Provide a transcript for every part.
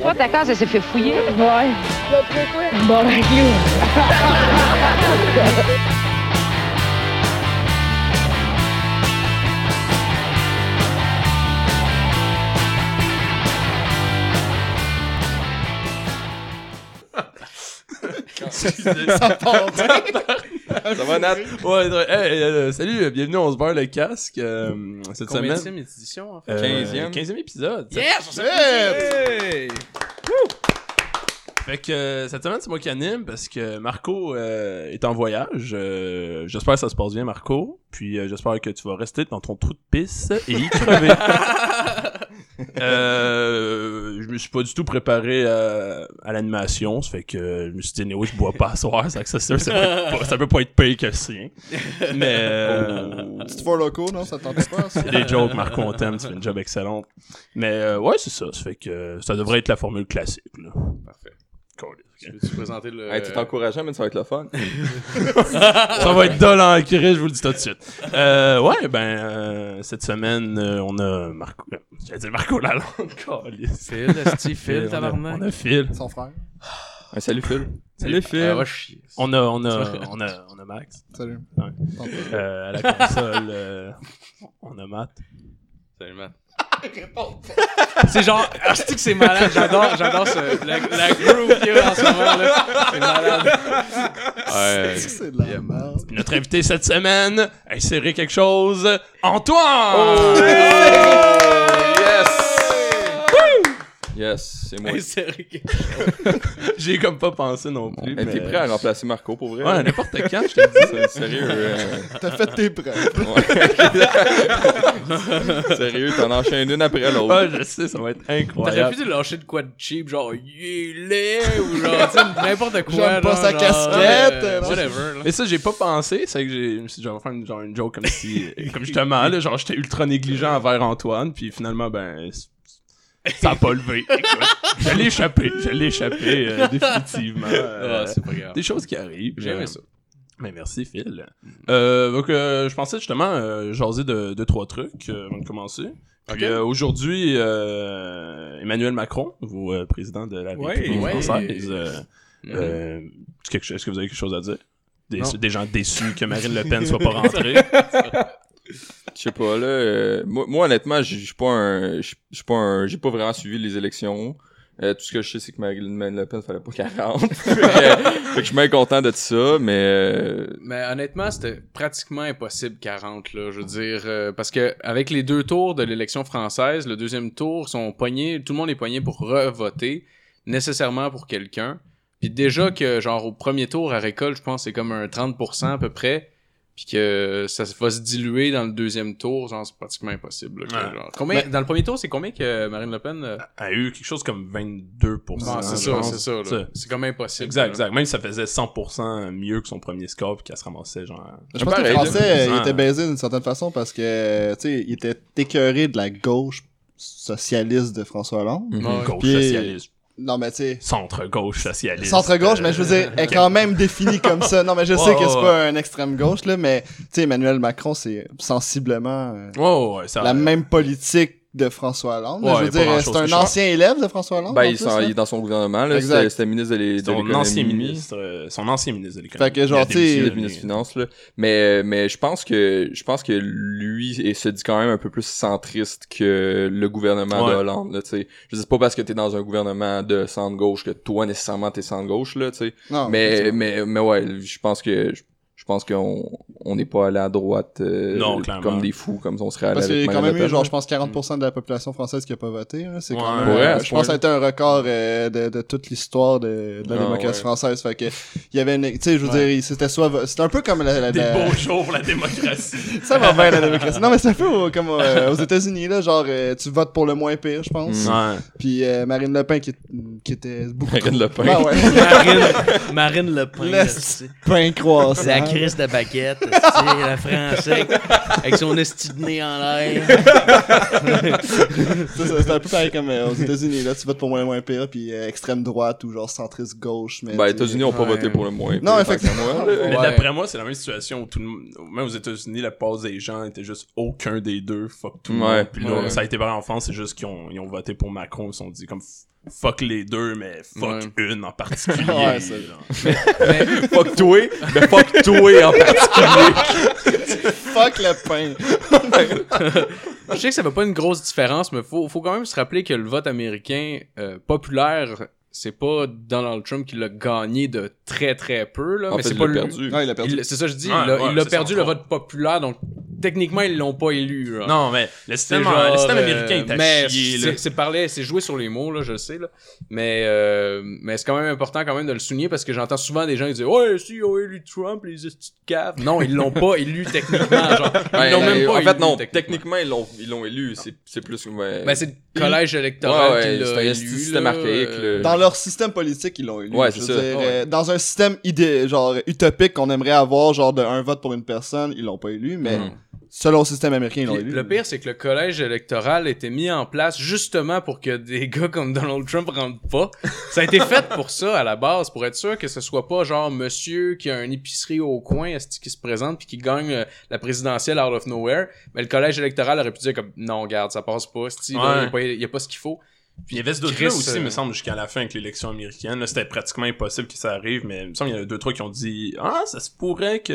Toi, ta case, elle s'est fait fouiller. Ouais. Bon, ben, clou. Ça va, Nat? Ouais, ouais, hey, euh, salut, euh, bienvenue, on se barre le casque. euh, cette Combien semaine. édition, en fait? Euh, 15e. 15e épisode. Yes! on s'est Hey! Fait que cette semaine, c'est moi qui anime parce que Marco euh, est en voyage. Euh, j'espère que ça se passe bien, Marco. Puis euh, j'espère que tu vas rester dans ton trou de pisse et y crever. euh, je me suis pas du tout préparé à, à l'animation. Ça fait que je me suis dit, Néo, je bois pas à soir. C'est que ça, ça, ça, peut pas, ça peut pas être pire que le sien. Mais... Euh, Petit four loco, non? Ça tente pas? C'est des jokes, Marco, on t'aime, tu fais une job excellente. Mais euh, ouais, c'est ça. Ça fait que ça devrait être la formule classique. Là. Parfait. Cool. Peux-tu présenter le... Hey, t'es encourageant, mais ça va être le fun. Ça va être dole en je vous le dis tout de suite. Euh, ouais, ben, euh, cette semaine, euh, on a Marco. euh, J'allais dire Marco Lalonde. Phil, Steve, Phil, tabarnak. on a Phil. Son frère. Hey, salut, Phil. Salut Phil. Ah. On a, on a, on a, on a Max. Salut. Ouais. Euh, à la console, euh, on a Matt. Salut, man. C'est genre, ah, c'est que c'est malade, j'adore, j'adore ce, la, la groove qu'il y a en ce moment, là. C'est malade. Ouais. C'est de la Yeah. merde. Puis notre invité cette semaine, insérer quelque chose, Antoine! Oh! Yes, c'est moi. C'est vrai que- J'ai comme pas pensé non plus. Hey, mais- T'es prêt à remplacer Marco pour vrai? Ouais, n'importe quand, je te dis. C'est- Sérieux, euh, T'as fait tes preuves. ouais. Sérieux, t'en enchaînes une après l'autre. Ouais, je sais, ça va être T'aurais incroyable. pu te lâcher de quoi de cheap, genre, il est ou genre, n'importe quoi. J'aime pas sa genre, casquette, euh, non. whatever, là. Mais ça, j'ai pas pensé. C'est que j'ai, je me suis dit, je vais faire une, genre, une joke comme si, comme justement, là, genre, j'étais ultra négligent envers Antoine, puis finalement, ben, ça a pas levé. Je l'ai échappé, je l'ai échappé, euh, définitivement. Euh, Ah, c'est pas grave. des choses qui arrivent. J'ai aimé Euh, ça. Mais merci, Phil. Euh, donc, euh, je pensais justement euh, jaser de, de trois trucs euh, avant de commencer. Puis euh, aujourd'hui, euh, Emmanuel Macron, vous euh, président de la République ouais. française, euh, euh, est-ce que vous avez quelque chose à dire? Des, des gens déçus que Marine Le Pen soit pas rentrée. Je sais pas, là. euh, moi, honnêtement, je suis pas. J'ai pas vraiment suivi les élections. Euh, tout ce que je sais, c'est que Marine Le Pen fallait pas qu'elle rentre. fait, que, je suis bien content de ça, mais. euh, Mais honnêtement, c'était pratiquement impossible 40 là, je veux dire parce que avec les deux tours de l'élection française, le deuxième tour sont poignés, tout le monde est poigné pour revoter nécessairement pour quelqu'un. Puis déjà que genre au premier tour à récolte, je pense que c'est comme un 30% à peu près, puis que ça va se diluer dans le deuxième tour, genre c'est pratiquement impossible. là, que, Ouais. genre, combien Mais- dans le premier tour, c'est combien que Marine Le Pen euh, a eu quelque chose comme 22%. ah, c'est je ça, c'est ça. C'est comme impossible. Exact, là. exact. Même si ça faisait 100% mieux que son premier score, puis qu'elle se ramassait genre... Je pense que les Pareil, Français, là. ils étaient baisés d'une certaine façon parce que, tu sais, ils étaient écœurés de la gauche socialiste de François Hollande. Ouais. Gauche Puis- socialiste. Non, mais tu sais, Centre-gauche socialiste. centre-gauche, mais je veux dire, est quand même défini comme ça. Non, mais je sais que c'est pas un extrême gauche, là, mais, tu sais, Emmanuel Macron, c'est sensiblement euh, ouais, ouais, ça... la même politique de François Hollande. Ouais, je veux dire, c'est un ancien élève de François Hollande. Ben, en il, plus, est dans son gouvernement, là. Exact. C'était c'était ministre de l'é- de Son l'économie. ancien ministre, euh, son ancien ministre de l'économie. Fait que genre, tu ministre des Finances, là. Mais, mais je pense que, je pense que lui, il se dit quand même un peu plus centriste que le gouvernement Ouais. de Hollande, là, tu sais. Je dis pas parce que t'es dans un gouvernement de centre-gauche que toi, nécessairement, t'es centre-gauche, là, tu sais. Non, Mais, mais, mais ouais, je pense que, je, je pense qu'on, on n'est pas allé à droite, euh, Non, comme des fous, comme on serait allé Parce qu'il y avec a quand même Le eu, Pen, genre, je pense, 40% de la population française qui a pas voté. là. C'est quand Ouais. même, euh, je pense que ça a été un record euh, de, de toute l'histoire de, de la Ah, démocratie ouais. française. Fait que, il y avait une, tu sais, je veux Ouais. dire, c'était soit, c'était un peu comme la, la- Des la- beaux jours pour la démocratie. ça va bien la démocratie. Non, mais c'est un peu comme euh, aux États-Unis, là, genre, euh, tu votes pour le moins pire, je pense. Mm. ouais. Puis euh, Marine Le Pen qui, qui était beaucoup Marine Le Pen. Ah ouais. Marine, Marine Le Pen. Esti. Pain croissant. Crise de baguette, le français, avec son esti de nez en l'air. C'est un peu pareil comme euh, aux États-Unis, là, tu votes pour le moins pire, puis euh, extrême droite ou genre centriste gauche. Mais Ben, les États-Unis ont pas Ouais. voté pour le moins. Non, pire, fait que effectivement. moi, Mais d'après moi, c'est la même situation où tout le monde, même aux États-Unis, la plupart des gens étaient juste aucun des deux, fuck tout le Ouais. monde. Puis là, Ouais. ça a été pareil en France, c'est juste qu'ils ont, ils ont voté pour Macron, ils se sont dit comme, fuck les deux, mais fuck Ouais. une en particulier. Ouais, c'est- genre. fuck toi, mais fuck toi en particulier. Fuck le pain. Je sais que ça fait pas une grosse différence, mais faut, faut quand même se rappeler que le vote américain euh, populaire, c'est pas Donald Trump qui l'a gagné de très très peu, là. En mais fait, c'est il pas l'a le- perdu. Non, il a perdu. il- C'est ça que je dis, il a, ouais, il a perdu le vote populaire, donc techniquement ils l'ont pas élu. là. Non, mais le système, genre, le système euh, américain est à mais c'est- parlé, c'est joué sur les mots là, je le sais là. Mais euh, mais c'est quand même important quand même de le souligner parce que j'entends souvent des gens qui disent ouais si ils ont élu Trump les estis de cave. Non, ils l'ont pas élu techniquement. Genre, ils Ouais, l'ont même pas en élu fait, non, techniquement. techniquement, ils l'ont, ils l'ont élu. C'est, c'est plus. Ben, c'est le collège électoral Ouais, ouais, qui l'a c'est un élu. système archaïque, euh, là. Dans leur système politique, ils l'ont élu. Ouais, Je c'est veux ça. dire, Ouais. euh, dans un système idée, genre utopique qu'on aimerait avoir, genre de un vote pour une personne, ils l'ont pas élu, mais Mhm. Selon le système américain, Puis le pire, c'est que le collège électoral était mis en place justement pour que des gars comme Donald Trump rentrent pas. Ça a été fait pour ça à la base, pour être sûr que ce soit pas genre monsieur qui a une épicerie au coin qui se présente puis qui gagne euh, la présidentielle out of nowhere. Mais le collège électoral aurait pu dire comme non, regarde, ça passe pas, là, Ouais. il y a pas- il y a pas ce qu'il faut. Il y avait ce doute-là aussi, euh, me semble, jusqu'à la fin avec l'élection américaine. Là, c'était pratiquement impossible que ça arrive, mais il me semble qu'il y en a deux, trois qui ont dit Ah, ça se pourrait que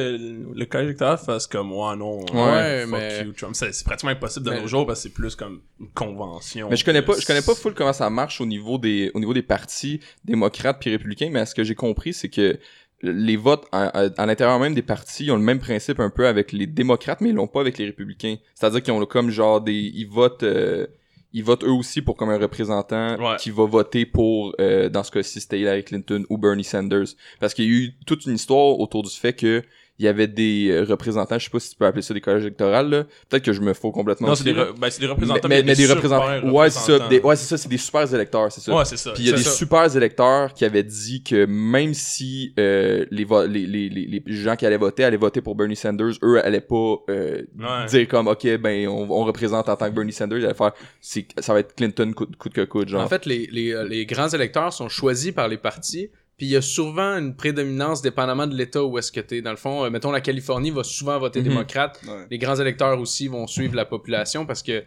le collège électoral fasse comme Ouais, non, Ouais, fuck mais- you, Trump. C'est pratiquement impossible de Mais- nos jours parce que c'est plus comme une convention. Mais je connais pas, je connais pas full comment ça marche au niveau des, au niveau des partis démocrates puis républicains, mais ce que j'ai compris, c'est que les votes à, à- à l'intérieur même des partis ils ont le même principe un peu avec les démocrates, mais ils l'ont pas avec les républicains. C'est-à-dire qu'ils ont comme genre des, ils votent, euh, ils votent eux aussi pour comme un représentant Ouais. qui va voter pour, euh, dans ce cas-ci, c'était Hillary Clinton ou Bernie Sanders, parce qu'il y a eu toute une histoire autour du fait que il y avait des euh, représentants, je sais pas si tu peux appeler ça des collèges électoraux là. Peut-être que je me faux complètement. Non, c'est des, re- ben, c'est des représentants. mais, mais, mais des super représentants. Ouais, c'est ça. Des, ouais, c'est ça. C'est des super électeurs, c'est ça. Ouais, c'est ça. Puis il y a des ça. super électeurs qui avaient dit que même si euh, les, vo- les, les, les, les gens qui allaient voter allaient voter pour Bernie Sanders, eux allaient pas euh, Ouais. dire comme ok ben on, on représente en tant que Bernie Sanders, ils allaient faire c'est ça va être Clinton coûte, coûte que coûte genre. En fait, les, les, euh, les grands électeurs sont choisis par les partis, puis il y a souvent une prédominance dépendamment de l'État où est-ce que t'es. Dans le fond, euh, mettons, la Californie va souvent voter Mhm. démocrate. Ouais. Les grands électeurs aussi vont suivre la population parce que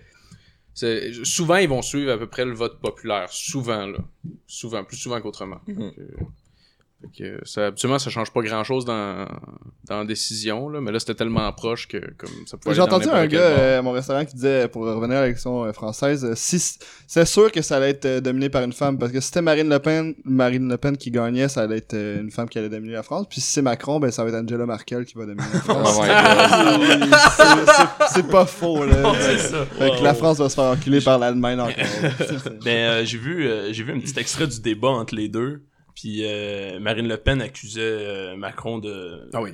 c'est- souvent, ils vont suivre à peu près le vote populaire. Souvent, là. Souvent, plus souvent qu'autrement. Mhm. Euh, fait que ça, habituellement, ça change pas grand-chose dans, dans la décision, là, mais là, c'était tellement proche que comme ça pouvait J'ai entendu un gars euh, à mon restaurant qui disait, pour revenir à l'élection euh, française, euh, si c'est sûr que ça allait être euh, dominé par une femme, parce que si c'était Marine Le Pen, Marine Le Pen qui gagnait, ça allait être euh, une femme qui allait dominer la France. Puis si c'est Macron, ben ça va être Angela Merkel qui va dominer la France. Oh. C'est- pas faux là. C'est ça. Fait que la France va se faire enculer par l'Allemagne encore. Ben, euh, j'ai vu, euh, j'ai vu un petit extrait du débat entre les deux. Puis euh, Marine Le Pen accusait euh, Macron de, Ah oui.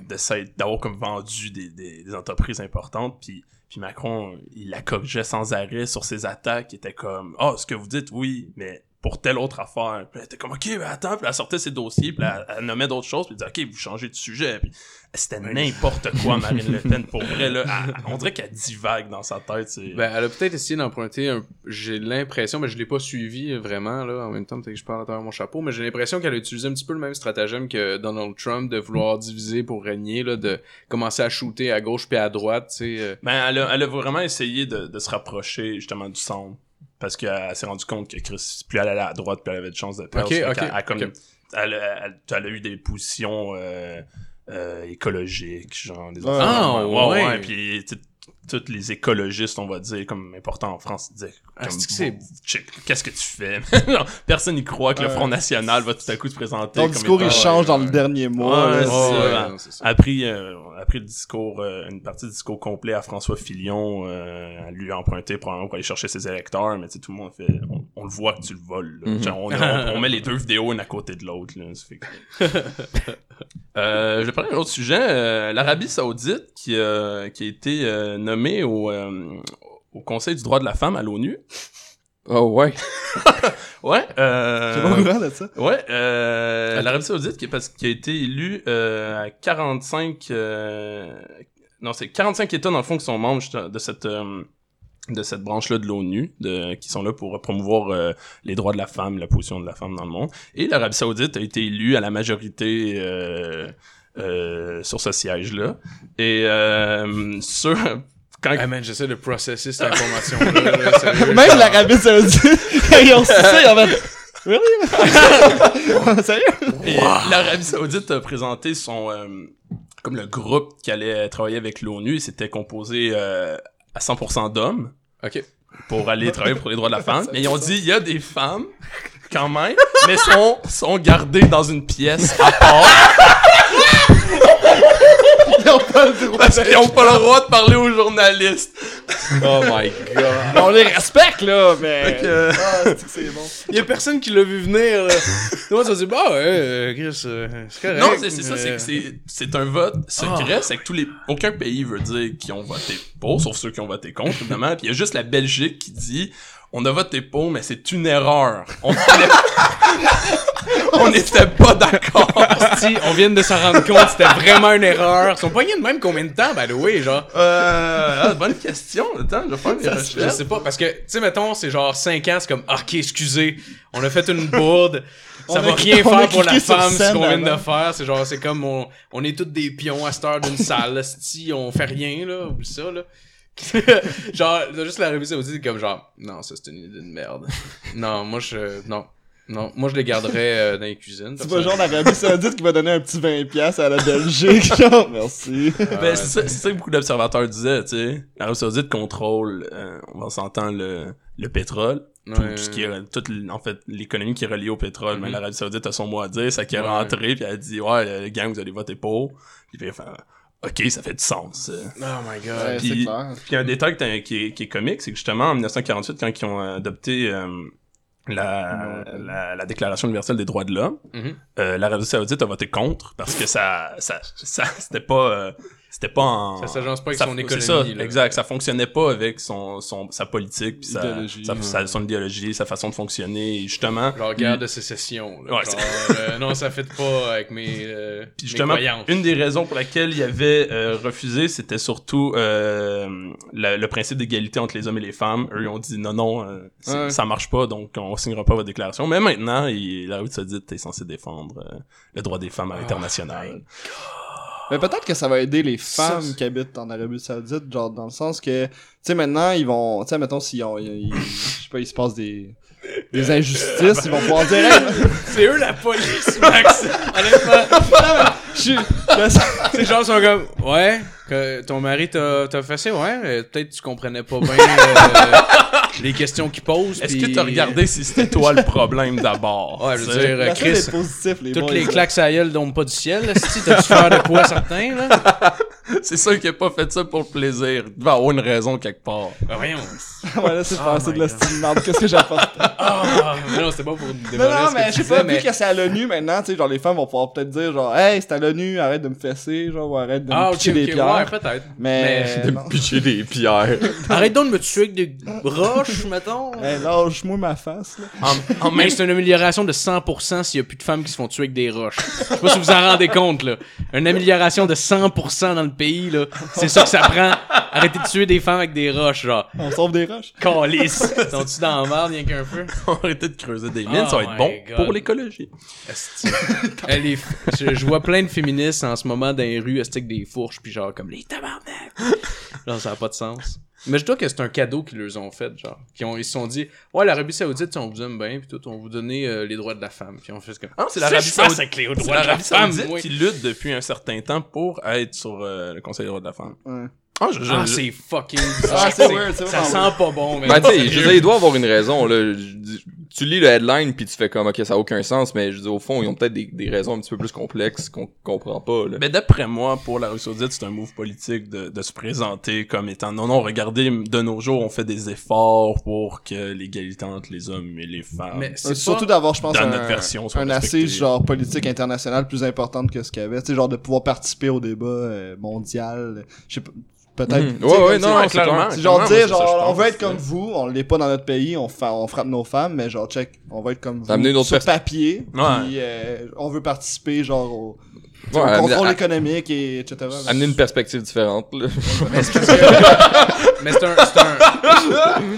d'avoir comme vendu des, des, des entreprises importantes. Puis, puis Macron, il la corrigeait sans arrêt sur ses attaques. Il était comme, ah, ce que vous dites, oui, mais pour telle autre affaire. Puis elle était comme, ok, mais attends. Puis elle sortait ses dossiers. Puis elle, elle nommait d'autres choses. Puis elle disait, ok, vous changez de sujet. Puis c'était n'importe quoi, Marine Le Pen. Pour vrai, là, elle- on dirait qu'elle divague dans sa tête. c'est- Ben, elle a peut-être essayé d'emprunter un... J'ai l'impression, mais je l'ai pas suivi vraiment, là. En même temps, peut-être que je parle à travers mon chapeau, mais j'ai l'impression qu'elle a utilisé un petit peu le même stratagème que Donald Trump de vouloir diviser pour régner, là, de commencer à shooter à gauche puis à droite, tu sais. euh. Ben, elle a, elle a vraiment essayé de, de se rapprocher justement du centre. Parce qu'elle s'est rendue compte que Chris, plus elle allait à droite, plus elle avait de chances de perdre. Ok, Fait ok, qu'elle- elle, comme- ok. elle, a- elle- elle a eu des positions euh, euh, écologiques, genre des Ah, même. ouais, ouais. ouais. Puis tu sais, tous les écologistes, on va dire, comme importants en France, disaient Ah, qu'est-ce que tu fais? Personne n'y croit que le. Front National va tout à coup se présenter. Ton comme discours il change dans ouais. le dernier mois. Ouais, là, non, a pris, euh, a pris le discours, euh, une partie du discours complet à François Fillon, euh, à lui emprunter probablement pour aller chercher ses électeurs, mais tu sais, tout le monde fait, on, on le voit que tu le voles. là. Mhm. Genre, on, on- on met les deux vidéos une à côté de l'autre. là. Ça fait que- euh, je vais parler d'un autre sujet, euh, l'Arabie Saoudite qui, euh, qui a été euh, nommée au, euh, au Conseil du droit de la femme à l'ONU. Oh ouais. Ouais. J'ai pas Euh, au courant de ça. Ouais, euh, l'Arabie Saoudite qui, parce, qui a été élue euh, à 45 euh, non, c'est 45 États dans le fond qui sont membres de cette de cette branche-là de l'ONU, qui sont là pour promouvoir les droits de la femme, la position de la femme dans le monde. Et l'Arabie Saoudite a été élue à la majorité euh, sur ce siège-là. Et euh, sur quand man, j'essaie de processer cette information-là, là, sérieux. Même l'Arabie Saoudite, quand ils ont su ça, ils ont fait Really? Sérieux? Et l'Arabie Saoudite a présenté son euh, comme le groupe qui allait travailler avec l'ONU, c'était composé euh, à 100% d'hommes Ok. pour aller travailler pour les droits de la femme. Mais ils ont dit il y a des femmes quand même, mais sont sont gardées dans une pièce à part Ils ont pas le droit parce qu'ils ont pas le droit de parler aux journalistes. Oh my god. On les respecte, là, mais... Fait que- Ah, c'est bon. Il y a personne qui l'a vu venir, là. Moi, ça dit, bah ouais, euh, Chris, euh, c'est correct. Non, c'est ça, c'est que c'est c'est un vote secret, c'est que tous les aucun pays veut dire qu'ils ont voté pour, sauf ceux qui ont voté contre évidemment. Puis il y a juste la Belgique qui dit on a voté pour, mais c'est une erreur. On on n'était pas d'accord. Si, on vient de s'en rendre compte, c'était vraiment une erreur. Ils sont pognés de même combien de temps, by the way, genre? Euh, ah, bonne question. Attends, je vais faire mes Je sais pas, parce que, tu sais, mettons, c'est genre 5 ans, c'est comme, ok, excusez, on a fait une bourde, ça On va a- rien faire pour la femme, ce qu'on vient de faire. C'est genre, c'est comme, on, on est tous des pions à cette heure d'une salle, si on fait rien, là, oublie ça, là. genre, là, juste la revue saoudite, c'est comme genre, non, ça c'est une idée de merde. non, moi je, non. Non, moi je les garderais euh, dans les cuisines. C'est pas genre l'Arabie Saoudite qui va donner un petit 20$ à la Belgique, genre, merci. Ben, c'est ça, c'est ça que beaucoup d'observateurs disaient, tu sais. L'Arabie Saoudite contrôle, euh, on va s'entendre le, le pétrole, tout, Ouais. tout ce qui est, toute, en fait, l'économie qui est reliée au pétrole. Mais Mhm. l'Arabie Saoudite a son mot à dire, ça qui est Ouais. rentré, puis elle a dit, ouais, le gang, vous allez voter pour. Puis il fait, ok, ça fait du sens. euh. Oh my god. Ouais, c'est Puis- clair. Puis un détail qui est, qui est- qui est comique, c'est que justement, en 1948, quand ils ont adopté euh, la, la, la Déclaration universelle des droits de l'homme, Mhm. euh, l'Arabie Saoudite a voté contre parce que ça, ça, ça c'était pas, euh, c'était pas en. Ça s'agence pas avec ça- son économie. ça, là. exact. Ça fonctionnait pas avec son, son, sa politique, puis sa, Idéologie. sa, sa- son idéologie, sa façon de fonctionner. Et justement, Genre guerre de sécession. Là. Ouais, Genre, euh, non, ça fait pas avec mes, euh, Puis mes justement, croyances. une des raisons pour laquelle il avait euh, refusé, c'était surtout euh, la- le principe d'égalité entre les hommes et les femmes. Eux, ils ont dit non, non, euh, Ouais. ça marche pas, donc on signera pas votre déclaration. Mais maintenant, il, l'Arabie Saoudite est censé défendre euh, le droit des femmes à l'international. Mais peut-être que ça va aider les femmes qui habitent en Arabie Saoudite, genre dans le sens que, tu sais, maintenant, ils vont, tu sais, mettons, s'ils ont, ils- ils- je sais pas, il se passe des, des injustices, ils vont pouvoir dire, Hey, C'est eux la police, Max. Honnêtement. Ça- Ces gens sont comme, ouais, que ton mari t'a t'a fessé, ouais, euh, peut-être tu comprenais pas bien euh, les questions qu'il pose. Est-ce puis- que t'as regardé si c'était toi le problème d'abord? Ouais, je veux dire, euh, Chris, positif, les toutes boys. les claques à gueule tombent pas du ciel, là, si t'as-tu faire de quoi certain, là? C'est sûr qu'il a pas fait ça pour le plaisir. Il devait avoir une raison quelque part. Ben voyons. ouais, là, c'est Oh de la merde, qu'est-ce que j'apporte? Ah, mais non, c'était pas pour Non, dévoiler non, ce mais je sais pas, vu que c'est à l'ONU maintenant, tu sais, genre les femmes vont pouvoir peut-être dire genre, hey, c'est à l'ONU, arrête de me fesser, genre, ou arrête de Ah, me ok, pitcher des pierres. ouais, peut-être. mais, De non. me pitcher des pierres. Arrête donc de me tuer avec des roches, mettons. Hey, lâche-moi ma face, là. En, en même c'est une amélioration de 100% s'il y a plus de femmes qui se font tuer avec des roches. Je sais pas si vous en rendez compte, là. Une amélioration de 100% dans le pays, là. C'est ça que ça prend. Arrêtez de tuer des femmes avec des roches, genre. On sauve des roches? Calice. Sont-tu dans la merde, rien qu'un peu? arrêter de creuser des mines, Oh ça va être my bon God. pour l'écologie. Elle est f- je, je vois plein de féministes en ce moment dans les rues, avec des fourches, puis genre comme les tabarnak. Genre, ça a pas de sens. Mais je dois que c'est un cadeau qu'ils leur ont fait, genre. Qui ont, ils se sont dit, ouais, l'Arabie Saoudite, on vous aime bien, puis tout, on va vous donner euh, les droits de la femme. Puis on fait comme, Ah, c'est l'Arabie Saoudite. avec les C'est droits de la l'Arabie femme, Saoudite qui lutte depuis un certain temps pour être sur euh, le Conseil des droits de la femme. Ouais. Ah, je, je- Ah, je- c'est fucking Ah, bizarre. c'est weird, c'est Ça sent pas bon, mais. Ben, tu sais, je veux dire, il doit avoir une raison, là. Je- Tu lis le headline puis tu fais comme, ok, ça a aucun sens, mais je veux dire, au fond, ils ont peut-être des, des raisons un petit peu plus complexes qu'on comprend pas, là. Ben, d'après moi, pour l'Arabie Saoudite, c'est un move politique de, de se présenter comme étant non, non, regardez, de nos jours, on fait des efforts pour que l'égalité entre les hommes et les femmes. Mais Euh, c'est Surtout d'avoir, je pense, dans un, notre version, soit un assise genre politique internationale plus importante que ce qu'il y avait. Tu sais, genre de pouvoir participer au débat euh, mondial. Je sais pas. Peut-être. Sais, Ouais, non, c'est- clairement. C'est genre dire, ça, genre, on veut être comme vous, on l'est pas dans notre pays, on, fa- on frappe nos femmes, mais genre, check, on va être comme vous. Amener une sur papier, Ouais. puis euh, on veut participer, genre, au, Ouais, contrôle économique, et etc. Amener une perspective différente, là. Mais c'est mais un,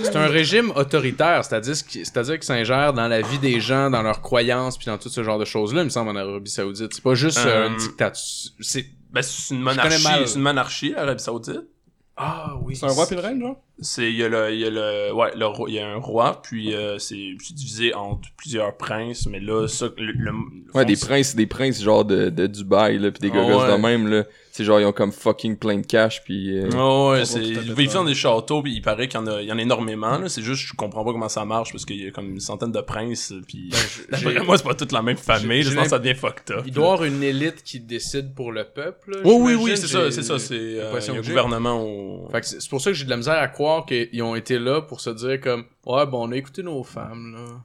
c'est un, un régime autoritaire, c'est-à-dire qu'il s'ingère dans la vie des gens, dans leurs croyances, puis dans tout ce genre de choses-là, il me semble, en Arabie Saoudite. C'est pas juste euh, Euh, un dictat. C'est... Ben, c'est une monarchie, c'est une monarchie, l'Arabie Saoudite. Ah oui. C'est un roi puis une reine, genre? C'est, il y a le, il y a le, ouais, le roi, il y a un roi, puis euh, c'est divisé entre plusieurs princes, mais là, ça, le, le- Ouais, des princes, des princes genre de, de Dubaï, là, pis des Ah gogos ouais. de même, là. C'est genre, ils ont comme fucking plein de cash, pis... euh, c'est- Ouais, c'est, ils vivent dans des châteaux, puis il paraît qu'il y en a, il y en a énormément, là. C'est juste, je comprends pas comment ça marche, parce qu'il y a comme une centaine de princes, puis j'ai- moi, c'est pas toute la même famille, je pense que ça devient fucked up. Il doit y avoir une élite qui décide pour le peuple. là, Oh, oui, oui, c'est ça, c'est ça, c'est, euh, l'impression il y a un gouvernement au... Fait c'est pour ça que j'ai de la misère à croire qu'ils ont été là pour se dire comme ouais bon on a écouté nos femmes là.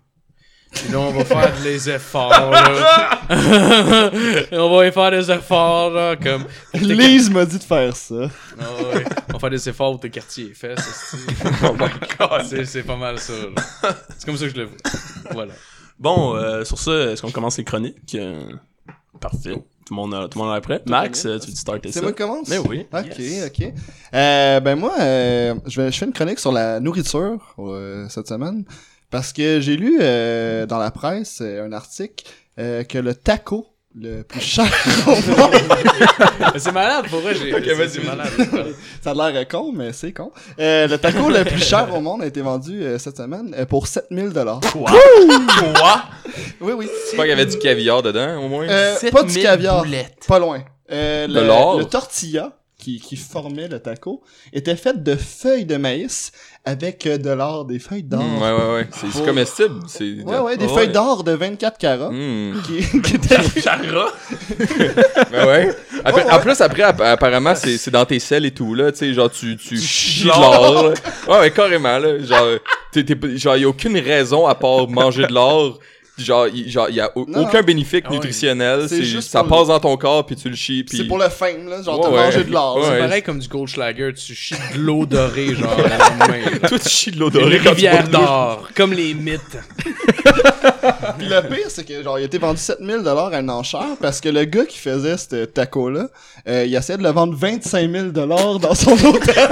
Puis là on va faire des efforts là. on va y faire des efforts là comme Lise m'a dit de faire ça. Ah ouais. on va faire des efforts où tes quartiers est fait Oh my god. c'est pas mal ça. là. C'est comme ça que je le vois. Voilà. Bon, euh, sur ça, est-ce qu'on commence les chroniques? Euh, Parfait. Tout le monde, a- tout le monde est prêt? Max, tu veux starter ça? C'est moi qui commence? Mais oui. Ok, ok. Euh, ben moi, euh, je, vais, je fais une chronique sur la nourriture euh, cette semaine parce que j'ai lu euh, dans la presse euh, un article euh, que le taco le plus cher au monde, Mais c'est malade pour vrai. j'ai- Ok, c'est- malade. ça a l'air con, mais c'est con. Euh, le taco le plus cher au monde a été vendu euh, cette semaine euh, pour 7000 dollars. Quoi? Quoi? Oui, oui. C'est pas qu'il y avait du caviar dedans, au moins? Euh, pas du 7000 caviar. boulettes. Pas loin. Euh, le, le tortilla qui, qui formait le taco était fait de feuilles de maïs avec euh, de l'or, des feuilles d'or. Hmm, ouais, ouais, ouais. C'est comestible. C'est... Ouais, ouais, des Ouais. feuilles d'or de 24 carats. Hmm. Qui, qui étaient... Chara? Ben ouais. Après- Ouais, En plus, après, app- apparemment, c'est c'est dans tes selles et tout, là. Tu sais, genre, tu, tu chies de l'or. Ouais, ouais, carrément, là. Genre, t'es, t'es- genre, y a aucune raison à part manger de l'or. Genre, y, genre, y a au- Non, aucun non. bénéfice Ah ouais. nutritionnel. C'est C'est juste ça pour passe dans ton corps, puis tu le chies, puis... C'est pour le fame, là. Genre, Ouais, t'as ouais. mangé de l'or. Ouais. C'est pareil comme du Goldschlager, tu chies de l'eau dorée genre à la main. là. Toi, tu chies de l'eau Une dorée quand tu rivière bois de l'eau. d'or, comme les mythes. Puis le pire, c'est que, genre, il a été vendu 7000 à une enchère parce que le gars qui faisait ce taco-là, euh, il essayait de le vendre 25 000 dans son hôtel.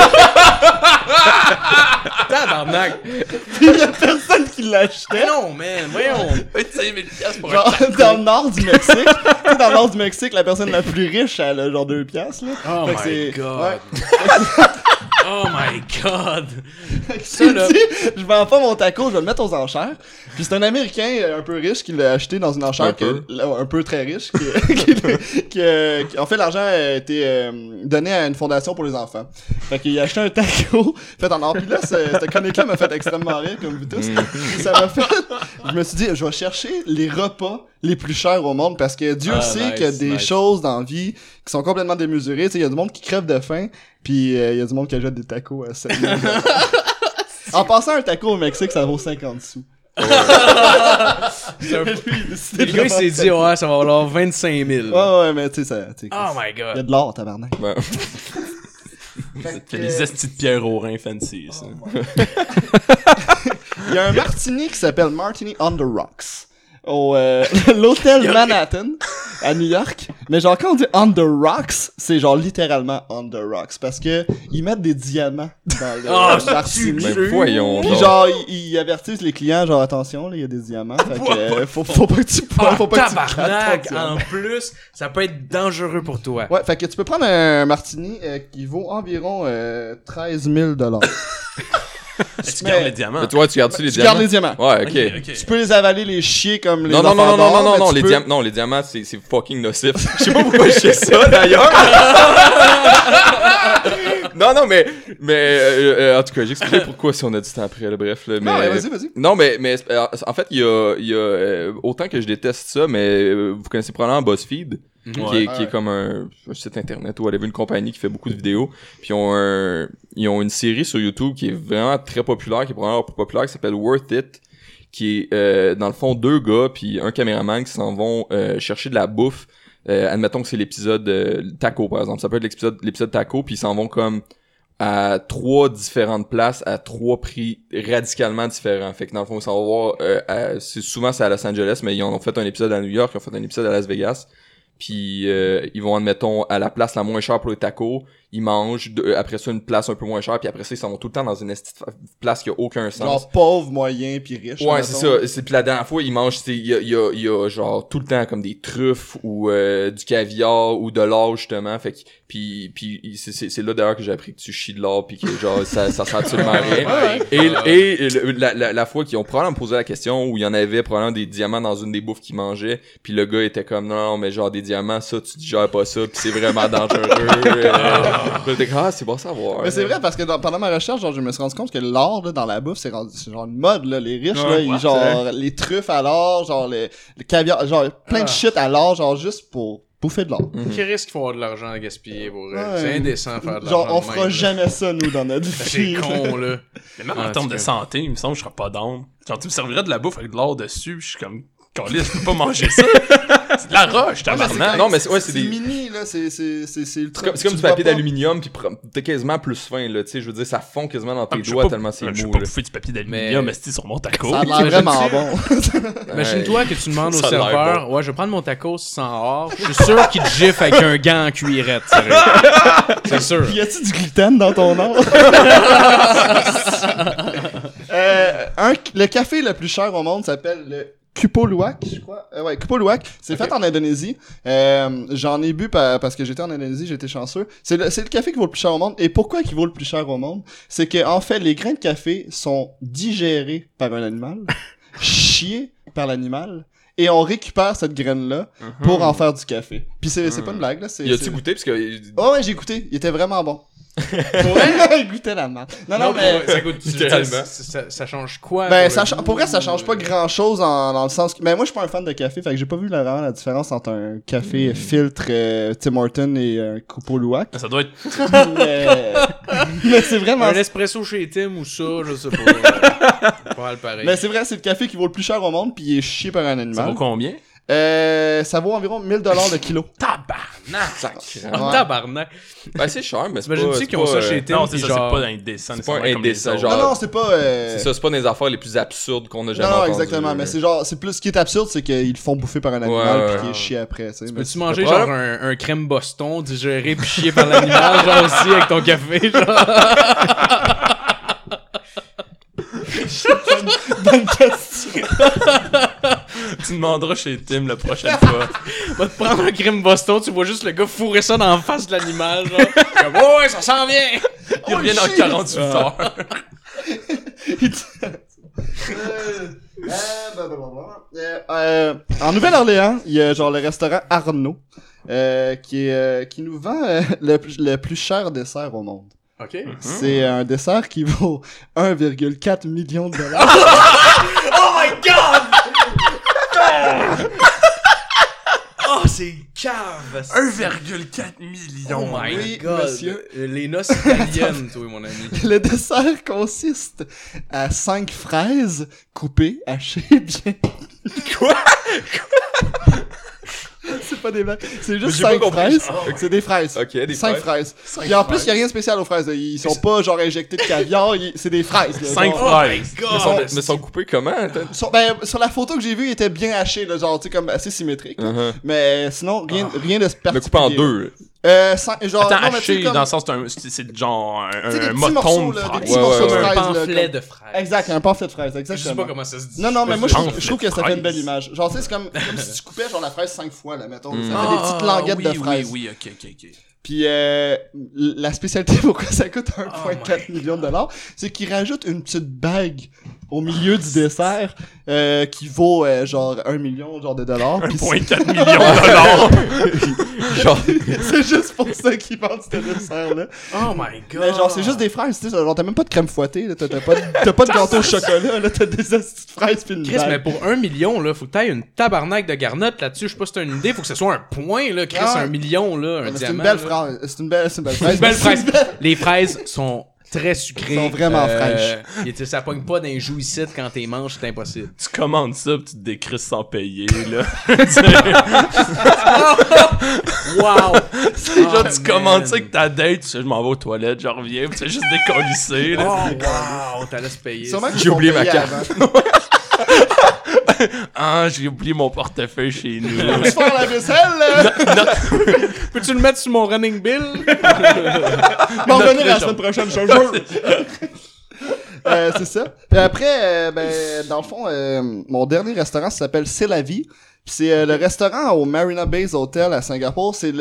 Tabarnak! Puis il y a personne qui l'achetait. Mais non, man, voyons! 25 000 piastres pour un Genre, dans le nord du Mexique. tu sais, dans le nord du Mexique, la personne la plus riche, elle a genre 2 piastres, là. Oh Fait my god! Ouais. Oh my god! Ça, là- je vends pas mon taco, je vais le mettre aux enchères. Puis c'est un Américain euh, un peu riche qui l'a acheté dans une enchère Un que- peu. là, un peu très riche qui, qui, qui, euh, qui- en fait l'argent a été euh, donné à une fondation pour les enfants. Fait qu'il a acheté un taco fait en or. Puis là, ce- cette chronique-là m'a fait extrêmement rire comme vous tous. Puis ça m'a fait je me suis dit je vais chercher les repas les plus chers au monde parce que Dieu Ah, sait nice, qu'il y a des nice. choses dans la vie qui sont complètement démesurées. Tu sais, il y a du monde qui crève de faim, puis euh, il y a du monde qui achète des tacos à 7 000 En passant un taco au Mexique, ça vaut 50 sous. C'est un- Lui, Le gars, il s'est dit, ouais, ça va valoir 25 000. Ouais, ouais, mais tu sais, ça. Oh my Il y a god! de l'or, tabarnak. Ouais. C'est les estis de pierre au rein fancy, ça. Il y a un martini qui s'appelle Martini on the Rocks. Au euh, l'hôtel Manhattan à New York. Mais genre quand on dit on the rocks, c'est genre littéralement on the rocks parce que ils mettent des diamants dans le Ah, martini. Ben, voyons Puis genre ils, ils avertissent les clients genre attention là, il y a des diamants. Fait que euh, faut, faut pas que tu Ah, faut pas que tu. En plus, ça peut être dangereux pour toi. Ouais, fait que tu peux prendre un martini euh, qui vaut environ euh, 13 000 dollars. Tu Mais- gardes les diamants? Mais toi, tu gardes-tu les Tu diamants? gardes les diamants. Ouais, ok. Tu peux les avaler, les chier comme les Non, non, non, non, non, non, non, tu les peux- diamants, non, les diamants, c'est, c'est fucking nocif. Je sais pas pourquoi je fais ça, d'ailleurs. non, non, mais, mais, euh, euh, en tout cas, j'expliquerai pourquoi si on a du temps après, là, bref, là, mais... Non, mais vas-y, vas-y. Non, mais, mais euh, en fait, il y a, il y a euh, autant que je déteste ça, mais euh, vous connaissez probablement BuzzFeed, qui, est, Ouais. qui est comme un, un site internet ou elle une compagnie qui fait beaucoup de vidéos. Puis ils ont, un, ils ont une série sur YouTube qui est vraiment très populaire, qui est probablement la plus populaire, qui s'appelle Worth It, qui est euh, dans le fond deux gars puis un caméraman qui s'en vont euh, chercher de la bouffe. Euh, admettons que c'est l'épisode euh, taco par exemple, ça peut être l'épisode l'épisode taco puis ils s'en vont comme à trois différentes places à trois prix radicalement différents. Fait que dans le fond, ils s'en vont voir euh, à- c'est souvent c'est à Los Angeles, mais ils ont fait un épisode à New York, ils ont fait un épisode à Las Vegas. Puis euh, ils vont admettons à la place la moins chère pour les tacos ils mangent de- après ça une place un peu moins chère puis après ça ils s'en vont tout le temps dans une place qui a aucun sens Genre pauvre, moyen, puis riche. Ouais, c'est ça. C'est puis la dernière fois, ils mangent, c'est il y a, il y, a, il y a genre tout le temps comme des truffes ou euh, du caviar ou de l'or justement. Fait que puis puis c'est c'est c'est là d'ailleurs que j'ai appris que tu chies de l'or puis que genre ça ça sert absolument à rien. Et, et le- la, la, la fois qu'ils ont probablement posé la question où il y en avait probablement des diamants dans une des bouffes qu'ils mangeaient, puis le gars était comme non, non mais genre des diamants ça tu digères pas ça puis c'est vraiment dangereux. euh, ah c'est bon savoir. Mais c'est vrai parce que dans- pendant ma recherche, genre, je me suis rendu compte que l'or là, dans la bouffe, c'est rendu- c'est genre une mode là. Les riches là, Ouais, ils, ouais, genre les truffes à l'or, genre les, le caviar, genre plein de shit à l'or, genre juste pour bouffer de l'or. Qui risque qu'il faut avoir de l'argent à gaspiller pour? Ouais. C'est indécent de faire de l'argent. Genre on de fera même, là. jamais ça nous dans notre C'est vie. con, là. Mais même Ah, en termes de santé, il me semble que je serais pas down. Genre, tu me servirais de la bouffe avec de l'or dessus, je suis comme, Caliste, je peux pas manger ça. c'est de la roche, tabarnak. Non, mais c'est- ouais, c'est des- mini là, c'est c'est c'est c'est ultra. C'est comme, c'est comme tu du papier d'aluminium, puis t'es quasiment plus fin, là, tu sais, je veux dire, ça fond quasiment dans Ah, tes je doigts tellement c'est Je vais mou, pas bouffer du papier d'aluminium, mais c'est sur mon taco. Ça a vraiment bon. Imagine-toi que tu demandes au serveur, ouais, je vais prendre mon tacos sans or. Je suis sûr qu'il te gifle avec un gant en cuirette, sérieux. C'est sûr. Y a-tu du gluten dans ton or? euh, un, le café le plus cher au monde s'appelle le Kupoluak, je crois. Euh, ouais, Kupoluak. C'est fait en Indonésie. Euh, J'en ai bu pa- parce que j'étais en Indonésie, j'étais chanceux. C'est le, café qui vaut le plus cher au monde. Et pourquoi il vaut le plus cher au monde? C'est que en fait, les grains de café sont digérés par un animal, chiés par l'animal, et on récupère cette graine-là pour en faire du café. Puis c'est pas une blague, là. c'est- Y a-tu goûté? Parce que. Oh ouais, j'ai goûté. Il était vraiment bon. Pour vrai? la. Non, non, Non, mais... ça coûte Littéralement. ça, ça, ça change quoi? Ben, pour ça, cha- pour vrai, ça change pas euh, grand chose dans le sens que. Mais moi, je suis pas un fan de café, fait que j'ai pas vu la, vraiment la différence entre un café filtre euh, Tim Horton et un Coupeau Louac. Ça doit être. mais mais c'est vraiment. Un espresso chez Tim ou ça, je sais pas. euh, pas mal pareil. Mais c'est vrai, c'est le café qui vaut le plus cher au monde, puis il est chié par un Ça animal. vaut combien? Euh, ça vaut environ 1000 dollars le kilo. Tabarnak! Oh, tabarnak! Ben, c'est cher, mais c'est pas. T'imagines-tu c'est qu'ils ont ça euh, chez Tim? Non, c'est ça, c'est pas indécent. c'est pas indécent, genre- Non, non, c'est pas. euh, C'est ça, c'est pas des affaires les plus absurdes qu'on a jamais Non, exactement. Mais c'est genre, c'est plus ce qui est absurde, c'est qu'ils le font bouffer par un animal Ouais, puis ouais. qu'il est chié après. Tu sais, mais Peux-tu manger genre un, un crème Boston digéré puis chié par l'animal, genre aussi avec ton café, genre? Bonne question. Tu demanderas chez Tim la prochaine fois. Va te prendre un crème Boston, tu vois juste le gars fourrer ça dans la face de l'animal, genre. Comme, oh, ouais, ça s'en vient! Il revient dans shit! 48 heures. Euh, euh. Euh, en Nouvelle-Orléans, il y a genre le restaurant Arnaud euh, qui est euh, qui nous vend euh, le plus cher dessert au monde. Ok. C'est un dessert qui vaut 1,4 million de dollars. Oh my god! oh, c'est cave! 1,4 million. Oh my Oui, god. monsieur. Euh, Les noces italiennes, toi, mon ami. le dessert consiste à 5 fraises coupées, hachées bien. Quoi? C'est pas des blagues. C'est juste j'ai pas 5 compris. fraises. C'est des fraises. Ok, des 5 fraises. fraises. Puis en plus, il y a rien de spécial aux fraises. là. Ils sont pas genre injectés de caviar, ils- c'est des fraises. là. 5 Genre- fraises. Mais sont, mais sont coupés comment? Sur, ben, sur la photo que j'ai vue, il était bien haché, là, genre, tu sais, comme assez symétrique. là. Uh-huh. Mais sinon, rien, rien de particulier. Le couper en deux. Euh, sans- genre, Attends, non, haché, comme- dans le sens, c'est un- c'est c'est genre un, des un petits moton de des fraise. petits Ouais, ouais, de ouais. Un pamphlet comme- de fraises. Exact, un pamphlet de fraises, Je sais pas exactement. comment ça se dit. Non, non, mais moi, je trouve, je trouve que ça fait une belle image. Genre, tu sais, c'est comme, comme si tu coupais, genre, la fraise cinq fois, là, mettons. Mm. Ça fait des petites languettes Ah, oui, de fraises. Oui, oui, ok, ok, ok. Puis euh, la spécialité pourquoi ça coûte 1,4 Oh million de dollars, c'est qu'ils rajoutent une petite bague au milieu du dessert euh, qui vaut euh, genre 1 million genre de dollars. Puis 1,4 millions de dollars. Genre, c'est juste pour ça qu'ils vendent ce dessert-là. Oh my god. Mais genre, c'est juste des fraises, tu sais. Genre, t'as même pas de crème fouettée, là. T'as t'as pas, de- t'as pas de gâteau au chocolat, là. T'as des petites fraises pis une Chris, mais pour un million, là, faut que t'ailles une tabarnak de garnotte là-dessus. Je sais pas si t'as une idée, faut que ce soit un point, là. Chris, Ah. un million, là, un Mais C'est diamant. une belle fraise. C'est une belle, c'est une belle fraise. Une belle Les fraises sont très sucrées. Sont vraiment fraîches. et tu sais, ça pogne pas d'un jouissite quand t'es manges, c'est impossible. Tu commandes ça pis tu te décrisses sans payer, là. Wow! genre, tu commandes ça avec ta date, tu sais, je m'en vais aux toilettes, je reviens, pis tu sais juste décollissé, Oh, là. wow! T'as laissé payer. Sûrement J'ai oublié ma carte. Ah, j'ai oublié mon portefeuille chez nous. Tu faire la vaisselle? Peux-tu le mettre sur mon running bill? M'en revenir la semaine prochaine, je. Euh, c'est ça. Puis après, euh, ben, dans le fond, euh, mon dernier restaurant s'appelle C'est la vie. C'est euh, le restaurant au Marina Bay Hotel à Singapour. C'est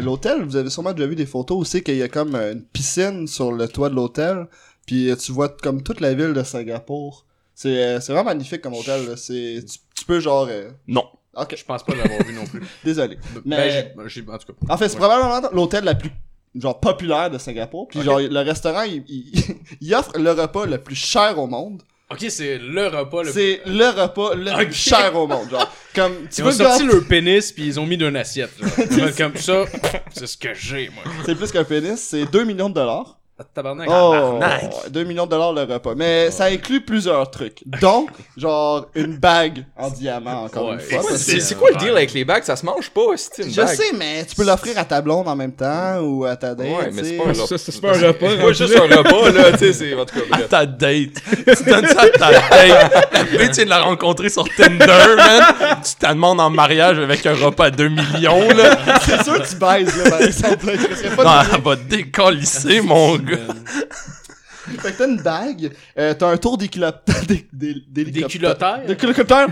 l'hôtel, vous avez sûrement déjà vu des photos aussi, qu'il y a comme une piscine sur le toit de l'hôtel. Puis tu vois comme toute la ville de Singapour. C'est euh, c'est vraiment magnifique comme hôtel. là. C'est tu, tu peux genre... euh, Non. Ok, Je pense pas l'avoir vu non plus. désolé. Mais- Ben, j'ai- j'ai- en tout cas. En fait, c'est Ouais. probablement l'hôtel la plus genre populaire de Singapour. Puis genre le restaurant, il, il, il offre le repas le plus cher au monde. Ok, c'est le repas le C'est le repas le plus cher au monde. Genre, comme tu Ils veux ont sorti leur pénis puis ils ont mis d'une assiette. Comme ça, c'est ce que j'ai, moi. C'est plus qu'un pénis, c'est 2 millions de dollars. Ah, Tabarnak. Oh, Tabarnak. 2 millions de dollars le repas. Mais ça inclut plusieurs trucs. dont, genre, une bague en diamant, encore Ouais. une fois. C'est quoi le deal avec les bagues? Ça se mange pas, c'est une Je bague. sais, mais tu peux l'offrir à ta blonde en même temps ou à ta date. Ouais, mais c'est pas un repas. C'est pas juste un repas, là, tu sais, c'est, en tout cas, À ta date. tu donnes ça à ta date. La tu viens de la rencontrer sur Tinder, man. Tu te demandes en mariage avec un repas à 2 millions, là. C'est sûr que tu baises, là, par exemple. Non, elle va décalisser, mon gars. Fait que t'as une bague, euh, t'as un tour? D'équiloptère Des de culottaires?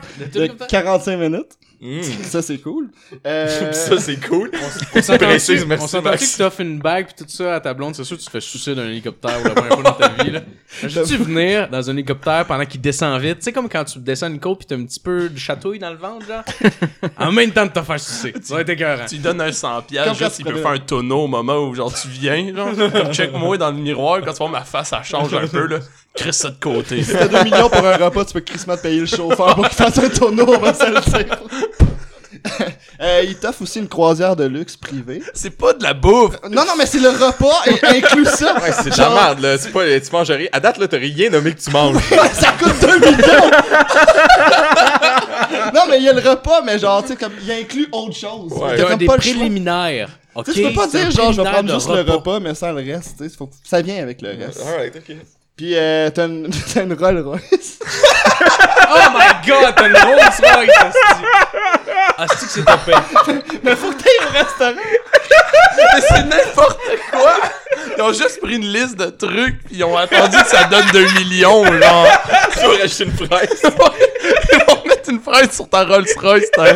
45 minutes. Mm. Ça, c'est cool. Euh, Ça, c'est cool. On on s'entend que t'offres une bague pis tout ça à ta blonde, c'est sûr que tu te fais sucer d'un hélicoptère ou la première fois dans ta vie, là. J'ai-tu venir dans un hélicoptère pendant qu'il descend vite? Tu sais, comme quand tu descends une côte pis t'as un petit peu de chatouille dans le ventre, genre? En même temps de te faire sucer. Ça va être écœurant. Tu lui donnes un 100 Comme piastres, quand juste tu il peut faire un tonneau au moment où genre tu viens, genre. Comme check-moi dans le miroir, quand tu vois ma face, ça change un peu, là. Crisse ça de côté. Si t'as 2 millions pour un repas, tu peux te payer le chauffeur pour qu'il fasse un tonneau, on va se le dire. euh, il t'offre aussi une croisière de luxe privée. C'est pas de la bouffe. Non, non, mais c'est le repas et inclut ça. Ouais, c'est de la Genre, merde, là. C'est pas, tu manges rien. À date, là, t'as rien nommé que tu manges. ça coûte 2 millions! non, mais il y a le repas, mais genre, tu sais, comme, il inclut autre chose. Ouais. T'as comme des pas le choix. préliminaires. Ok, Tu sais, tu peux pas c'est un dire, genre, je vais préliminaire prendre de juste le repas, mais sans le reste, tu sais. faut- Ça vient avec le reste. Alright, ok. Puis, euh, t'as une, t'as une Rolls Royce. Oh my god, t'as une Rolls Royce, asti. Asti que c'est topé. mais faut que t'ailles au restaurant. Mais c'est n'importe quoi. Ils ont juste pris une liste de trucs pis ils ont attendu que ça donne 2 millions, genre. Tu vas racheter une fraise. Ils vont mettre une fraise sur ta Rolls Royce, t'as.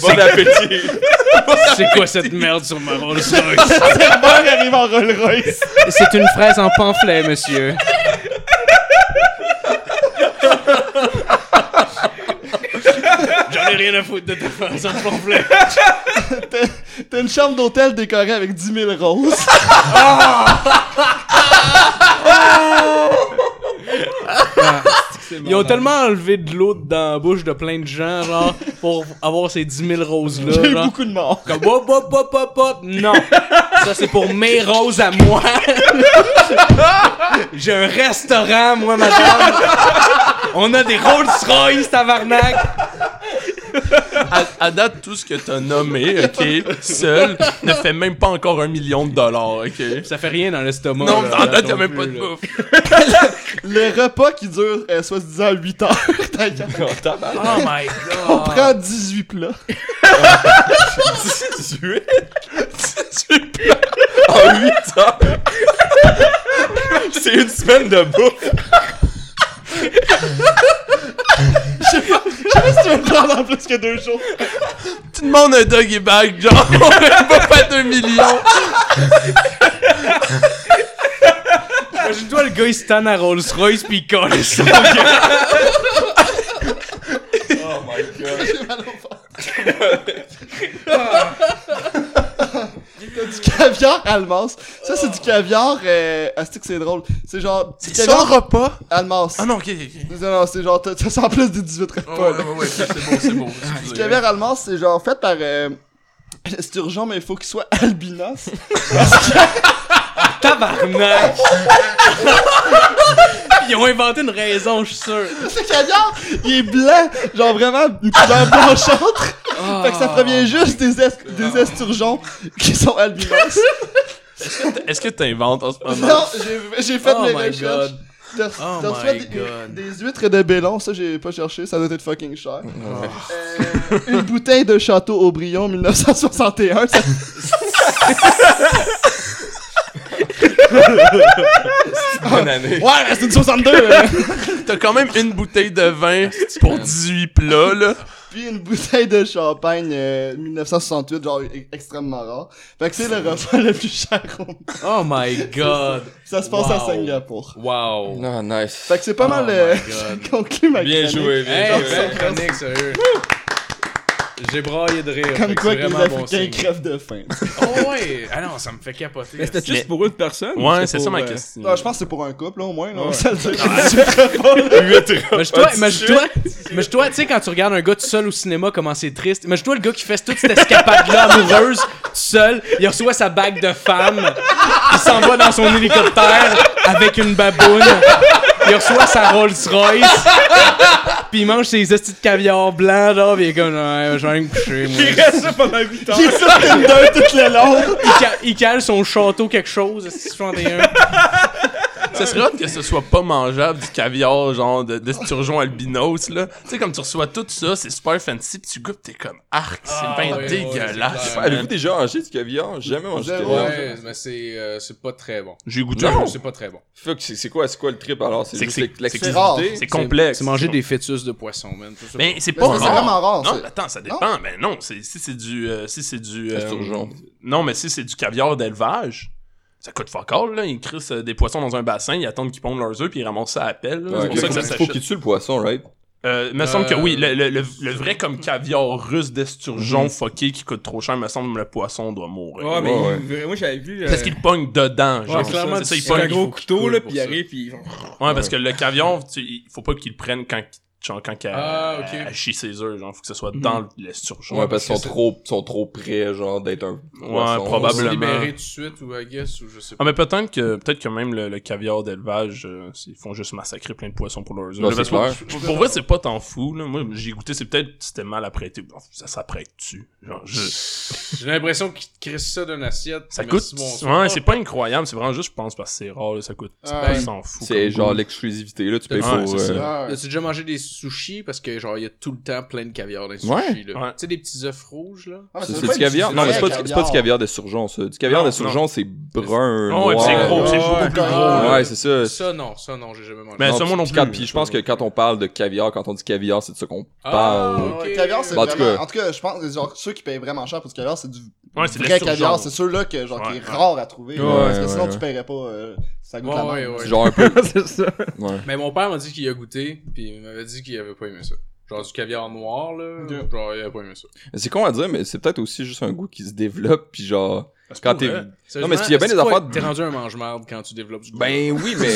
Bon appétit. C'est quoi cette merde sur ma Rolls Royce? Le serveur arrive en Rolls Royce. C'est une fraise en pamphlet, monsieur. Ai rien à foutre de ta en pamphlet. T'as- T'as une chambre d'hôtel décorée avec 10 000 roses. Ils ont tellement enlevé de l'eau dans la bouche de plein de gens, genre, pour avoir ces 10 000 roses-là. J'ai eu genre. beaucoup de morts. Comme hop hop hop hop hop non ça c'est pour mes roses à moi j'ai un restaurant moi madame on a des Rolls Royce tabarnak À, à date, tout ce que t'as nommé, ok, seul, ne fait même pas encore un million de dollars, ok. ça fait rien dans l'estomac Non, là, en date, non y'a même plus, pas de bouffe. Le repas qui dure, euh, soi-disant, 8 heures. T'as Oh, oh my On god prend 18 plats. 18. 18 plats? En 8 heures. C'est une semaine de bouffe. Je sais pas si tu veux prendre en plus que deux jours. Tu demandes un doggy bag, genre, on va pas 2 millions. imagine-toi le gars il se tanne à Rolls Royce pis il colle ça Oh my god. J'ai mal au ventre. T'as du caviar almas. Ça, c'est du caviar. Euh... Ah, c'est que c'est drôle? C'est genre. du C'est caviar ça, repas? almas. Ah non, ok, ok. Non, non, c'est genre. Ça en plus des 18 ok. repas. Ouais, ouais, ouais, c'est bon, c'est bon. Du caviar almas, c'est genre fait par. Euh... C'est urgent, mais il faut qu'il soit albinos. tabarnak ils ont inventé une raison je suis sûr Ce caviar, il est blanc. Genre vraiment une couleur blanchâtre. Fait que ça provient juste des, es- des esturgeons qui sont albinos. Est-ce que t'inventes en ce moment? Non, j'ai- fait oh mes my recherches. god T'as Oh my des, God. des huîtres de Bélon, ça j'ai pas cherché, ça doit être fucking cher. Ouais. Euh, une bouteille de Château Aubryon 1961, ça- Bonne année. Ouais, c'est une 62! là. T'as quand même une bouteille de vin pour 18 plats, là. Puis une bouteille de champagne euh, 1968, genre e- extrêmement rare. Fait que c'est le repas le plus cher au monde. Oh my god. Ça se passe à Wow. Singapour. Wow. Non, nice. Fait que c'est pas Oh mal my euh, God. conclu ma Bien chronique. joué, bien Hey, joué. belle chronique, sérieux. J'ai braillé de rire. Comme quoi c'est que les bon crèvent de faim. Oh ouais! Ah non, ça me fait capoter. Mais c'était juste pour une personne? ou Ouais, c'est ça ma euh, question. Non, je pense que c'est pour un couple, là, au moins. Là, Ouais. se le dit. Imagine-toi, imagine-toi, imagine-toi, tu sais, quand tu regardes un gars tout seul au cinéma, comment c'est triste. Imagine-toi le gars qui fait toute cette escapade-là amoureuse, tout seul, il reçoit sa bague de femme, il s'en va dans son hélicoptère avec une baboune, il reçoit sa Rolls-Royce, pis il mange ses hosties de caviar blanc, genre, pis il est comme, ouais, je vais me coucher, moi. Il reste ça pendant 8 ans. Qui est sur Tinder toute le long. Il, ca- il cale son château quelque chose, 61. Ça serait hot que ce soit pas mangeable du caviar, genre de, de sturgeon albinos, là. Tu sais, comme tu reçois tout ça, c'est super fancy, pis tu goûtes, t'es comme arc, c'est Ah, bien ouais, dégueulasse. c'est. Avez-vous déjà mangé du caviar? J'ai Jamais mangé Zéro. caviar. Ouais, mais c'est, euh, c'est pas très bon. J'ai goûté Non. un- C'est pas très bon. Fuck, c'est c'est quoi, c'est quoi le trip alors? C'est C'est c'est- c'est? C'est complexe. C'est manger des fœtus de poisson, man. Mais c'est pas c'est rare. vraiment rare, Non, attends, ça dépend. Mais non, c'est, si c'est du, euh, si c'est du, euh, non, mais si c'est du caviar d'élevage, ça coûte fuck all, là. Ils crissent euh, des poissons dans un bassin, ils attendent qu'ils pondent leurs œufs, puis ils ramassent ça à pelle, là. Ouais, c'est pour ça que ça faut s'achète. qu'il tue le poisson, right? Euh, me semble que Euh, oui, le, le, le, le vrai comme caviar russe d'esturgeon Mhm. fucké qui coûte trop cher, me semble que le poisson doit mourir. Ouais, mais Ouais, il- moi j'avais vu. Parce euh, qu'il pogne dedans, genre. Ouais, clairement, c'est ça, il c'est un pogne. gros faut couteau, là, puis il arrive, puis. Ouais, parce que le caviar, tu, il faut pas qu'il le prenne quand, genre, quand qu'elle Ah, ok. elle chie ses œufs, genre, faut que ce soit dans l'esturgeon. Ouais, parce qu'ils sont trop, sont trop près, genre, d'être un poisson. probablement. se libérer tout de suite, ou I guess, ou je sais Ah pas. mais peut-être que peut-être que même le, le caviar d'élevage euh, ils font juste massacrer plein de poissons pour leurs œufs. Pour, pour vrai c'est pas tant fou là. Moi j'ai goûté c'est peut-être c'était mal apprêté. Bon, ça s'apprête tu Genre je J'ai l'impression qu'ils te crissent ça d'une assiette. ça coûte ouais, c'est pas incroyable, c'est vraiment juste je pense parce que c'est rare là, ça coûte Ah, ouais. s'en fout. C'est genre l'exclusivité, là, tu payes Ouais, pour... ça. euh, Ouais. As-tu déjà mangé des sushis? Parce que, genre, il y a tout le temps plein de caviar dans les Ouais. sushis, là. Ouais. Tu sais, des petits œufs rouges, là? Ah, mais C'est du pas être caviar? Non, mais c'est pas, du- c'est pas du caviar de surgeon, ça. Du caviar Non, de surgeon, c'est brun, Oh, ouais, noir. c'est gros, c'est beaucoup plus gros. Ouais, c'est ça. Ça, non. Ça, non, j'ai jamais mangé. Mais ça, puis- moi non puis plus. quand- Puis je pense que quand on parle de caviar, quand on dit caviar, c'est de ça qu'on Ah, parle. ok. Ouais, caviar, c'est Bah, en tout vraiment... cas- En tout cas, je pense que genre, ceux qui payent vraiment cher pour du caviar, c'est du Ouais, c'est de vrai caviar. C'est ceux-là que, genre, qui Ouais, est ouais. rare à trouver. Ouais, parce que ouais, sinon, ouais. tu paierais pas... euh, ça goûte Ouais, la ouais, merde. ouais. C'est genre un peu... c'est ça. Ouais. Mais mon père m'a dit qu'il a goûté, puis il m'avait dit qu'il avait pas aimé ça. Genre du caviar noir, là. Genre, il avait pas aimé ça. C'est con à dire, mais c'est peut-être aussi juste un goût qui se développe, puis genre... Parce que Quand t'es... Non, mais s'il y a bien des affaires... T'es rendu un mange-marde quand tu développes du goût. Ben oui, mais...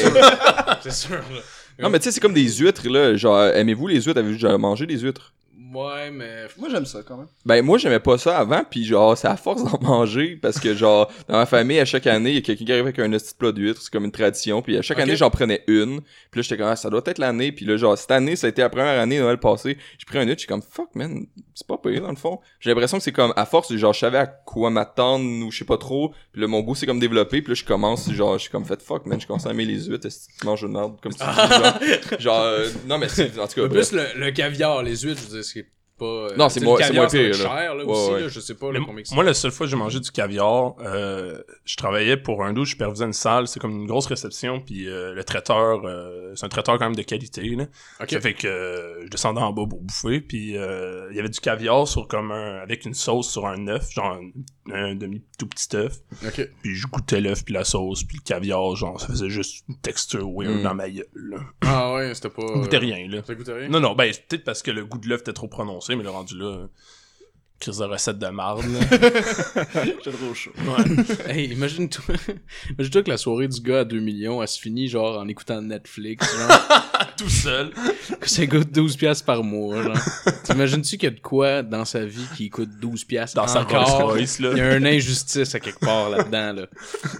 c'est sûr, là. non, mais tu sais, c'est comme des huîtres, là. Genre, aimez-vous les huîtres? Avez-vous déjà mangé des huîtres? Ouais, mais. Moi, j'aime ça, quand même. Ben moi j'aimais pas ça avant puis genre c'est à force d'en manger parce que genre dans ma famille à chaque année il y a quelqu'un qui arrive avec un petit plat d'huîtres c'est comme une tradition puis à chaque année j'en prenais une puis là j'étais comme ah, ça doit être l'année puis là genre cette année ça a été la première année Noël passé j'ai pris un huître j'étais comme fuck man c'est pas pire dans le fond j'ai l'impression que c'est comme à force genre je savais à quoi m'attendre ou je sais pas trop puis là mon goût c'est comme développé puis là je commence genre je suis comme fait fuck man je commence à aimer les huîtres est-ce que tu manges une merde comme tu dis, genre, genre euh, non mais c'est en tout cas bref. plus, le, le caviar, les huîtres, je veux dire, pas. euh, Non, c'est le c'est caviar, moins pire, là. cher, là, Ouais, aussi, ouais. là, je sais pas, là, combien moi, la seule fois que j'ai mangé du caviar, euh, je travaillais pour un dos, je supervisais une salle, c'est comme une grosse réception, puis euh, le traiteur, euh, c'est un traiteur quand même de qualité, là. Ok. Ça fait que euh, je descendais en bas pour bouffer, puis euh, il y avait du caviar sur comme un, avec une sauce sur un œuf, genre un, un demi tout petit œuf, Ok. puis je goûtais l'œuf puis la sauce, puis le caviar, genre ça faisait juste une texture weird Mm. dans ma gueule, là. Ah ouais, c'était pas. Euh, rien, là. Ça goûtait rien? Non, non, ben peut-être parce que le goût de l'œuf était trop prononcé, mais le rendu là, crise de recette de marde. J'étais trop chaud. Hey, imagine-toi. imagine-toi que la soirée du gars à 2 millions, elle se finit genre en écoutant Netflix, genre. tout seul. que ça coûte 12 piastres par mois, genre. T'imagines-tu qu'il y a de quoi dans sa vie qui coûte 12 piastres Dans sa encore? Royce, là. Il y a une injustice à quelque part là-dedans, là.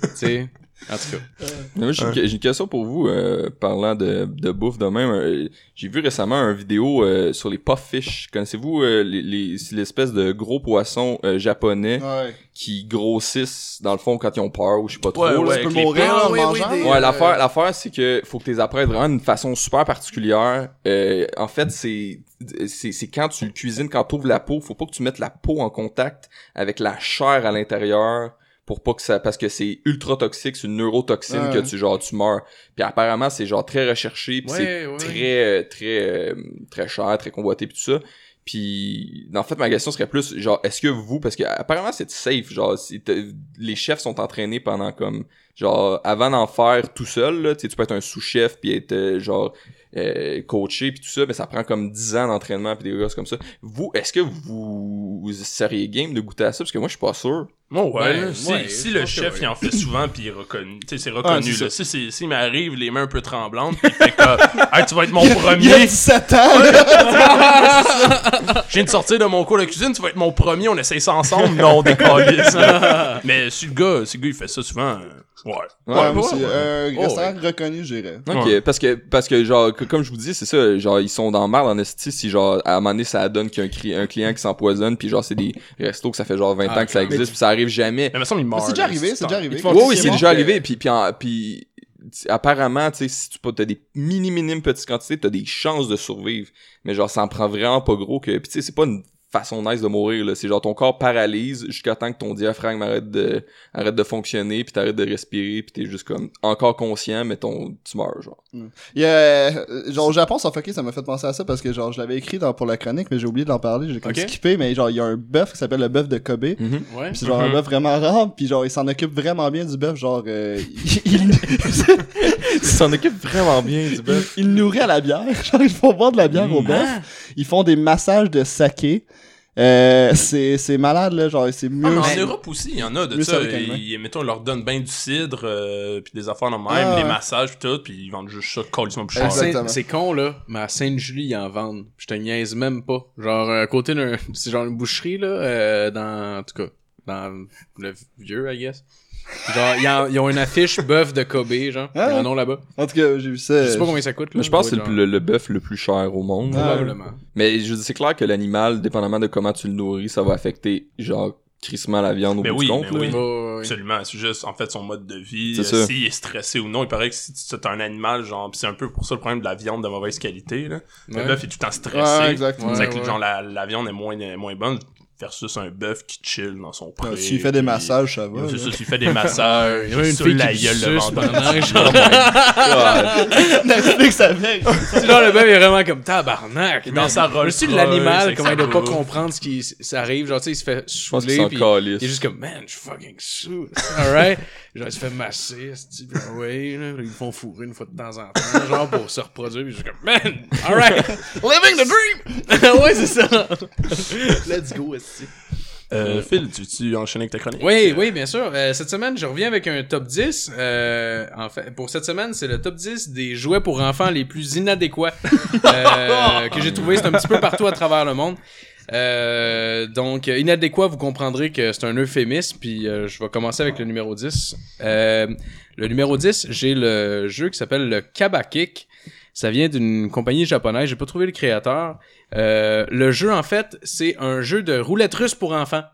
tu sais? En tout cas. Mais moi, j'ai une, question pour vous, euh, parlant de, de bouffe de même. Euh, j'ai vu récemment une vidéo euh, sur les pufffish. Connaissez-vous euh, les, les, c'est l'espèce de gros poissons euh, japonais Ouais. qui grossissent, dans le fond, quand ils ont peur ou je sais pas trop. Ouais, ouais, Tu peux mourir Ah, en oui, oui, mangeant? des- Ouais, Euh, l'affaire, l'affaire, c'est que faut que tu les apprennes vraiment d'une façon super particulière. Euh, en fait, c'est, c'est, c'est quand tu le cuisines, quand tu ouvres la peau, faut pas que tu mettes la peau en contact avec la chair à l'intérieur pour pas que ça, parce que c'est ultra toxique, c'est une neurotoxine Ouais. que tu, genre, tu meurs. Puis apparemment, c'est genre très recherché, puis c'est Ouais, très, euh, très, euh, très cher, très convoité, puis tout ça. Puis, en fait, ma question serait plus, genre, est-ce que vous, parce que apparemment c'est safe, genre, les chefs sont entraînés pendant comme, genre, avant d'en faire tout seul, là, tu sais, tu peux être un sous-chef puis être, euh, genre, euh, coaché puis tout ça, mais ça prend comme 10 ans d'entraînement puis des choses comme ça. Vous, est-ce que vous, vous seriez game de goûter à ça? Parce que moi, je suis pas sûr. Bon, ouais, là, si, ouais, si le chef ouais. il en fait souvent puis il est reconnu, tu sais c'est reconnu c'est là. Si c'est s'il m'arrive les mains un peu tremblantes, puis il fait que hey, tu vas être mon Il y a premier. 17 ans! Je viens de sortir de mon cours de cuisine, tu vas être mon premier, on essaye ça ensemble. Non, décalisse. Mais si le gars, si le gars il fait ça souvent, euh, ouais. Ouais, Ouais, moi, ouais, c'est un Oh, restaurant reconnu, j'irais. Ok, Ouais. parce que, parce que, genre, que- comme je vous dis, c'est ça, genre, ils sont dans le mal en esti si, genre, à un moment donné, ça donne qu'il y a un, cri- un client qui s'empoisonne, puis genre, c'est des restos que ça fait genre 20 Ah, ans que ça existe, puis ça arrive jamais. Mais il me semble il Mais meurt. c'est déjà arrivé, c'est déjà arrivé. Oui, oui, c'est déjà manque, arrivé, puis, puis, en- puis apparemment, tu sais, si tu as des mini minimes petites quantités, t'as des chances de survivre. Mais genre, ça en prend vraiment pas gros que, puis tu sais, c'est pas une façon nice de mourir, là. C'est genre, ton corps paralyse jusqu'à temps que ton diaphragme arrête de, arrête de fonctionner, puis t'arrêtes de respirer, puis t'es juste comme encore conscient, mais ton, tu meurs, genre. Il y a, euh, genre, au Japon, Suffoqué, ça m'a fait penser à ça parce que, genre, je l'avais écrit dans, pour la chronique, mais j'ai oublié d'en parler, j'ai comme Ok. skippé, mais genre, il y a un bœuf qui s'appelle le bœuf de Kobe. Ouais. Pis c'est genre un Mhm. bœuf vraiment rare, puis genre, il s'en occupe vraiment bien du bœuf, genre, euh, il, il, s'en occupes vraiment bien du bœuf. il le nourrit à la bière. Genre, ils font boire de la bière au bœuf. Ils font des massages de saké. Euh, c'est, c'est malade, là, genre, c'est Ah, mieux. mais en Europe aussi, il y en a de ça. Ils, mettons, on leur donne ben du cidre, euh, puis des affaires de même, Ah, des ouais. massages, puis tout, puis ils vendent juste ça complètement plus cher. C'est con, là, mais à Sainte-Julie, ils en vendent. Je te niaise même pas. Genre, à côté d'un... C'est genre une boucherie, là, euh, dans... En tout cas, dans le vieux, I guess. Genre, ils, en- ils ont une affiche bœuf de Kobe, genre. Ah Ils ouais? en ont là-bas. En tout cas, j'ai vu ça. Je sais pas combien ça coûte, là. Mais je pense que c'est le, le, bœuf le plus cher au monde. Ah, Probablement. Mais je c'est clair que l'animal, dépendamment de comment tu le nourris, ça va affecter, genre, crissement la viande au Mais bout oui, du compte. mais oui. Ouais, ouais. Absolument, c'est juste en fait son mode de vie, euh, s'il est stressé ou non. Il paraît que si tu as un animal, genre, pis c'est un peu pour ça le problème de la viande de mauvaise qualité. Là. Le Ouais. bœuf est tout le temps stressé. Ouais, exactement. C'est que Ouais, genre la, la viande est moins, moins bonne versus un bœuf qui chill dans son pré. S'il fait des massages, ça va. C'est ça, s'il fait des massages, Il y a une fille la qui gueule le avec. C'est genre, le bœuf est vraiment comme tabarnak. Dans sa Aussi, Royce, l'animal, comment il doit pas comprendre ce qui ça arrive. Genre, tu sais, il se fait saouler, puis il est juste comme, man, je suis fucking sous. Alright? Genre, il se fait masser, ouais, là, ils font fourrer une fois de temps en temps, genre, pour se reproduire, puis je suis comme, man, alright, living the dream! ouais, c'est ça. Let's go, esti. Euh, Phil, tu, tu enchaînes avec ta chronique? Oui, oui, bien sûr. Euh, cette semaine, je reviens avec un top 10. Euh, en fait, pour cette semaine, c'est le top 10 des jouets pour enfants les plus inadéquats euh, que j'ai trouvé. C'est un petit peu partout à travers le monde. Euh, donc, euh, inadéquat, vous comprendrez que c'est un euphémisme. Puis, euh, je vais commencer avec le numéro 10. Euh, le numéro 10, j'ai le jeu qui s'appelle le Kabakik. Ça vient d'une compagnie japonaise. J'ai pas trouvé le créateur. Euh, le jeu, en fait, c'est un jeu de roulette russe pour enfants.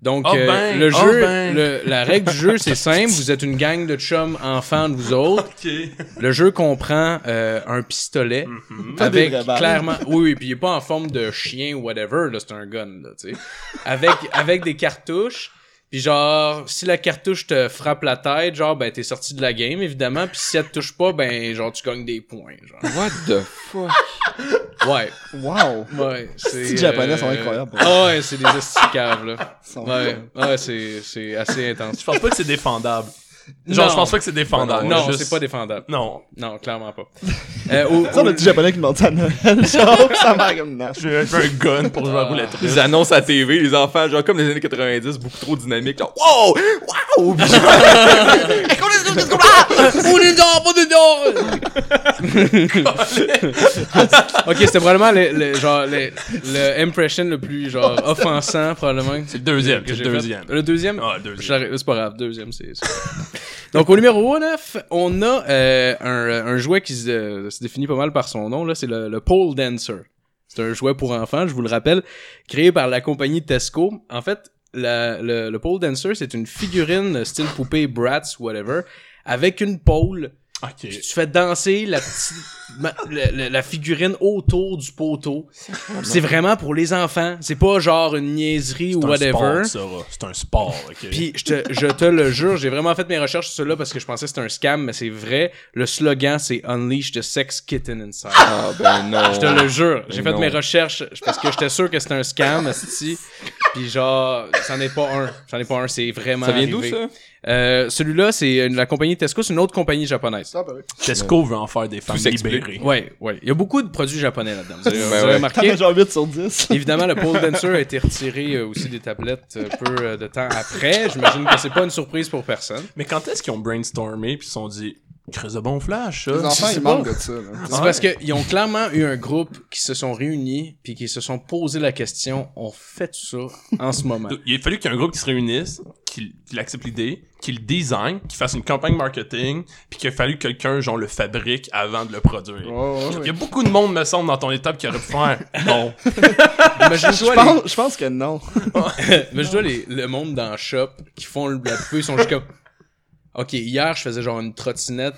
Donc, Ah euh, ben, le ah jeu, ben. le- la règle du jeu, c'est simple. Vous êtes une gang de chums enfants de vous autres. Le jeu comprend euh, un pistolet Mhm. Avec clairement, oui, oui, puis il est pas en forme de chien ou whatever, là, c'est un gun, là, tu sais. Avec avec des cartouches. Puis genre, si la cartouche te frappe la tête, genre, ben t'es sorti de la game, évidemment. Puis si elle te touche pas, ben genre tu gagnes des points, genre. What the fuck? Ouais, Wow. ouais. C'est Les Japonais euh, sont incroyables. Ah ouais, c'est des esticaves, là. Ouais, ouais, c'est c'est assez intense. Je pense pas que c'est défendable. Genre, Non. je pense pas que c'est défendable. Non, Juste- c'est pas défendable. Non. Non, clairement pas. Euh, au- Ça, le petit japonais qui demande ça à Noël, genre, ça m'a comme non. Je faire un gun pour jouer à roulette russe. Ils annoncent à TV, les enfants, genre comme les années 90, beaucoup trop dynamiques, genre wow! Wow! Ok, c'était probablement le, le- genre le, le impression le plus genre offensant probablement. C'est le deuxième, que le fait. deuxième. Le deuxième? Ah, deuxième. C'est pas grave, deuxième c'est. Donc, au numéro 9, on a euh, un, un jouet qui se, se définit pas mal par son nom, c'est le, le pole dancer. C'est un jouet pour enfants, je vous le rappelle, créé par la compagnie Tesco. En fait, le, le pole dancer, c'est une figurine style poupée Bratz, whatever, avec une pole. Puis tu fais danser la petite, ma- la, figurine autour du poteau. C'est vraiment pour les enfants. C'est pas genre une niaiserie ou C'est un whatever. sport, ça, Ra. C'est un sport, ok. Puis je te, je te le jure, j'ai vraiment fait mes recherches sur cela parce que je pensais que c'était un scam, mais c'est vrai. Le slogan, c'est Unleash the Sex Kitten Inside. Ah, ben non. Je te le jure, j'ai Mais fait non. mes recherches parce que j'étais sûr que c'était un scam. Puis genre, c'en est pas un. C'en est pas un, c'est vraiment Ça vient d'où, ça? Euh, celui-là, c'est la compagnie Tesco, c'est une autre compagnie japonaise. Ah, ben oui. Tesco veut en faire des femmes libérées. Ouais, ouais. Il y a beaucoup de produits japonais là-dedans. Vous avez, vous Ben avez ouais. T'en remarqué? as genre 8 sur 10. Évidemment, le pole dancer a été retiré euh, aussi des tablettes euh, peu euh, de temps après. J'imagine que c'est pas une surprise pour personne. Mais quand est-ce qu'ils ont brainstormé puis ils se sont dit, Chris de bon flash, ça. Les enfants, sais ils pas. manquent de ça. là. C'est parce qu'ils ont clairement eu un groupe qui se sont réunis puis qui se sont posé la question on fait ça en ce moment. Il a fallu qu'il y ait un groupe qui se réunisse, qu'il qu'il accepte l'idée, qu'il le design, qu'il fasse une campagne marketing, puis qu'il a fallu que quelqu'un, genre, le fabrique avant de le produire. Il y a beaucoup de monde, me semble, dans ton étape qui aurait pu faire non. Je pense, je pense que non. les, imagine-toi les- le monde dans le shop qui font le- la poupée, ils sont juste comme Ok, hier je faisais genre une trottinette.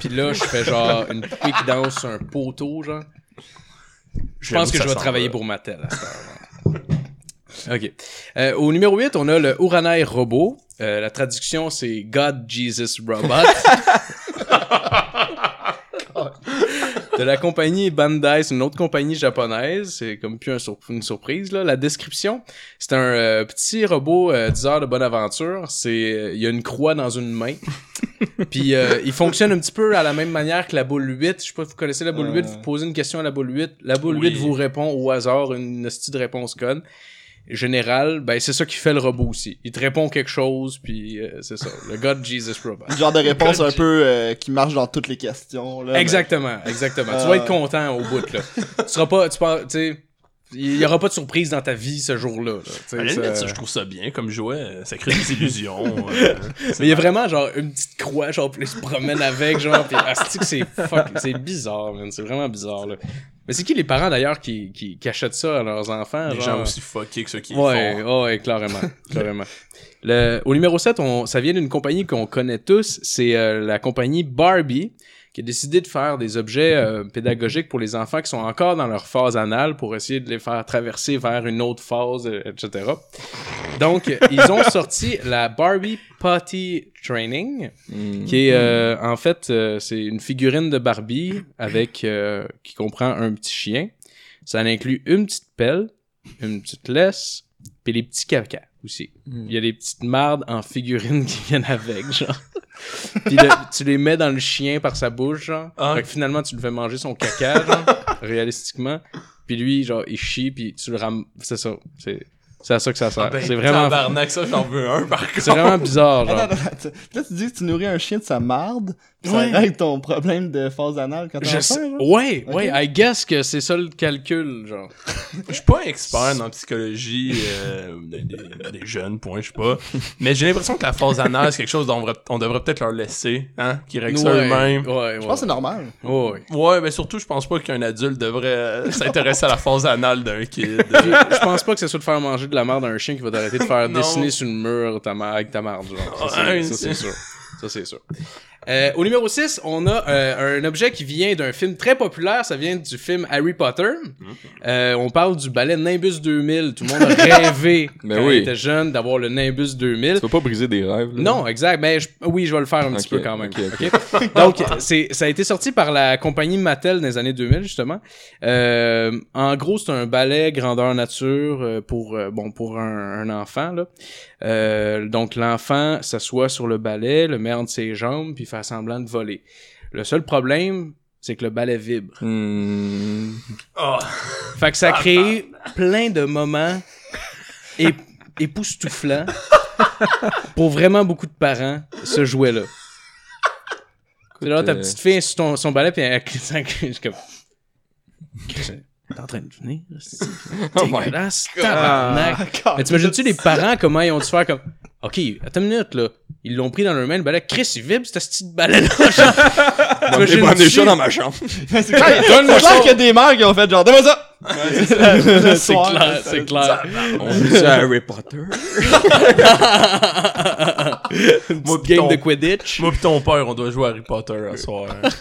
puis là je fais genre une poupée qui danse sur un poteau, genre. Je pense que je vais travailler pour Mattel à cette heure. OK. Euh, au numéro 8, on a le Uranai Robot. Euh, la traduction, c'est God Jesus Robot. de la compagnie Bandai, c'est une autre compagnie japonaise. C'est comme plus un sur- une surprise. Là. La description, c'est un euh, petit robot euh, 10 heures de bonne aventure. C'est euh, Il y a une croix dans une main. Puis euh, il fonctionne un petit peu à la même manière que la boule 8. Je sais pas si vous connaissez la boule 8. Vous posez une question à la boule 8. La boule Oui. 8 vous répond au hasard une hostie de réponse conne. Général, ben c'est ça qui fait le robot aussi. Il te répond quelque chose, puis euh, c'est ça. Le God Jesus Robot. Le genre de réponse un peu euh, qui marche dans toutes les questions. Là, Exactement, exactement. Tu vas être content au bout, là. tu seras pas, tu pas, tu sais, il y aura pas de surprise dans ta vie ce jour-là, là. Tu sais, À la ça- limite, ça, je trouve ça bien comme jouet. Ça crée des illusions. euh, Mais il y a vraiment, genre, une petite croix, genre, puis il se promène avec, genre, pis asti que c'est fuck, c'est bizarre, man. C'est vraiment bizarre, là. Mais c'est qui les parents, d'ailleurs, qui, qui, qui achètent ça à leurs enfants, Des genre? gens aussi fuckés que ceux qui le Ouais, font. ouais, clairement, clairement. Le, au numéro 7, on, ça vient d'une compagnie qu'on connaît tous, c'est euh, la compagnie Barbie, qui a décidé de faire des objets euh, pédagogiques pour les enfants qui sont encore dans leur phase anale pour essayer de les faire traverser vers une autre phase, euh, etc. Donc, ils ont sorti la Barbie Potty Training, qui est euh, en fait euh, c'est une figurine de Barbie avec euh, qui comprend un petit chien. Ça inclut une petite pelle, une petite laisse, puis les petits caca aussi. Il y a des petites mardes en figurine qui viennent avec, genre. puis le- tu les mets dans le chien par sa bouche, genre. Ah. Fait que finalement, tu le fais manger son caca, genre, réalistiquement. Puis lui, genre, il chie, puis tu le ram... C'est ça. C'est c'est à ça que ça sert. Ah ben, c'est vraiment... Tabarnak, ça, j'en veux un, par contre. C'est vraiment bizarre, genre. Attends, attends, attends. Là, tu dis que tu nourris un chien de sa marde, ça Ouais. règle ton problème de phase anale quand enfant, sais-? Ouais, Ok. ouais, I guess que c'est ça le calcul, genre. Je suis pas expert dans la psychologie euh, des, des- des jeunes, point, je sais pas. Mais j'ai l'impression que la phase anale, c'est quelque chose dont on devrait, on devrait peut-être leur laisser, hein, qu'ils règlent ça Ouais, eux-mêmes. Ouais, ouais. Je pense que c'est normal. Ouais. Ouais, mais surtout, je pense pas qu'un adulte devrait euh, s'intéresser à la phase anale d'un kid. Je pense pas que ce soit de faire manger de la merde à un chien qui va t'arrêter de faire Non. dessiner sur le mur ta avec ta marde, genre. Ça, c'est- ça, c'est c'est- sûr. Ça, c'est sûr. Euh, au numéro 6, on a euh, un objet qui vient d'un film très populaire. Ça vient du film Harry Potter. Euh, on parle du ballet Nimbus 2000. Tout le monde a rêvé Mais quand oui. il était jeune d'avoir le Nimbus 2000. Tu peux pas briser des rêves, là. Non, exact. Mais je- oui, je vais le faire un petit peu quand même. Donc, c'est, ça a été sorti par la compagnie Mattel dans les années 2000, justement. En gros, c'est un ballet grandeur nature pour, bon, pour un, un enfant. Là. Donc, l'enfant s'assoit sur le balai, le met entre ses jambes, puis fait semblant de voler. Le seul problème, c'est que le balai vibre. Hmm. Ah. Fait que ça crée plein de moments ép- époustouflants pour vraiment beaucoup de parents, ce jouet-là. C'est là, ta euh, petite fille est sur ton, son balai, puis elle je suis comme... T'es en train de venir? c'est Oh Dégueulasse, tabarnak. Ah, Mais t'imagines-tu les parents, comment ils ont dû faire comme... OK, attends une minute, là. Ils l'ont pris dans leur main, le balai. Chris, il vibre, cette petite balai-là. Moi, j'ai pas amené ça dans ma chambre. C'est clair, clair qu'il y a des mères qui ont fait genre, donne-moi ça! C'est clair, c'est clair. On dit ça à Harry Potter? Moi, game ton- de Quidditch. Moi pis ton père, on doit jouer à Harry Potter à soir.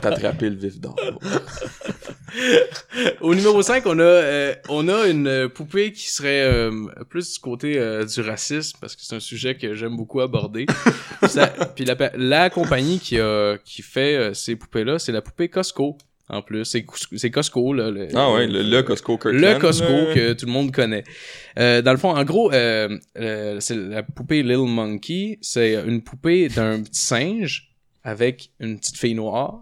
T'attraper le vif d'or. Au numéro 5, on a, euh, on a une poupée qui serait euh, plus du côté euh, du racisme, parce que c'est un sujet que j'aime beaucoup aborder. Ça- Puis la, la compagnie qui, a, qui fait euh, ces poupées-là, c'est la poupée Costco, en plus. C'est Costco, là. le- Ah ouais, le, le Costco Kirkland. le Costco que tout le monde connaît. Euh, dans le fond, en gros, euh, euh, c'est la poupée Little Monkey. C'est une poupée d'un petit singe avec une petite fille noire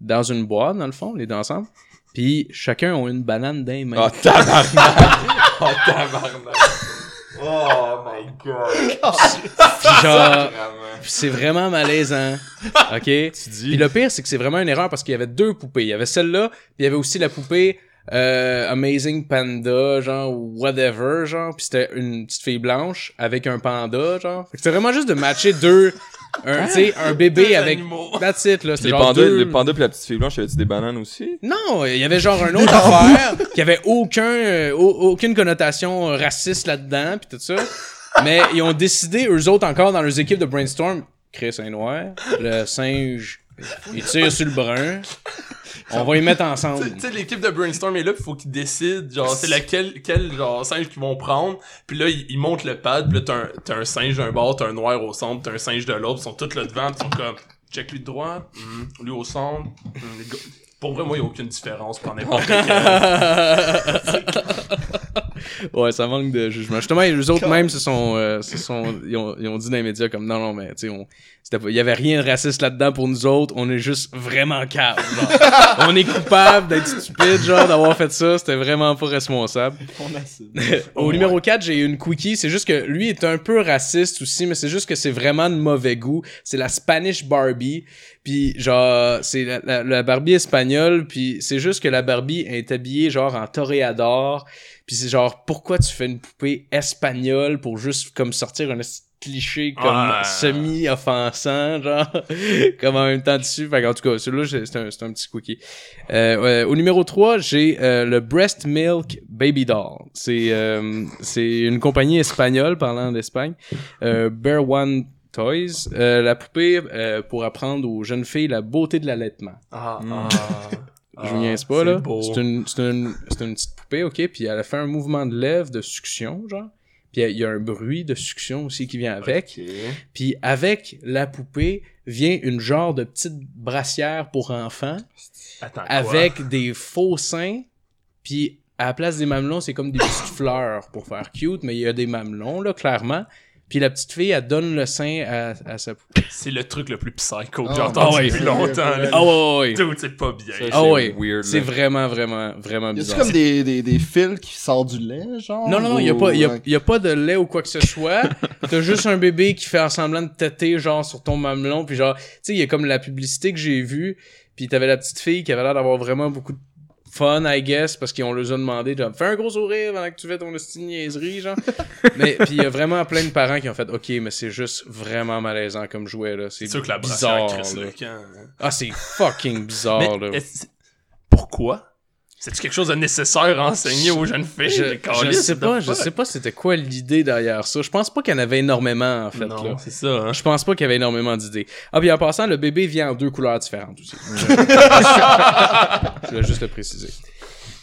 dans une boîte, dans le fond, les deux ensemble. Puis chacun ont une banane dans les mains. Ah, tabarnak! oh, tabarnak! Oh my god! Puis genre, c'est vraiment malaisant. OK? Tu Puis le pire, c'est que c'est vraiment une erreur parce qu'il y avait deux poupées. Il y avait celle-là, puis il y avait aussi la poupée euh, Amazing Panda, genre, whatever, genre. Puis c'était une petite fille blanche avec un panda, genre. Fait que c'était vraiment juste de matcher deux... Un, sais, un bébé Deux avec... animaux. That's it, là. Les genre pandas, deux... les pandas pis la petite fille blanche, avait-tu des bananes aussi? Non, il y avait genre un autre affaire qui avait aucun, euh, au- aucune connotation euh, raciste là-dedans, puis tout ça. Mais ils ont décidé, eux autres, encore dans leurs équipes de brainstorm, Chris est noir, le singe, il tire sur le brun, on va y mettre ensemble. Tu sais, l'équipe de Brainstorm est là, pis faut qu'ils décident, genre, c'est lequel, quel, genre, singe qu'ils vont prendre. Puis là, ils, ils montent le pad, pis là, t'as un, t'as un singe d'un bord, t'as un noir au centre, t'as un singe de l'autre, ils sont tous là devant, pis ils sont comme, check lui de droite, hmm, lui au centre. hmm, les gars- Pour vrai, moi, y a aucune différence pour n'importe quel. ouais, ça manque de jugement. Justement, les autres même se sont, euh, se sont ils, ont, ils ont dit dans les médias comme non, non, mais tu sais, il y avait rien de raciste là-dedans pour nous autres, on est juste vraiment calme. on est coupable d'être stupide, genre, d'avoir fait ça, c'était vraiment pas responsable. Au numéro 4, j'ai une quickie. C'est juste que lui est un peu raciste aussi, mais c'est juste que c'est vraiment de mauvais goût. C'est la Spanish Barbie. Puis genre, c'est la, la- la Barbie espagnole. Puis c'est juste que la Barbie est habillée genre en toréador. Puis c'est genre, pourquoi tu fais une poupée espagnole pour juste comme sortir un cliché comme semi-offensant, genre, comme en même temps dessus? Fait qu'en tout cas, celui-là, c'est un, c'est un petit quickie. Euh, ouais, au numéro 3, j'ai euh, le Breast Milk Baby Doll. C'est euh, c'est une compagnie espagnole parlant d'Espagne. Euh, Bear One Toys. Euh, la poupée euh, pour apprendre aux jeunes filles la beauté de l'allaitement. Ah, Hmm. ah. Je vous niaise pas, là. C'est une, une, une petite poupée, ok? Puis elle a fait un mouvement de lèvres de succion, genre. Puis il y a un bruit de succion aussi qui vient avec. Puis avec la poupée vient une genre de petite brassière pour enfants Attends, quoi? avec des faux seins. Puis à la place des mamelons, c'est comme des petites fleurs pour faire cute, mais il y a des mamelons, là, clairement. Puis la petite fille, elle donne le sein à, à sa poupée. C'est le truc le plus psycho que Ah, j'ai entendu ah ouais, depuis c'est longtemps. Ah ouais, ouais. Dude, c'est pas bien. Ah c'est ouais. weird, C'est vraiment, vraiment, vraiment Y a-tu bizarre. comme des, des, des fils qui sortent du lait, genre? Non, non, non, il n'y a, Ou- pas- y a, ouais. y a pas de lait ou quoi que ce soit. T'as juste un bébé qui fait en semblant de têter, genre, sur ton mamelon. Puis genre, tu sais, il y a comme la publicité que j'ai vue. Puis t'avais la petite fille qui avait l'air d'avoir vraiment beaucoup de fun, I guess, parce qu'on leur a demandé, genre, fais un gros sourire pendant que tu fais ton niaiserie, genre. mais, puis il y a vraiment plein de parents qui ont fait, OK, mais c'est juste vraiment malaisant comme jouet, là. C'est sûr que la bizarre, là. le camp. hein. Ah, c'est fucking bizarre, Mais là. pourquoi? C'est-tu quelque chose de nécessaire à enseigner aux jeunes filles? Je, Les je câlisses, sais pas, je sais pas c'était quoi l'idée derrière ça. Je pense pas qu'il y en avait énormément, en fait. Non, c'est ça, hein. Je pense pas qu'il y avait énormément d'idées. Ah, puis en passant, le bébé vient en deux couleurs différentes aussi. Je voulais juste le préciser.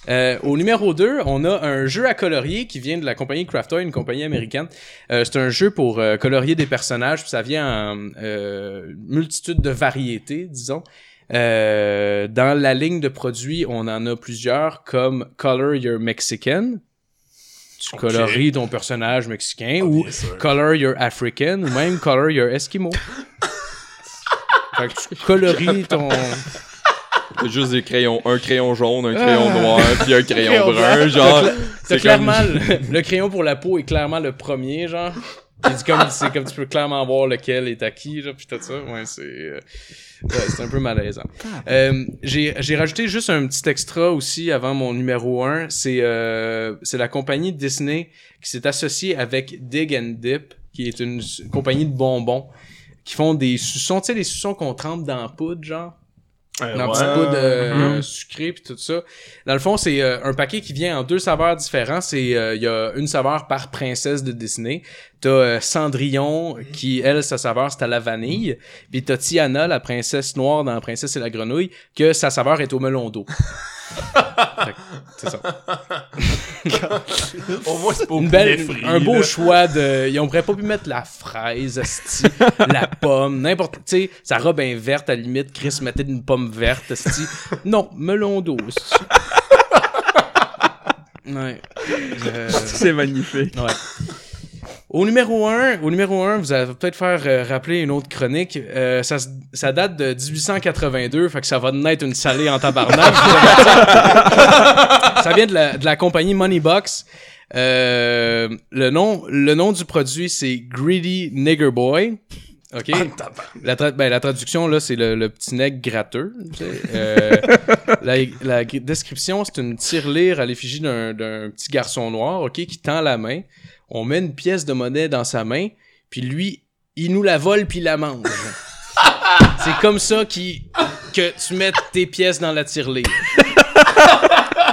Euh, au numéro 2, on a un jeu à colorier qui vient de la compagnie Craftoy, une compagnie américaine. Euh, c'est un jeu pour euh, colorier des personnages, puis ça vient en euh, multitude de variétés, disons. Euh, dans la ligne de produits, on en a plusieurs, comme Color Your Mexican. Tu Ok. coloris ton personnage mexicain, Ah, ou. Color Your African ou même Color Your Eskimo. fait que tu coloris ton. C'est juste des crayons, un crayon jaune, un crayon noir, puis un crayon brun, genre. C'est C'est clairement comme- le, le crayon pour la peau est clairement le premier, genre. C'est comme, comme tu peux clairement voir lequel est à qui, genre, puis tout ça. Ouais, c'est. euh, ouais, c'est un peu malaisant. Euh, j'ai, j'ai rajouté juste un petit extra aussi avant mon numéro 1. C'est, euh, c'est la compagnie Disney qui s'est associée avec Dig and Dip qui est une compagnie de bonbons qui font des suçons, tu sais, des suçons qu'on trempe dans la poudre, genre? Euh, dans ouais. petite poudre euh, Mhm. sucrée puis tout ça. Dans le fond, c'est euh, un paquet qui vient en deux saveurs différents. C'est euh, il y a une saveur par princesse de Disney. T'as euh, Cendrillon qui elle sa saveur c'est à la vanille. Puis t'as Tiana la princesse noire dans la princesse et la grenouille que sa saveur est au melon d'eau. C'est ça. Au moins, c'est pas au Une belle, un beau là. choix de. Ils auraient pas pu mettre la fraise, la pomme, n'importe. Tu sais, sa robe est verte, à la limite, Chris mettait une pomme verte. Non, melon d'eau. Ouais. Euh, C'est magnifique. ouais. Au numéro 1, au numéro 1, vous allez peut-être faire euh, rappeler une autre chronique. Euh, ça, date de 1882, fait que ça va naître une salée en tabarnak. ça vient de la, de la compagnie Moneybox. Euh, le nom, le nom du produit c'est Greedy Nigger Boy. Ok? La, tra- ben, la traduction là, c'est le, le petit nègre gratteux. Euh, la, description, c'est une tirelire à l'effigie d'un d'un petit garçon noir, ok, qui tend la main. On met une pièce de monnaie dans sa main, puis lui, il nous la vole puis il la mange. c'est comme ça qui que tu mets tes pièces dans la tirelire.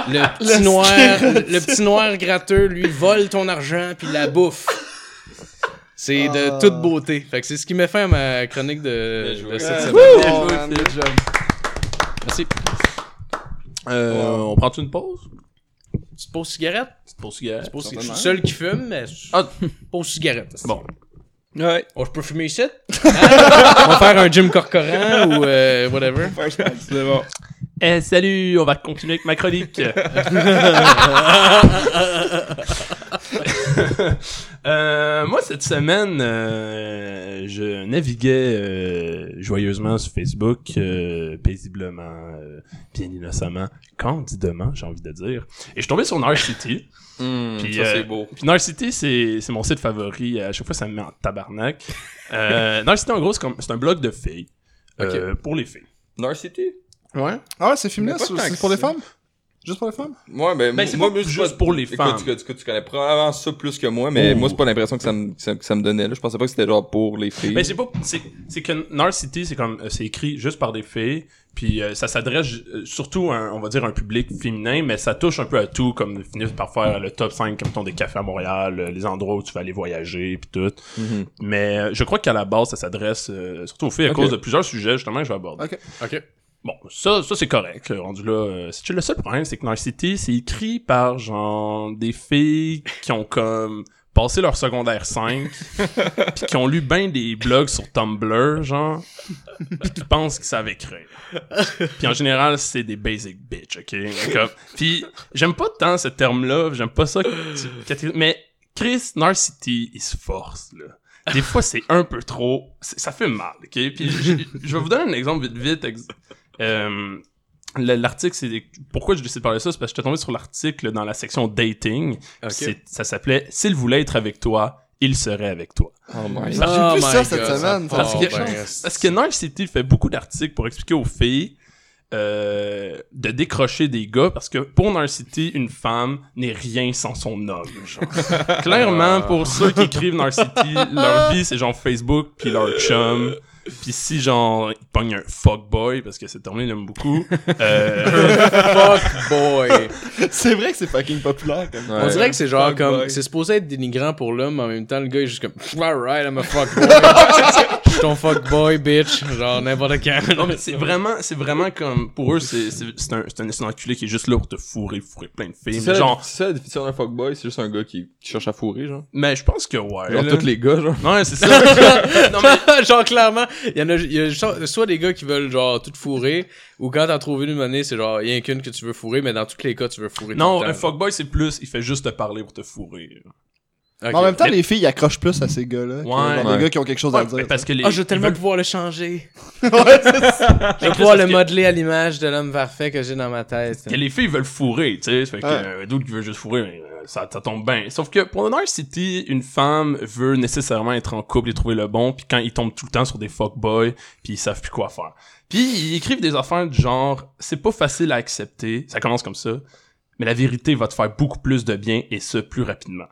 Le petit noir, le petit noir gratteux, lui vole ton argent puis la bouffe. C'est de Ah. toute beauté. Fait que c'est ce qui m'a fait à ma chronique de, cette semaine. Merci. Euh, On prend une pause? Petite pause cigarette? Petite pause cigarette. Pause- Je suis seul qui fume, mais Ah. pause cigarette. Bon. Ouais. Oh, je peux fumer ici? Hein? On va faire un Jim Corcoran ou euh, whatever. C'est bon. Eh, salut, on va continuer avec ma chronique. Euh, moi, cette semaine, euh, je naviguais euh, joyeusement sur Facebook, euh, paisiblement, euh, bien innocemment, candidement, j'ai envie de dire. Et je suis tombé sur Narcity. Hum, Puis, ça, euh, c'est beau. Puis Narcity, c'est c'est mon site favori. À chaque fois, ça me met en tabarnak. Euh, Narcity, en gros, c'est comme- c'est un blog de filles. euh, pour les filles. Narcity? Ouais. Ah ouais, c'est féminin, Mais pas c'est pour les femmes? Juste pour les femmes? Ouais, ben, Ben, c'est moi, pas moi, juste pas- pour les Écoute, femmes. Tu, tu, tu connais probablement ça plus que moi, mais Oh. moi, c'est pas l'impression que ça me, que ça, que ça me donnait, là. Je pensais pas que c'était genre pour les filles. Mais c'est pas c'est c'est que Narcity c'est comme euh, c'est écrit juste par des filles puis euh, ça s'adresse euh, surtout à un, on va dire un public féminin mais ça touche un peu à tout comme finir par faire le top 5 comme ton des cafés à Montréal euh, les endroits où tu vas aller voyager puis tout Mhm. mais euh, je crois qu'à la base ça s'adresse euh, surtout aux filles à cause de plusieurs sujets justement que je vais aborder Ok. Ok. Bon, ça, ça c'est correct. Rendu là, euh, c'est le seul problème, c'est que Narcity, c'est écrit par genre des filles qui ont comme passé leur secondaire 5, puis qui ont lu ben des blogs sur Tumblr, genre, puis qui pensent qu'ils savent écrire. Puis en général, c'est des basic bitch, ok? Comme- Puis j'aime pas tant ce terme-là, j'aime pas ça. Mais Chris Narcity, il se force là. Des fois, c'est un peu trop. Ça fait mal, ok? Puis je vais vous donner un exemple vite, vite. Euh, le- L'article, c'est. Pourquoi je décide de parler de ça? C'est parce que j'étais tombé sur l'article dans la section dating. Ça s'appelait S'il voulait être avec toi, il serait avec toi. Oh my J'ai Oh vu my ça cette God, semaine. ça Parce que-. Parce que Narcity fait beaucoup d'articles pour expliquer aux filles euh, de décrocher des gars parce que pour Narcity, une femme n'est rien sans son homme. genre. Clairement, pour ceux qui écrivent Narcity, leur vie c'est genre Facebook puis leur chum. Puis si genre ils pognent un fuckboy parce que c'est terminé, il aime beaucoup. Euh, Fuck boy. C'est vrai que c'est fucking populaire comme Ouais. On dirait que c'est genre Fuck comme. boy. C'est supposé être dénigrant pour l'homme, mais en même temps, le gars est juste comme. Alright, I'm a fuck boy. Je suis ton fuck boy, bitch. Genre n'importe quand. non mais c'est vraiment, c'est vraiment comme pour eux c'est c'est c'est un c'est un, c'est un enculé qui est juste là pour te fourrer, fourrer plein de filles. C'est Mais ça, genre, la- c'est ça la définition d'un fuckboy, c'est juste un gars qui, qui cherche à fourrer, genre. mais je pense que ouais. Genre là. tous les gars, genre. Ouais, c'est ça. non mais genre clairement, il y en a, il y a so- soit des gars qui veulent genre tout fourrer, ou quand t'en trouves une une année, c'est genre rien qu'une que tu veux fourrer, mais dans tous les cas, tu veux fourrer Non, tout un le temps. fuckboy, c'est plus, il fait juste te parler pour te fourrer. Mais en même temps, Mais- les filles, ils accrochent plus à ces gars-là. que Ouais. genre Ouais. Des gars qui ont quelque chose à dire. Mais parce que les. Ah, je veux tellement veulent- pouvoir le changer. ouais, ça. Je vais pouvoir le modeler à l'image de l'homme parfait que j'ai dans ma tête. que les filles veulent fourrer, tu sais. Fait que Ouais. euh, d'autres qui veulent juste fourrer, euh, ça, ça tombe bien. Sauf que pour le City, une femme veut nécessairement être en couple et trouver le bon, puis quand ils tombent tout le temps sur des fuckboys, puis ils savent plus quoi faire. Puis ils écrivent des affaires du genre, c'est pas facile à accepter, ça commence comme ça, mais la vérité va te faire beaucoup plus de bien et ce plus rapidement.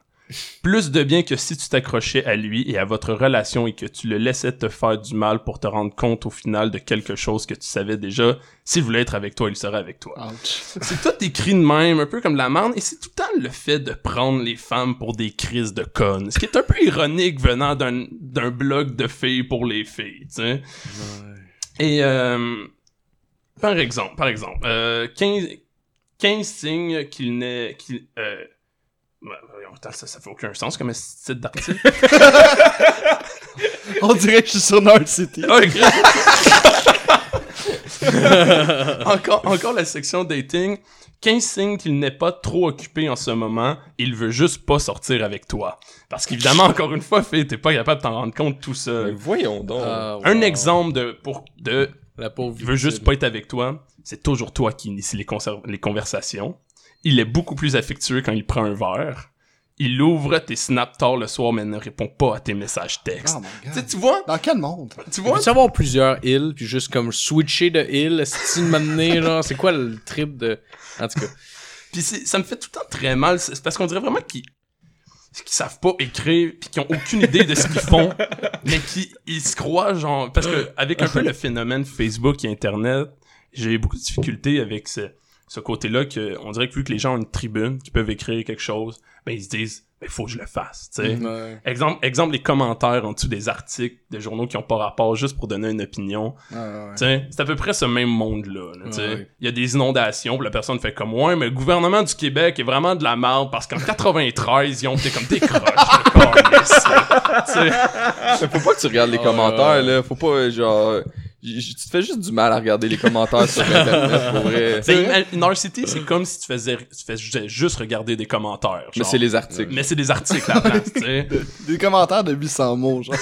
Plus de bien que si tu t'accrochais à lui et à votre relation et que tu le laissais te faire du mal pour te rendre compte au final de quelque chose que tu savais déjà. S'il voulait être avec toi, il serait avec toi. C'est tout écrit de même, un peu comme de la merde, et c'est tout le temps le fait de prendre les femmes pour des crises de connes. Ce qui est un peu ironique venant d'un, blog de filles pour les filles, tu sais. Et, euh, par exemple, par exemple, euh, 15, 15 signes qu'il n'est, euh, attends, ça, ça fait aucun sens comme un titre d'article. On dirait que je suis sur Nord City. Ah, encore, encore la section dating. 15 signes qu'il n'est pas trop occupé en ce moment, il veut juste pas sortir avec toi. Parce qu'évidemment, encore une fois, fait, t'es pas capable de t'en rendre compte tout Mais seul. voyons donc. Ah, wow. Un exemple de, pour, de, La pauvre il veut juste pas être avec toi, c'est toujours toi qui initie les conversations. Il est beaucoup plus affectueux quand il prend un verre. Il ouvre tes snaps tard le soir, mais ne répond pas à tes messages textes. Oh my Tu god. tu vois, Dans quel monde? tu vois, peut avoir plusieurs îles, puis juste comme switcher de île, si m'amener, genre, c'est quoi le trip de... En tout cas. Puis ça me fait tout le temps très mal. C'est parce qu'on dirait vraiment qu'ils qu'ils savent pas écrire puis qu'ils ont aucune idée de ce qu'ils font mais qui ils se croient genre parce que avec un peu le phénomène Facebook et internet j'ai beaucoup de difficultés avec ce, ce côté-là que on dirait que vu que les gens ont une tribune qui peuvent écrire quelque chose ben ils se disent ben faut que je le fasse tu sais Ouais. exemple exemple les commentaires en dessous des articles de journaux qui ont pas rapport juste pour donner une opinion tu sais, c'est à peu près ce même monde-là. là. Il y a des inondations, puis la personne fait comme ouais, mais le gouvernement du Québec est vraiment de la merde parce qu'en 93, ils ont été comme des croches. Mais faut pas que tu regardes les Oh, commentaires, là. Faut pas, euh, genre... Tu te fais juste du mal à regarder les commentaires sur Internet, pour vrai. Ben, Narcity, c'est comme si tu faisais, tu faisais juste regarder des commentaires. Mais genre. c'est les articles. Mais c'est des articles à la place, tu sais. Des commentaires de 800 mots, genre.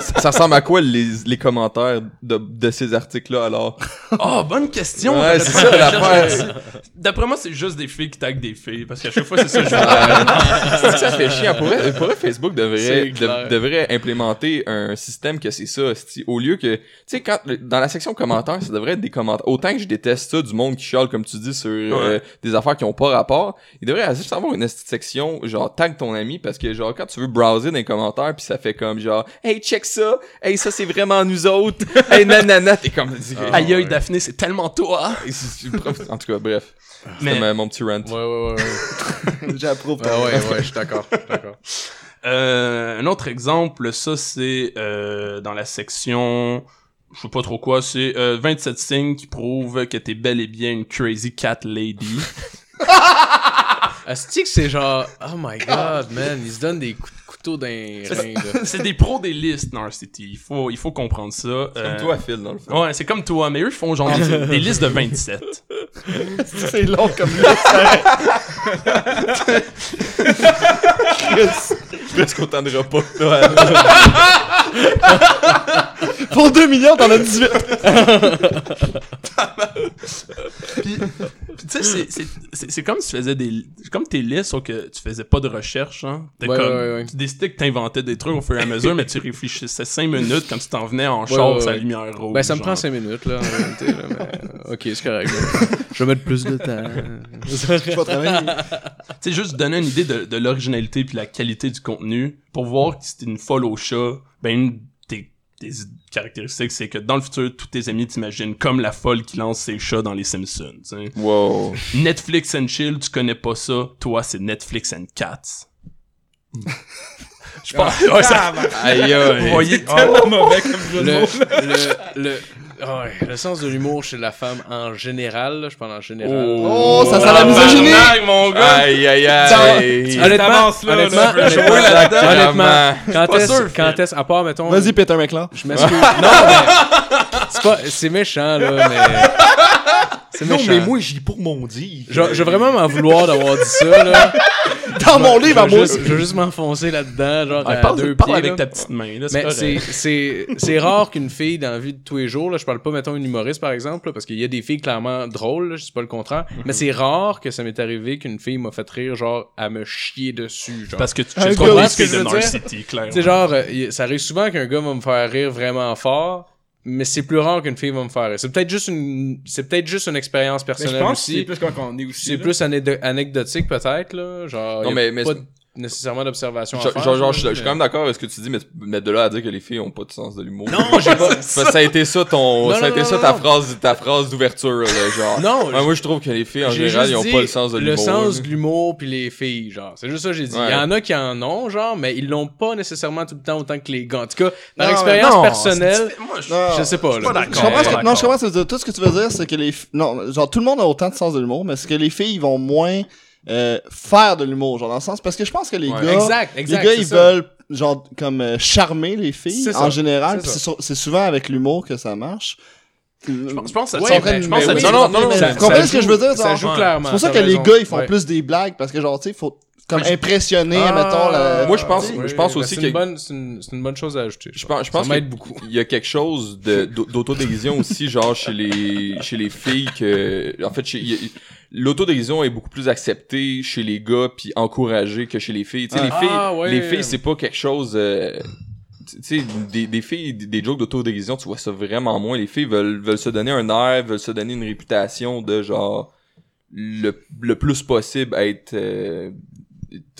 ça, ça ressemble à quoi les, les commentaires de, de ces articles-là, alors? Oh, bonne question. Ouais, c'est ça, l'affaire. D'après moi, c'est juste des filles qui taguent des filles, parce qu'à chaque fois, c'est ça que je vois. Ça fait chiant. Pour vrai, pour vrai, Facebook devrait, de- devrait implémenter un système que c'est ça. Au lieu que, tu sais, quand, dans la section commentaires, ça devrait être des commentaires. Autant que je déteste ça, du monde qui chiale, comme tu dis, sur euh, des affaires qui ont pas rapport, il devrait juste avoir une section, genre, tag ton ami, parce que, genre, quand tu veux browser dans les commentaires, puis ça fait comme, genre, hey, check ça, hey, ça, c'est vraiment nous autres, hey, nanana, t'es comme, Aïe, aïe, Daphné, c'est tellement toi. en tout cas, bref. Mais- C'était ma- mon petit rant. Ouais, ouais, ouais, ouais. J'approuve. Ah ouais, ouais, je suis d'accord. je suis d'accord. Euh, un autre exemple, ça c'est euh, dans la section, je sais pas trop quoi, c'est euh, 27 signes qui prouvent que t'es bel et bien une crazy cat lady. Asti que c'est genre, oh my god, man, ils se donnent des coups reins, là. c'est des pros des listes, Narcity. Il faut, il faut comprendre ça. Euh, Comme toi, Phil, dans le fond. Ouais, c'est comme toi, mais eux ils font genre des, des listes de 27. C'est long comme Presque autant de repas que toi. Pour 2 millions, t'en as 18. Puis, puis tu sais, c'est- c'est- c'est c'est comme si tu faisais des. c'est comme tes listes, sauf que tu faisais pas de recherche, hein. T'es Ouais, comme. ouais, ouais. Tu décidais que t'inventais des trucs au fur et à mesure, mais tu réfléchissais 5 minutes quand tu t'en venais en Ouais, ouais, sa ouais. lumière rouge. Ben, ça me genre. prend 5 minutes, là, en réalité, là, mais... Ok, c'est correct. là. Je vais mettre plus de temps. Je vais travailler. Tu sais, juste donner une idée de, de l'originalité puis la qualité du contenu pour voir que c'était une folle au chat. Ben, une de tes, tes caractéristiques, c'est que dans le futur, tous tes amis t'imaginent comme la folle qui lance ses chats dans les Simpsons. Wow. Netflix and chill, tu connais pas ça. Toi, c'est Netflix and cats. Je pense. Ouais, ça- Aïe, vous aïe. voyez. Tellement mauvais comme jeu de Le, mots. le, le, ah ouais, le sens de l'humour chez la femme en général, là, je parle en général. Oh, ça sent la misogynie. Mon gars. Aïe, aïe, aïe. Honnêtement, honnêtement, honnêtement, quand pas est-ce, quand est-ce, à part, mettons, Vas-y, Peter McLeod. je m'excuse. non, mais, c'est pas, c'est méchant, là, mais, c'est méchant. j'y pour mon dire. Je, je vais vraiment m'en vouloir d'avoir dit ça, là. Dans mon livre, à je, vais moi. juste, je vais juste m'enfoncer là-dedans, genre, Ouais, à parle, deux parle pieds, avec là. ta petite main. Là, c'est Mais c'est, c'est, c'est rare qu'une fille dans la vie de tous les jours, là, je parle pas, mettons, une humoriste, par exemple, là, parce qu'il y a des filles clairement drôles, là, je dis pas le contraire, mais c'est rare que ça m'est arrivé qu'une fille m'a fait rire, genre, à me chier dessus, genre. Parce que tu sais je de veux North dire? City, clairement. Tu sais, genre, euh, ça arrive souvent qu'un gars va me faire rire vraiment fort, mais c'est plus rare qu'une fille va me faire. C'est peut-être juste une, c'est peut-être juste une expérience Mais je personnelle pense que c'est aussi. plus quand on est aussi. C'est plus anecdotique, peut-être, là. Genre, Non, y a mais, mais de- nécessairement d'observation à Genre, faire. genre, genre, je suis je suis mais- quand même d'accord avec ce que tu dis, mais, mais de là à dire que les filles ont pas de sens de l'humour. Non, j'ai pas. Ça a été ça ton, Non, ça a non, été non, ça non, ta non. phrase, ta phrase d'ouverture, là, genre. Non, Ouais, moi, je trouve que les filles, en général, ils ont pas le sens de l'humour. Le sens de l'humour puis les filles, genre. C'est juste ça que j'ai dit. Il y en a qui en ont, genre, mais ils l'ont pas nécessairement tout le temps autant que les gars. En tout cas, par expérience personnelle, Moi, je je sais pas, là. Je comprends ce que, non, je comprends ce que tu veux dire. Tout ce que tu veux dire, c'est que les, f- non, genre, tout le monde a autant de sens de l'humour, mais c'est que les filles, ils vont moins, euh, faire de l'humour, genre, dans le sens, parce que je pense que les Ouais. gars, exact, exact. les gars, ils ça. veulent, genre, comme, euh, charmer les filles, en ça. général, C'est souvent avec l'humour que ça marche. Je pense, je pense que ça Ouais, mais- je pense que ça oui, non, non, non, vous comprenez ce que je veux dire. C'est pour ça que les gars, ils font plus des blagues, parce que, genre, tu sais, faut, comme impressionner, Ah, mettons, la... Moi, je pense- oui, je pense aussi c'est que- une bonne, c'est une, c'est une bonne chose à ajouter. Je pense, je pense ça m'aide que beaucoup. il y a quelque chose d'autodérision aussi, genre, chez les, chez les filles que, en fait, chez, il y a- l'autodérision est beaucoup plus acceptée chez les gars puis encouragée que chez les filles. Tu sais, les Ah, filles, ouais. les filles, c'est pas quelque chose, euh, tu sais, des, des filles, des, jokes d'autodérision, tu vois ça vraiment moins. Les filles veulent, veulent se donner un air, veulent se donner une réputation de genre, le, le plus possible être, euh, c'est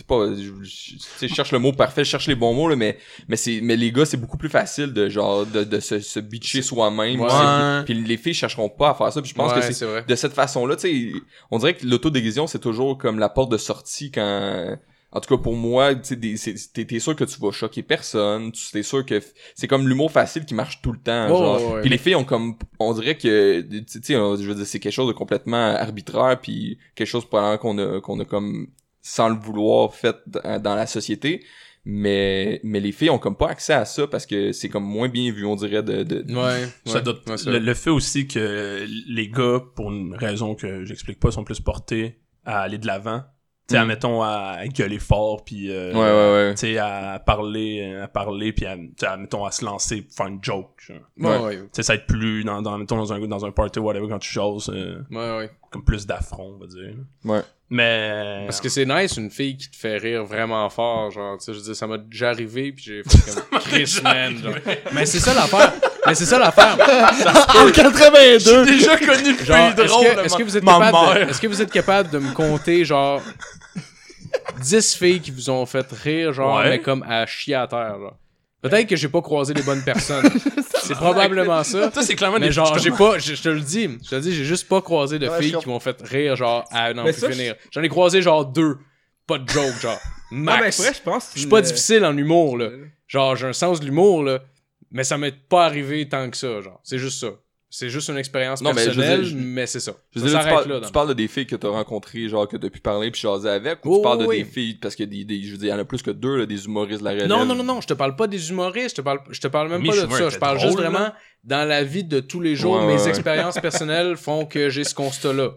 pas, je, je- tu sais, je cherche le mot parfait, je cherche les bons mots, là, mais, mais c'est, mais les gars, c'est beaucoup plus facile de genre, de, de se, se bitcher soi-même. Ouais. Puis les filles chercheront pas à faire ça, puis je pense Ouais, que c'est de cette façon-là, tu sais, on dirait que l'autodérision, c'est toujours comme la porte de sortie quand, en tout cas pour moi, tu t'es, sûr que tu vas choquer personne, tu t'es sûr que c'est comme l'humour facile qui marche tout le temps, genre. ouais. Puis les filles ont comme, on dirait que, tu sais, tu je veux dire, c'est quelque chose de complètement arbitraire, puis quelque chose probablement qu'on a, qu'on a comme, sans le vouloir, fait dans, dans la société. Mais, mais les filles ont comme pas accès à ça parce que c'est comme moins bien vu, on dirait, de, de, Ouais. Ça ouais, doit- ouais, ça. le, le fait aussi que les gars, pour une raison que j'explique pas, sont plus portés à aller de l'avant. Tu sais, Mm. admettons, à, à gueuler fort, puis euh, Ouais, ouais, ouais. tu sais, à parler, à parler, puis à, tu sais, admettons, à se lancer, pour faire une joke. genre. Ouais, Ouais. ouais. Tu sais, ça va être plus, dans, dans, mettons, dans un, dans un party, whatever, quand tu choses, euh, Ouais, ouais. Comme plus d'affront, on va dire. Ouais. Mais... Parce que c'est nice une fille qui te fait rire vraiment fort, genre, tu sais, je veux dire, ça m'a déjà arrivé, puis j'ai fait comme Chris, man, genre. Mais c'est ça l'affaire. Mais c'est ça l'affaire. En 82! J'ai déjà connu une Genre, est-ce drôle, que, est-ce que vous êtes ma capable de, est-ce que vous êtes capable de me compter, genre, 10 filles qui vous ont fait rire, genre, Ouais. mais comme à chier à terre, genre? Peut-être que j'ai pas croisé les bonnes personnes. c'est probablement ça. Ça, c'est clairement Mais des genre, j'ai pas, je, je te le dis, je te le dis, j'ai juste pas croisé de Ouais, filles je qui m'ont fait rire, genre, à n'en Mais plus ça, finir. J'en ai croisé, genre, deux. Pas de joke, genre. Ah, ben, Max. vrai, je pense. Je suis pas difficile en humour, là. Genre, j'ai un sens de l'humour, là. Mais ça m'est pas arrivé tant que ça, genre. C'est juste ça. C'est juste une expérience Non, mais je personnelle, mais, je- c'est ça. Je ça veux dire, tu, parles, là. tu dans- parles de des filles que t'as rencontrées, genre, que t'as pu parler puis jaser avec, ou Oh, tu parles de des filles, parce que des, des, je veux dire, il y en a plus que deux, là, des humoristes de la relève. Non, non, non, non, je te parle pas des humoristes, je te parle, je te parle même pas de ça. Je parle drôle, juste là. vraiment dans la vie de tous les jours. Ouais, mes ouais, expériences personnelles font que j'ai ce constat-là.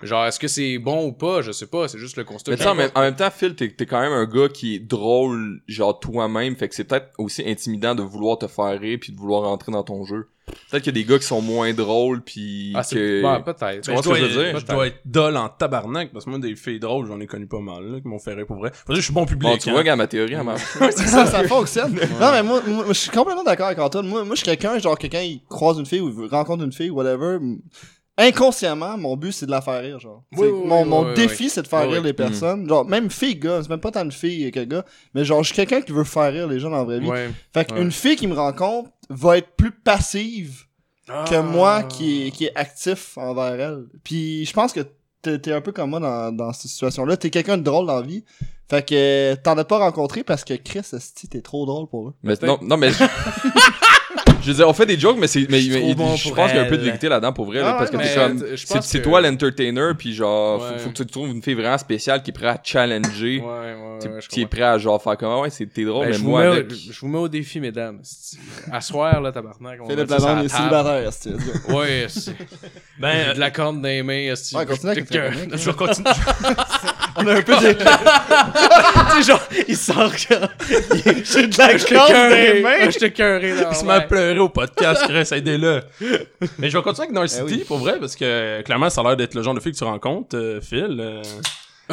Genre, est-ce que c'est bon ou pas? Je sais pas, c'est juste le constat. Mais que tu sais, en même, en même temps, Phil, t'es, t'es quand même un gars qui est drôle, genre, toi-même, fait que c'est peut-être aussi intimidant de vouloir te faire rire puis de vouloir rentrer dans ton jeu. Peut-être qu'il y a des gars qui sont moins drôles puis Ah, c'est... que... ouais, peut-être. Tu vois je, ce que dois je veux être, dire? je dois être dol en tabarnak parce que moi des filles drôles j'en ai connu pas mal là, qui m'ont fait rire pour vrai. Parce que je suis bon public. Bon, tu hein. vois, regarde ma théorie, elle marche. ça, ça fonctionne. Non, mais moi, moi, je suis complètement d'accord avec Antoine. Moi, moi, je suis quelqu'un, genre, quelqu'un, il croise une fille ou il rencontre une fille, whatever. Inconsciemment, mon but, c'est de la faire rire, genre. Oui, T'sais, oui, mon oui, mon oui, défi, c'est de faire Oui, rire oui. les personnes. Genre, même fille, gars, c'est même pas tant une fille que gars. Mais genre, je suis quelqu'un qui veut faire rire les gens dans la vraie vie. Ouais. Fait qu'une fille qui me rencontre va être plus passive que Ah. moi qui est, qui est actif envers elle. Puis je pense que t'es t'es un peu comme moi dans, dans cette situation-là. T'es quelqu'un de drôle dans la vie. Fait que t'en as pas rencontré parce que Chris, t'es trop drôle pour eux. Mais non, non, mais... Je veux dire, on fait des jokes, mais c'est, mais, mais- bon je pour pense qu'il y a un peu de elle. vérité là-dedans pour vrai, là, Ah parce que ouais, t'es mais, comme, euh, je c'est, pense c'est que- toi l'entertainer, puis genre, Ouais. faut, faut que tu trouves une fille vraiment spéciale qui est prête à challenger, Ouais, ouais, qui, ouais, je qui est comprends. prête à genre faire comme, ah ouais, c'est, t'es drôle, Ben, mais je, vous moi mets avec... au, je vous mets au défi, mesdames. C'est- À soir, là, tabarnak. on va Philippe mettre ça est sur la table. célibataire, esti. Ouais, c'est... Ben, de la corne dans les mains, esti. Ouais, continue avec Que- ta chronique. je vais continuer. On a un peu des... Tu sais, genre, il sort. J'ai de la Je te corne dans les cœuré. mains. Je te cœuré dans Il au podcast, Chris, aidez-le. Mais je vais continuer avec North Eh City, oui. pour vrai, parce que clairement, ça a l'air d'être le genre de fille que tu rencontres, euh, Phil. euh.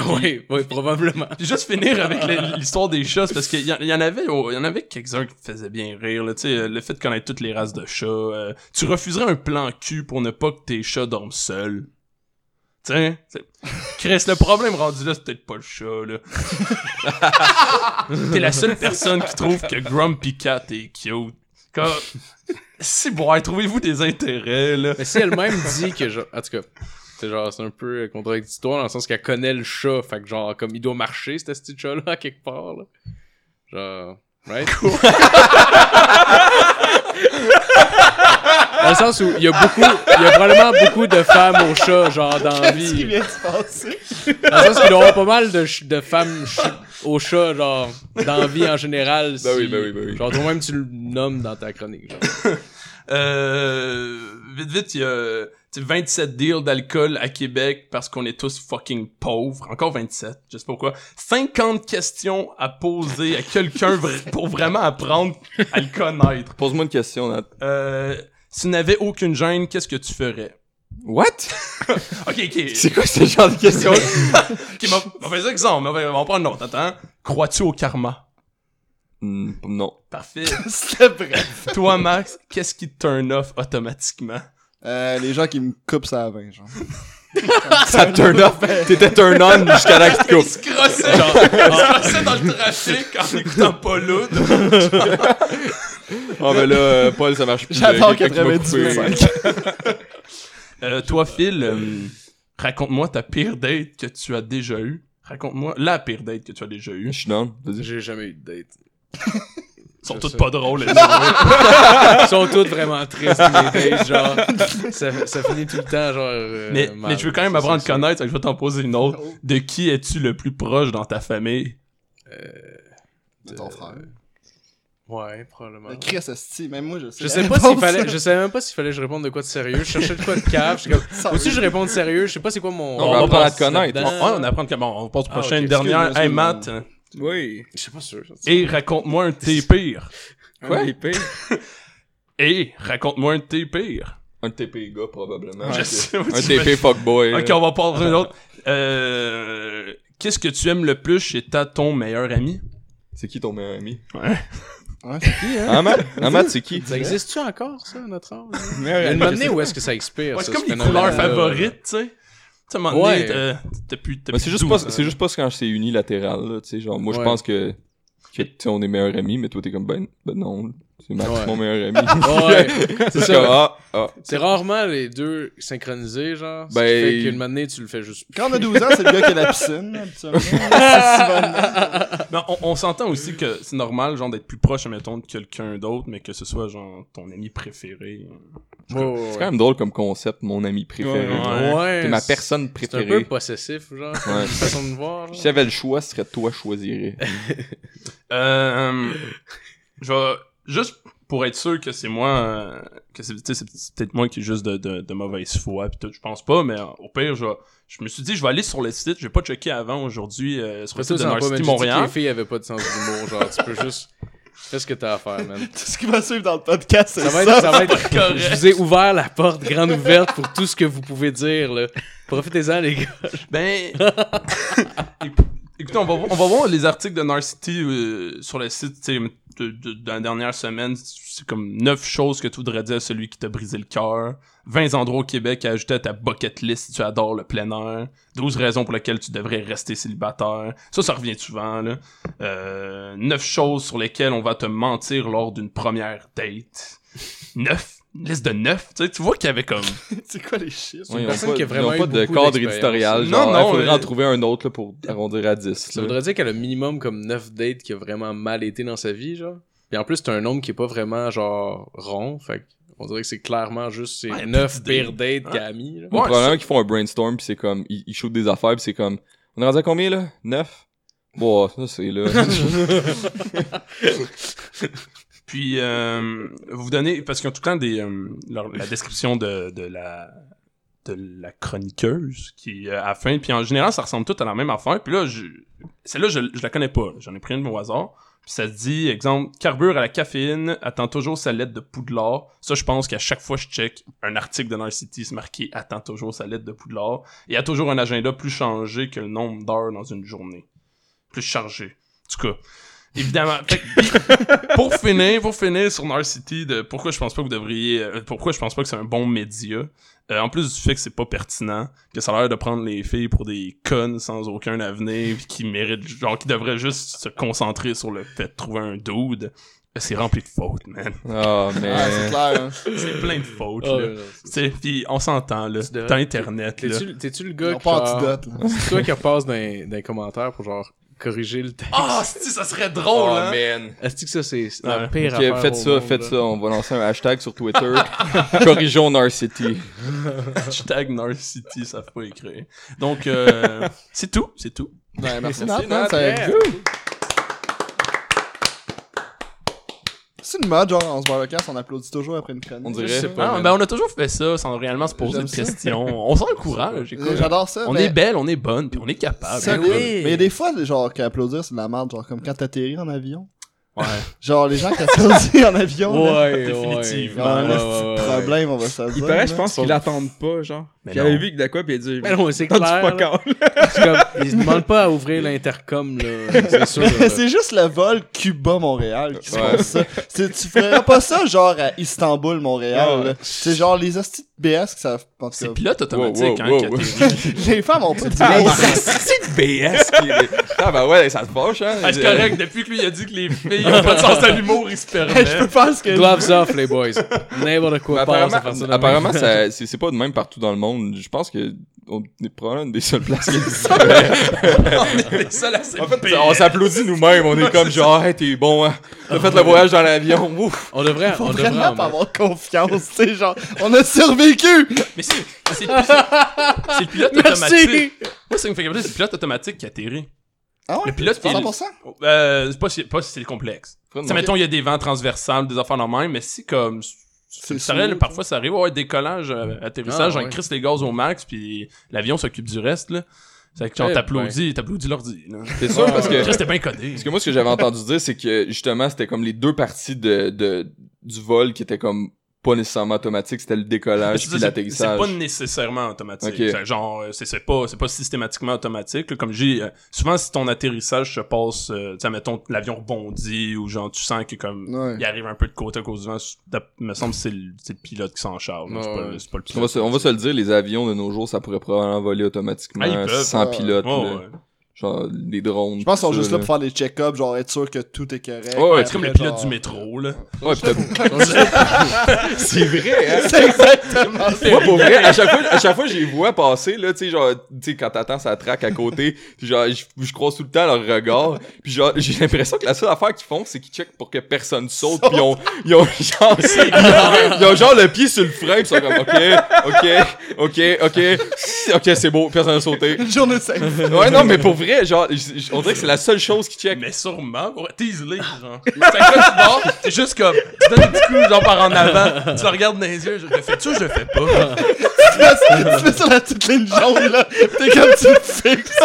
Oui, oui, probablement. Puis juste finir avec l'histoire des chats, c'est parce qu'il y, y en avait, oh, il y en avait quelques-uns qui me faisaient bien rire, là, euh, le fait de connaître toutes les races de chats. euh, tu refuserais un plan cul pour ne pas que tes chats dorment seuls? Tiens, Chris, le problème rendu là, c'est peut-être pas le chat, là. T'es la seule personne qui trouve que Grumpy Cat est cute. Comme... Si, bon, trouvez-vous des intérêts, là? Mais si elle-même dit que genre, en tout cas, c'est genre, c'est un peu euh, contradictoire dans le sens qu'elle connaît le chat, fait que genre, comme il doit marcher, ce petit chat-là, quelque part, là. Genre, right? dans le sens où il y a beaucoup, il y a probablement beaucoup de femmes au chat, genre, dans la Qu'est-ce qui vie. vient de se passer? Dans le sens qu'il y avoir pas mal de, ch- de femmes ch- au chat, genre, dans la vie en général. Ben oui, si- ben oui, ben oui. Genre, toi-même, tu le nommes dans ta chronique, genre. Euh, vite, vite, il y a tu sais, 27 deals d'alcool à Québec parce qu'on est tous fucking pauvres. Encore 27, je sais pas pourquoi. 50 questions à poser à quelqu'un pour vraiment apprendre à le connaître. Pose-moi une question, Nat. Euh, si tu n'avais aucune gêne, qu'est-ce que tu ferais? What? Ok, ok. C'est quoi ce genre de question? Ok, on va faire exemple. On va, on va prendre une autre. Attends. Crois-tu au karma? Hmm, non. Parfait. C'était bref. Toi, Max, qu'est-ce qui te turn off automatiquement? Euh, les gens qui me coupent ça à 20, genre. Ça te turn off? T'étais turn on jusqu'à là que tu Il se crossait, se crossait dans le trafic en écoutant pas l'autre. Ah, mais là, euh, Paul, ça marche plus. J'adore Euh, quelqu'un qui m'a coupé. 98.5. Euh, toi, Phil, euh, raconte-moi ta pire date que tu as déjà eue. Raconte-moi la pire date que tu as déjà eue. Je suis. J'ai jamais eu de date. Ils sont Je toutes sais. pas drôles. elles. Ils sont toutes vraiment tristes, les dates, genre. Ça, ça finit tout le temps, genre. euh, mais, mal. mais je veux quand même apprendre à connaître, je vais t'en poser une autre. De qui es-tu le plus proche dans ta famille? De ton frère. Ouais, probablement. Le Chris même moi je sais. Je sais pas s'il fallait, je savais même pas s'il fallait que je réponde de quoi de sérieux. Je cherchais de quoi de cave. Comme, Sorry. aussi je réponds de sérieux. Je sais pas c'est quoi mon. On va apprendre à te connaître. On, là-dedans. ouais, on apprend que bon, on passe au Ah, prochain, ok, une dernière. Hey. Matt, Oui. Je sais pas sûr. et raconte-moi un de tes pires. Quoi? Un des pires? Et raconte-moi un de tes pires. Un TP gars, probablement. Je sais, Un tu TP fuckboy. Ok, on va à une autre. Euh, Qu'est-ce que tu aimes le plus chez ta ton meilleur ami? C'est qui ton meilleur ami? Ouais, c'est qui, hein? Ah, Matt? Ah, Matt, c'est qui? Ça existe-tu encore, ça, notre âge? Ami. une année où est-ce que ça expire? Ouais, c'est comme les couleurs favorites, tu sais. Tu sais, à un moment donné, Ouais. t'as- t'as plus, Mais c'est juste 12 pas, c'est juste pas quand c'est unilatéral, là, tu sais, genre, moi, je pense que, que, tu sais, on est meilleurs amis, mais toi, t'es comme, ben, ben non, c'est Max, Ouais. mon meilleur ami. Ouais, c'est C'est ça. comme, ah, ah. C'est rarement les deux synchronisés, genre. Ce Ben- qui fait qu'une année, tu le fais juste. Quand on a 12 ans, c'est le gars qui a la piscine. C'est. Mais on, on s'entend aussi que c'est normal, genre, d'être plus proche, mettons, de quelqu'un d'autre, mais que ce soit, genre, ton ami préféré. C'est quand même drôle comme concept, mon ami préféré. Ouais, Ouais. T'es ma c'est- personne C'est un peu préférée. possessif, genre. Ouais. Une façon de voir. genre. Si j'avais le choix, ce serait toi choisirais. Euh, je vais, juste pour être sûr que c'est moi, euh, que c'est, peut-être moi qui est juste de, de, de mauvaise foi, pis tout, je pense pas, mais euh, au pire, je, je me suis dit, je vais aller sur le site, je vais pas checker avant aujourd'hui, euh, sur le site ça, de que Montréal. les filles avaient pas de sens d'humour, genre. Tu peux juste. Fais ce que t'as à faire, man. Tout ce qui va suivre dans le podcast, c'est Ça ça. va être, ça va être correct. Je vous ai ouvert la porte grande ouverte pour tout ce que vous pouvez dire, là. Profitez-en, les gars. Ben, écoutez, on va, on va voir les articles de Narcity euh, sur le site, de, de, de la dernière semaine. C'est comme 9 choses que tu voudrais dire à celui qui t'a brisé le cœur. 20 endroits au Québec à ajouter à ta bucket list si tu adores le plein air. 12 raisons pour lesquelles tu devrais rester célibataire. Ça, ça revient souvent, là. Euh, 9 choses sur lesquelles on va te mentir lors d'une première date. 9? Une liste de 9? Tu sais, tu vois qu'il y avait comme... C'est quoi les chiffres? Ouais, ils personne pas, qui a vraiment de cadre éditorial. Non, Genre, non, il faudrait mais- en trouver un autre là, pour arrondir à 10. Ça là. voudrait dire qu'elle a minimum comme 9 dates qui a vraiment mal été dans sa vie, genre. Puis en plus, c'est un nombre qui est pas vraiment, genre, rond. Fait que on dirait que c'est clairement juste ces Ouais, 9 petite pires dates qu'elle a mis, là. Ou Ouais, probablement qu'ils font un brainstorm, pis c'est comme, ils, ils shootent des affaires, pis c'est comme, on est rendu à combien là? 9 Bon, ça c'est là. Puis, euh, vous donnez, parce qu'ils ont tout le temps des, euh, la description de, de la de la chroniqueuse qui est à la fin. Puis en général, ça ressemble tout à la même affaire. Puis là, celle-là, je, la connais pas. J'en ai pris une au hasard. Puis ça dit, exemple, carbure à la caféine, attend toujours sa lettre de Poudlard. Ça, je pense qu'à chaque fois je check un article de Narcity, marqué attend toujours sa lettre de Poudlard. Et il y a toujours un agenda plus changé que le nombre d'heures dans une journée. Plus chargé. En tout cas, évidemment. Fait que- pour finir, pour finir sur Narcity, de pourquoi je pense pas que vous devriez, euh, pourquoi je pense pas que c'est un bon média. Euh, en plus du fait que c'est pas pertinent, que ça a l'air de prendre les filles pour des connes sans aucun avenir, pis qui méritent, genre, qui devraient juste se concentrer sur le fait de trouver un dude, c'est rempli de fautes, man. Oh, mais... Ah, c'est clair, hein. C'est plein de fautes, Ah, là. c'est- C'est, pis on s'entend, là. T'as Internet, là. T'es-tu t'es-tu le gars qui. pas antidote. C'est toi qui repasse dans, dans les commentaires pour genre corriger le texte. Ah, si, ça serait drôle, Oh, hein? man. Est-ce que ça, c'est la Ouais. pire Ok, affaire faites au ça, monde, faites là? ça. On va lancer un hashtag sur Twitter. Corrigeons Narcity. Hashtag Narcity, ça faut écrire. Donc, euh, c'est tout, c'est tout. Ouais, merci, Merci, Nat, man, Nat, ça- yeah. C'est une mode, genre, en se barre le casse, on applaudit toujours après une chronique. On Je dirait. sais pas. Ah, man. ben, on a toujours fait ça sans réellement se poser J'aime de ça. questions. On sent le courage, j'écoute. J'adore ça. On mais est belle, on est bonne, puis on est capable. ça. Mais il y a des fois, genre, qu'applaudir, c'est de la merde, genre, comme quand t'atterris en avion. Ouais. Genre, les gens qui applaudissent en avion, là, Ouais, Définitivement. ouais, ouais, problème, on va se Il paraît, je pense qu'ils l'attendent pas, genre. Mais J'avais non. vu que de quoi, pis il a dit. Mais non, c'est clair. ils se demandent pas à ouvrir l'intercom, là. C'est sûr. C'est juste le vol Cuba-Montréal qui Ouais. font ça. C'est- Tu ferais pas ça, genre, à Istanbul-Montréal. C'est genre les hosties BS en tout C'est pilote automatique, Wow, wow, hein, wow, qui wow. Les femmes ont pas Ah, bon c'est BS qui est... Ah, bah ouais, ça te fâche, hein? Ah, c'est correct, depuis que lui il a dit que les filles ont pas de sens de l'humour, il se Je peux permet. faire ce que Gloves off, les boys. N'importe quoi. à apparemment, de ça, c'est, pas de même partout dans le monde. Je pense que on est probablement une des seules places qui on est les seuls à en fait, on s'applaudit nous-mêmes. On est comme genre, hey, t'es bon, hein. T'as fait le voyage dans l'avion. Ouf. On devrait, on devrait pas avoir confiance, tu sais, genre, on a Mais c'est c'est- c'est- c'est le pilote automatique. Moi, ça me fait capoter, c'est le pilote automatique qui atterrit. Ah ouais? Le pilote, il est- 100%? Euh, c'est pas si, pas si c'est le complexe. Ça, mettons, il y a des vents transversales, des affaires normales, mais si comme. C'est Ça arrive, smooth. parfois, ça arrive, ouais, décollage, euh, atterrissage, Ah, on ouais. crisse les gaz au max, puis l'avion s'occupe du reste, là. C'est que genre, Eh t'applaudis, t'applaudis l'ordi, là. C'est sûr, parce que... Chris, t'es bien codé. Parce que moi, ce que j'avais entendu dire, c'est que justement, c'était comme les deux parties de, de, du vol qui étaient comme pas nécessairement automatiques. C'était le décollage puis l'atterrissage. C'est pas nécessairement automatique. Ok. C'est Genre, euh, c'est pas, c'est pas systématiquement automatique. là. Comme dis, euh, souvent si ton atterrissage se passe, euh, tu mettons l'avion rebondit ou genre tu sens que comme Ouais. il arrive un peu de côté à cause du vent, me semble que c'est le, pilote qui s'en charge. C'est pas, le- pas va, se, on va se le dire, les avions de nos jours, ça pourrait probablement voler automatiquement Ah, ils peuvent. sans pilote. Ouais. Genre des drones. Je pense qu'ils sont juste là pour faire des check-ups, genre être sûr que tout est correct. Ouais, ouais, C'est comme le Après, pilote genre- du métro, là. Ouais, pis t'as- c'est vrai, hein? C'est exactement ça. Moi, pour vrai, à chaque fois, à chaque fois, les vois passer, là, tu sais, genre, tu sais, quand t'attends ça traque à côté, puis genre, je, je croise tout le temps leur regard, puis genre, j'ai l'impression que la seule affaire qu'ils font, c'est qu'ils checkent pour que personne saute, puis ils ont, ils ont genre, ils ont, genre le pied sur le frein, pis ils sont comme, ok, ok, ok, ok, ok, c'est beau, personne n'a sauté. Une journée safe. Ouais, non, mais pour vrai, genre, j- j- on dirait que c'est la seule chose qu'ils checkent. Mais sûrement, ouais, tease-les, genre. C'est que là, tu dors, t'es juste comme, tu donnes un petit coup, genre, par en avant, tu le regardes dans les yeux, je le fais-tu ou je le fais pas? tu, fais, tu fais ça la petite ligne jaune, là. T'es comme tu le fixes.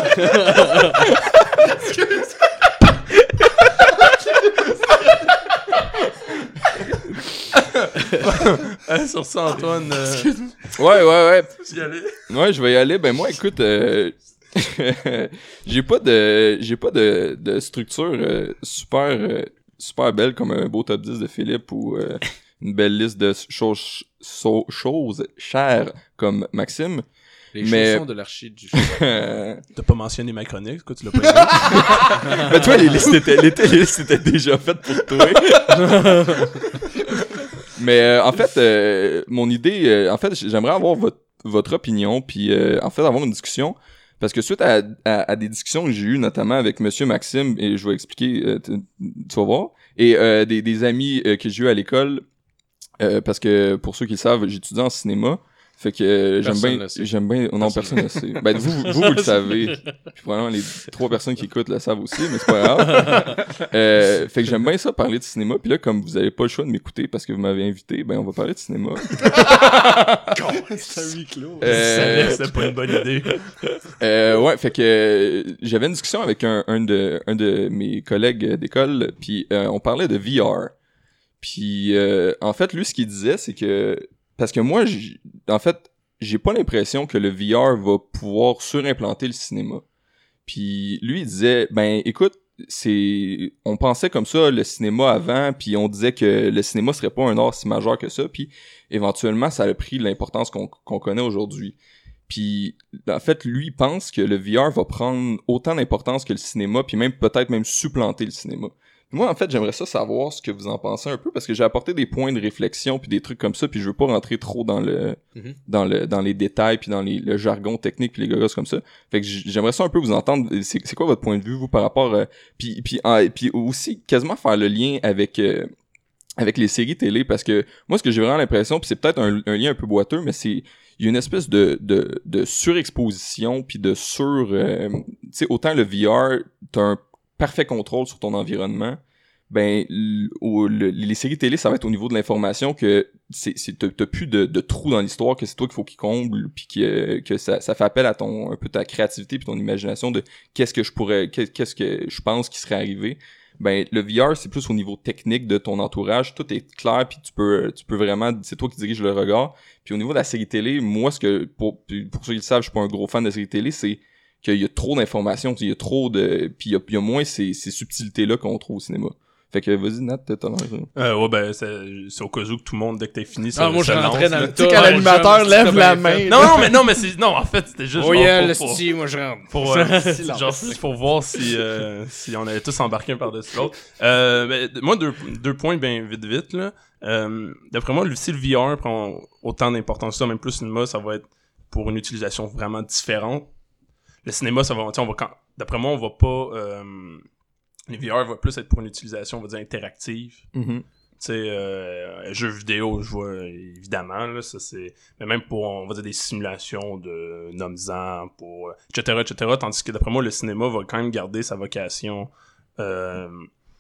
Hein, sur ça, Antoine, euh, Ouais, ouais, ouais. tu y allais? Ouais, je vais y aller. Ben moi, écoute, euh, j'ai pas de, j'ai pas de, de structure euh, super, euh, super belle comme un beau top 10 de Philippe ou euh, une belle liste de choses, so- choses chères comme Maxime. Les Mais- chaussons de l'archi du T'as pas mentionné ma chronique, quoi, tu l'as pas ben toi, les listes étaient, les, les listes étaient déjà faites pour toi. Mais euh, en fait, euh, mon idée, euh, en fait, j'aimerais avoir votre, votre opinion, puis euh, en fait avoir une discussion. Parce que suite à, à, à des discussions que j'ai eues, notamment avec Monsieur Maxime, et je vais expliquer, euh, tu, vas voir, et euh, des, des amis euh, que j'ai eu à l'école, euh, parce que pour ceux qui le savent, j'étudie en cinéma. Fait que euh, j'aime bien, j'aime bien, non, personne ne sait. Ben, vous, vous, vous, le savez. Puis probablement les trois personnes qui écoutent le savent aussi, mais c'est pas grave. Euh, fait que j'aime bien ça, parler de cinéma. Puis là, comme vous avez pas le choix de m'écouter parce que vous m'avez invité, ben on va parler de cinéma. C'est un huis clos. Euh, c'était pas une bonne idée. Euh, ouais, fait que euh, j'avais une discussion avec un, un de un de mes collègues d'école, puis euh, on parlait de VR. Puis euh, en fait, lui, ce qu'il disait, c'est que parce que moi, en fait, j'ai pas l'impression que le VR va pouvoir surimplanter le cinéma. Puis lui, il disait, ben écoute, c'est on pensait comme ça le cinéma avant puis on disait que le cinéma serait pas un art si majeur que ça puis éventuellement ça a pris l'importance qu'on connaît aujourd'hui puis en fait lui pense que le VR va prendre autant d'importance que le cinéma puis même peut-être même supplanter le cinéma moi, en fait, j'aimerais ça savoir ce que vous en pensez un peu parce que j'ai apporté des points de réflexion puis des trucs comme ça puis je veux pas rentrer trop dans le Mhm. dans le dans les détails puis dans les, le jargon technique puis les gars comme ça. Fait que j'aimerais ça un peu vous entendre. C'est c'est quoi votre point de vue vous par rapport euh, puis puis ah, puis aussi quasiment faire le lien avec euh, avec les séries télé parce que moi ce que j'ai vraiment l'impression puis c'est peut-être un, un lien un peu boiteux mais c'est il y a une espèce de, de, de surexposition puis de sur euh, tu sais autant le VR t'as un parfait contrôle sur ton environnement ben les séries télé ça va être au niveau de l'information que c'est t'as plus de, trous dans l'histoire que c'est toi qu'il faut qu'il comble puis que ça, fait appel à ton un peu ta créativité puis ton imagination de qu'est-ce que je pourrais qu'est- qu'est-ce que je pense qui serait arrivé. Ben le VR c'est plus au niveau technique de ton entourage. Tout est clair puis tu peux tu peux vraiment c'est toi qui dirige le regard. Puis au niveau de la série télé moi ce que pour ceux qui le savent je suis pas un gros fan de série télé c'est qu'il y a trop d'informations il y a trop de puis il y a, il y a moins ces, ces subtilités là qu'on trouve au cinéma fait que vas-y Nat t'as l'air Euh, ouais, ben, c'est c'est au cas où que tout le monde, dès que t'as fini, ça Ah, moi, je rentrais dans le Tu sais, tas. quand Ouais, l'animateur lève la main. Non, non, mais non, mais c'est, non, en fait, c'était juste Oh genre yeah, le sti, moi je rentre. pour, euh, genre pour voir si, euh, si on allait tous embarquer un par-dessus l'autre. Euh, ben, moi, deux, deux points bien vite, vite, là. Euh, d'après moi, le- si le VR prend autant d'importance que ça, même plus le cinéma, ça va être pour une utilisation vraiment différente. Le cinéma, ça va, on va quand, d'après moi, on va pas, euh, les VR va plus être pour une utilisation, on va dire, interactive Mhm. tu sais euh, jeux vidéo je vois évidemment là ça c'est mais même pour on va dire des simulations de noms pour etc etc tandis que d'après moi le cinéma va quand même garder sa vocation euh,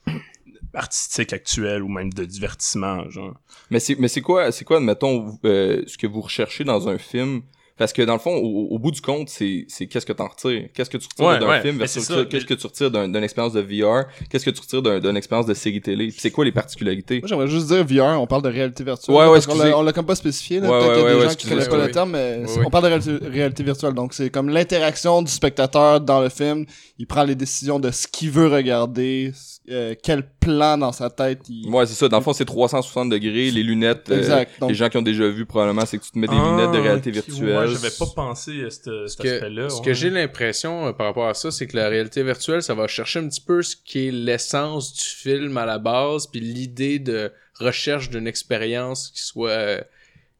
artistique actuelle ou même de divertissement genre Mais c'est mais c'est quoi c'est quoi admettons ce que vous recherchez dans un film parce que dans le fond au, au bout du compte c'est c'est qu'est-ce que t'en retires? Qu'est-ce que tu retires Ouais, d'un ouais, film versus qu'est-ce que tu retires d'un- d'une expérience de VR qu'est-ce que tu retires d'un- d'une expérience de série télé? Puis c'est quoi les particularités? Moi, j'aimerais juste dire VR, on parle de réalité virtuelle. Ouais, ouais, parce on l'a comme pas spécifié, là. Ouais, Peut-être qu'il y a ouais, des ouais, gens qui connaissent pas Ouais, le terme, mais on parle de réalité, réalité virtuelle. Donc, c'est comme l'interaction du spectateur dans le film. Il prend les décisions de ce qu'il veut regarder, euh, quel plan dans sa tête il... ouais c'est ça. Dans le fond c'est 360 degrés les lunettes euh, Exact. Donc, les gens qui ont déjà vu probablement c'est que tu te mets des Ah, lunettes de réalité virtuelle. ouais, j'avais pas pensé à cet, cet Ce que, aspect-là ce ouais. que j'ai l'impression euh, par rapport à ça, c'est que la réalité virtuelle, ça va chercher un petit peu ce qui est l'essence du film à la base, puis l'idée de recherche d'une expérience qui soit euh,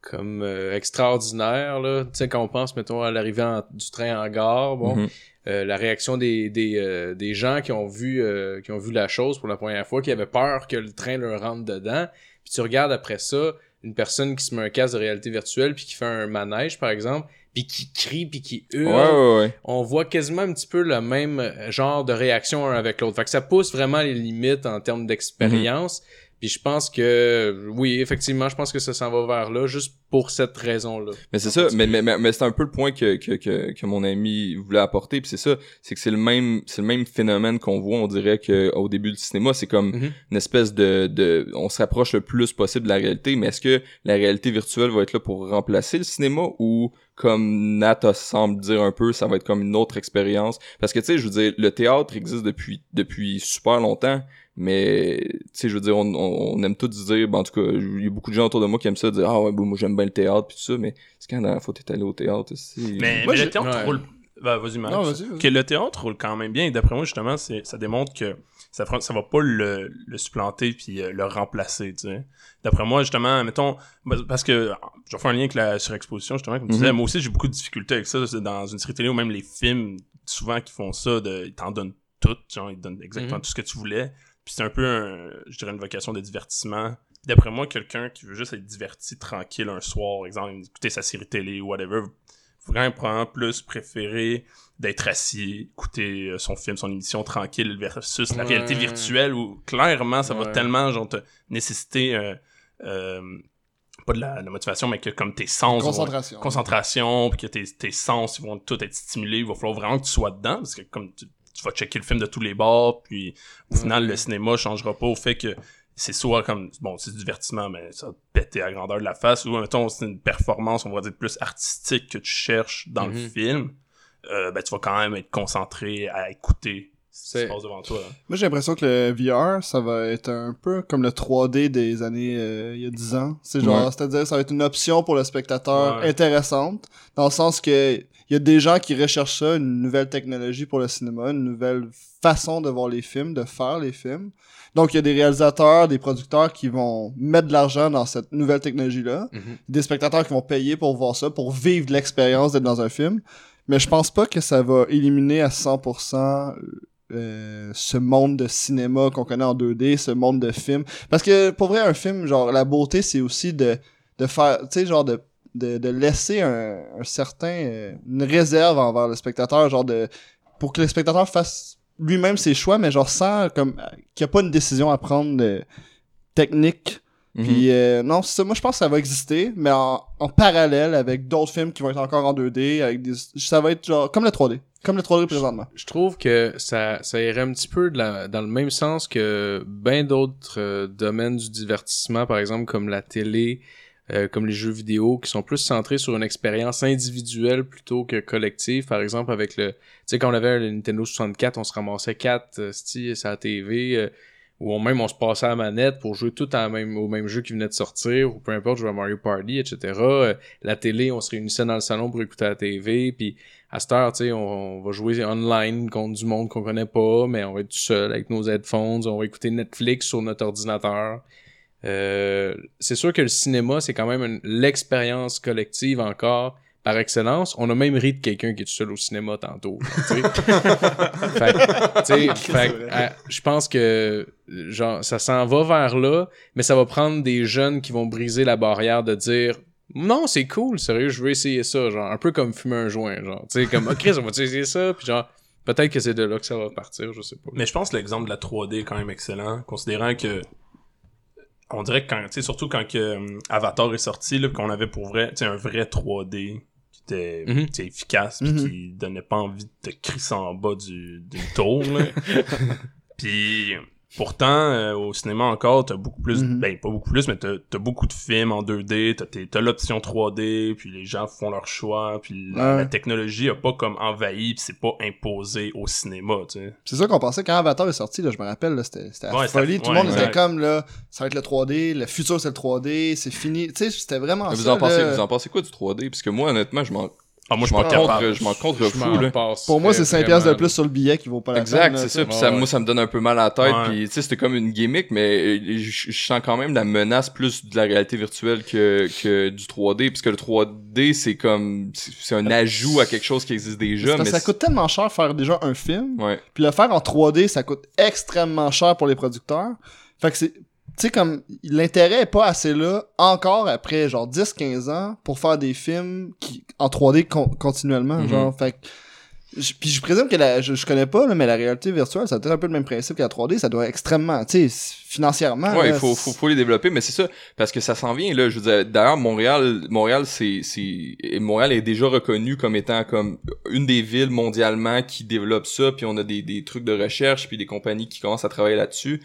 comme euh, extraordinaire. Là. Tu sais, quand on pense, mettons, à l'arrivée du train en gare, bon, Mhm. euh, la réaction des, des, euh, des gens qui ont vu qui ont vu la chose pour la première fois, qui avaient peur que le train leur rentre dedans. Puis tu regardes après ça une personne qui se met un casque de réalité virtuelle puis qui fait un manège par exemple, puis qui crie puis qui hurle. ouais ouais ouais On voit quasiment un petit peu le même genre de réaction un avec l'autre. Fait que ça pousse vraiment les limites en termes d'expérience. Puis je pense que oui, effectivement, je pense que ça s'en va vers là juste pour cette raison-là. Mais c'est ça, mais, mais, mais, mais c'est un peu le point que, que, que, que mon ami voulait apporter, puis c'est ça, c'est que c'est le même c'est le même phénomène qu'on voit, on dirait que au début du cinéma, c'est comme Mhm. une espèce de, de on se rapproche le plus possible de la réalité, mais est-ce que la réalité virtuelle va être là pour remplacer le cinéma ou comme Nat semble dire un peu, ça va être comme une autre expérience? Parce que tu sais, je veux dire, le théâtre existe depuis depuis super longtemps, mais tu sais, je veux dire, on, on, on aime tous dire, ben, en tout cas, il y a beaucoup de gens autour de moi qui aiment ça, dire ah ouais, bon, moi j'aime bien le théâtre puis tout ça, mais c'est quand la dernière fois que t'es allé au théâtre aussi. mais, Moi, mais j'ai- le théâtre ouais. roule bah, vas-y Max Non, vas-y, vas-y. que le théâtre roule quand même bien et d'après moi justement c'est ça démontre que ça ça va pas le, le supplanter puis euh, le remplacer tu sais d'après moi justement mettons bah, parce que je vais faire un lien avec la surexposition justement comme tu Mhm. disais moi aussi j'ai beaucoup de difficultés avec ça c'est dans une série télé ou même les films souvent qui font ça de, ils t'en donnent tout genre ils te donnent exactement Mhm. tout ce que tu voulais puis c'est un peu un, je dirais une vocation de divertissement d'après moi quelqu'un qui veut juste être diverti tranquille un soir exemple écouter sa série télé ou whatever vraiment probablement plus préférer d'être assis, écouter euh, son film, son émission tranquille versus la Ouais. réalité virtuelle où clairement ça va tellement genre te nécessiter euh, euh, pas de la, la motivation mais que comme tes sens vont- concentration. concentration puis que tes, tes sens ils vont tous être stimulés il va falloir vraiment que tu sois dedans parce que comme tu, tu vas checker le film de tous les bords puis au final le cinéma changera pas au fait que c'est soit comme bon c'est du divertissement mais ça va te péter à grandeur de la face ou mettons c'est une performance on va dire plus artistique que tu cherches dans le Mhm. film euh, ben tu vas quand même être concentré à écouter se passe devant toi. hein. Moi, j'ai l'impression que le VR, ça va être un peu comme le 3D des années euh, il y a 10 ans. C'est genre, Ouais. c'est-à-dire, ça va être une option pour le spectateur Ouais. intéressante, dans le sens que il y a des gens qui recherchent ça, une nouvelle technologie pour le cinéma, une nouvelle façon de voir les films, de faire les films. Donc, il y a des réalisateurs, des producteurs qui vont mettre de l'argent dans cette nouvelle technologie-là. Mhm. Des spectateurs qui vont payer pour voir ça, pour vivre l'expérience d'être dans un film. Mais je pense pas que ça va éliminer à 100% euh, ce monde de cinéma qu'on connaît en 2D, ce monde de film. Parce que pour vrai, un film, genre, la beauté, c'est aussi de, de faire, tu sais, genre, de, de, de laisser un, un certain, euh, une réserve envers le spectateur, genre, de, pour que le spectateur fasse lui-même ses choix, mais genre, sans, comme, euh, qu'il n'y a pas une décision à prendre euh, technique. Mhm. Puis, euh, non, c'est ça, moi, je pense que ça va exister, mais en, en parallèle avec d'autres films qui vont être encore en 2D, avec des, ça va être genre, comme le 3D. Comme le 3D présentement. Je trouve que ça, ça irait un petit peu de la, dans le même sens que ben d'autres euh, domaines du divertissement, par exemple comme la télé, euh, comme les jeux vidéo, qui sont plus centrés sur une expérience individuelle plutôt que collective. Par exemple, avec le, tu sais, quand on avait le Nintendo 64, on se ramassait quatre, euh, sti, sur la TV, euh, ou même on se passait à la manette pour jouer tout même, au même jeu qui venait de sortir, ou peu importe, jouer à Mario Party, etc. Euh, la télé, on se réunissait dans le salon pour écouter la TV, puis à cette heure, tu sais, on, va jouer online contre du monde qu'on connaît pas, mais on va être tout seul avec nos headphones, on va écouter Netflix sur notre ordinateur. Euh, c'est sûr que le cinéma, c'est quand même l'expérience collective encore par excellence. On a même ri de quelqu'un qui est tout seul au cinéma tantôt. genre, tu sais. fait, que, tu sais, fait que, je pense que genre ça s'en va vers là, mais ça va prendre des jeunes qui vont briser la barrière de dire non, c'est cool, sérieux, je veux essayer ça, genre un peu comme fumer un joint, genre, tu sais comme OK, on va essayer ça, puis genre peut-être que c'est de là que ça va partir, je sais pas. Mais je pense que l'exemple de la 3D est quand même excellent, considérant que on dirait que quand, tu sais, surtout quand que euh, Avatar est sorti, là, qu'on avait pour vrai, tu sais, un vrai 3D qui était, Mhm. efficace, pis Mhm. qui donnait pas envie de te crisser en bas du, d'une tour, là. Puis pourtant, euh, au cinéma encore, t'as beaucoup plus, Mhm. ben pas beaucoup plus, mais t'as, t'as beaucoup de films en 2D, t'as, t'as l'option 3D, puis les gens font leur choix, puis la, Ouais. la technologie a pas comme envahi, puis c'est pas imposé au cinéma, tu sais. C'est ça qu'on pensait quand Avatar est sorti, là, je me rappelle, là, c'était c'était la Ouais, folie. c'était- Tout le monde ouais, était comme, là, ça va être le 3D, le futur c'est le 3D, c'est fini. Tu sais, c'était vraiment Vous ça. en, pensez, là. vous en pensez quoi du 3D? Parce que moi, honnêtement, je m'en Ah, moi, je m'en contre, je m'en contre fou, là. Pour moi, c'est 5 piastres de plus sur le billet qui vaut pas la Exact, peine. là, c'est ça. Puis ça, moi, ça me donne un peu mal à la tête. Puis, tu sais, c'était comme une gimmick, mais euh, je, je sens quand même la menace plus de la réalité virtuelle que, que du 3D. Puisque le 3D, c'est comme, c'est un ajout à quelque chose qui existe déjà. Mais ça coûte tellement cher faire déjà un film, Ouais. puis le faire en 3D, ça coûte extrêmement cher pour les producteurs. Fait que c'est, tu sais, comme, l'intérêt est pas assez là, encore après, genre, 10-15 ans, pour faire des films qui, en 3D con- continuellement, Mhm. genre, fait je- puis je présume que la, je, je connais pas, là, mais la réalité virtuelle, ça peut-être un peu le même principe que la 3D, ça doit extrêmement, tu sais, financièrement. Ouais, il faut, faut, faut les développer, mais c'est ça, parce que ça s'en vient, là, je veux dire, d'ailleurs, Montréal, Montréal, c'est, c'est, Montréal est déjà reconnu comme étant comme une des villes mondialement qui développe ça, puis on a des, des trucs de recherche, puis des compagnies qui commencent à travailler là-dessus,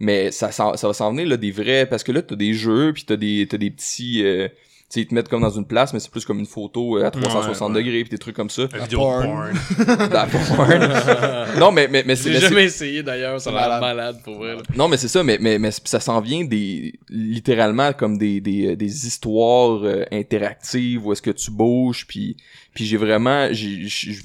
mais ça, s'en- ça va s'en venir, là, des vrais, parce que là, t'as des jeux, puis t'as des, t'as des petits, euh, tu sais, ils te mettent comme dans une place, mais c'est plus comme une photo euh, à 360 Ouais, ouais. degrés, puis des trucs comme ça. La vidéo porn. de porn. La porn. non, mais, mais, mais c'est, J'ai jamais essayé d'ailleurs, ça a l'air Malade. malade pour vrai. là. non, mais c'est ça, mais, mais, mais ça s'en vient des littéralement comme des, des, euh, des histoires euh, interactives où est-ce que tu bouges, puis puis j'ai vraiment j'ai j'ai- j'ai-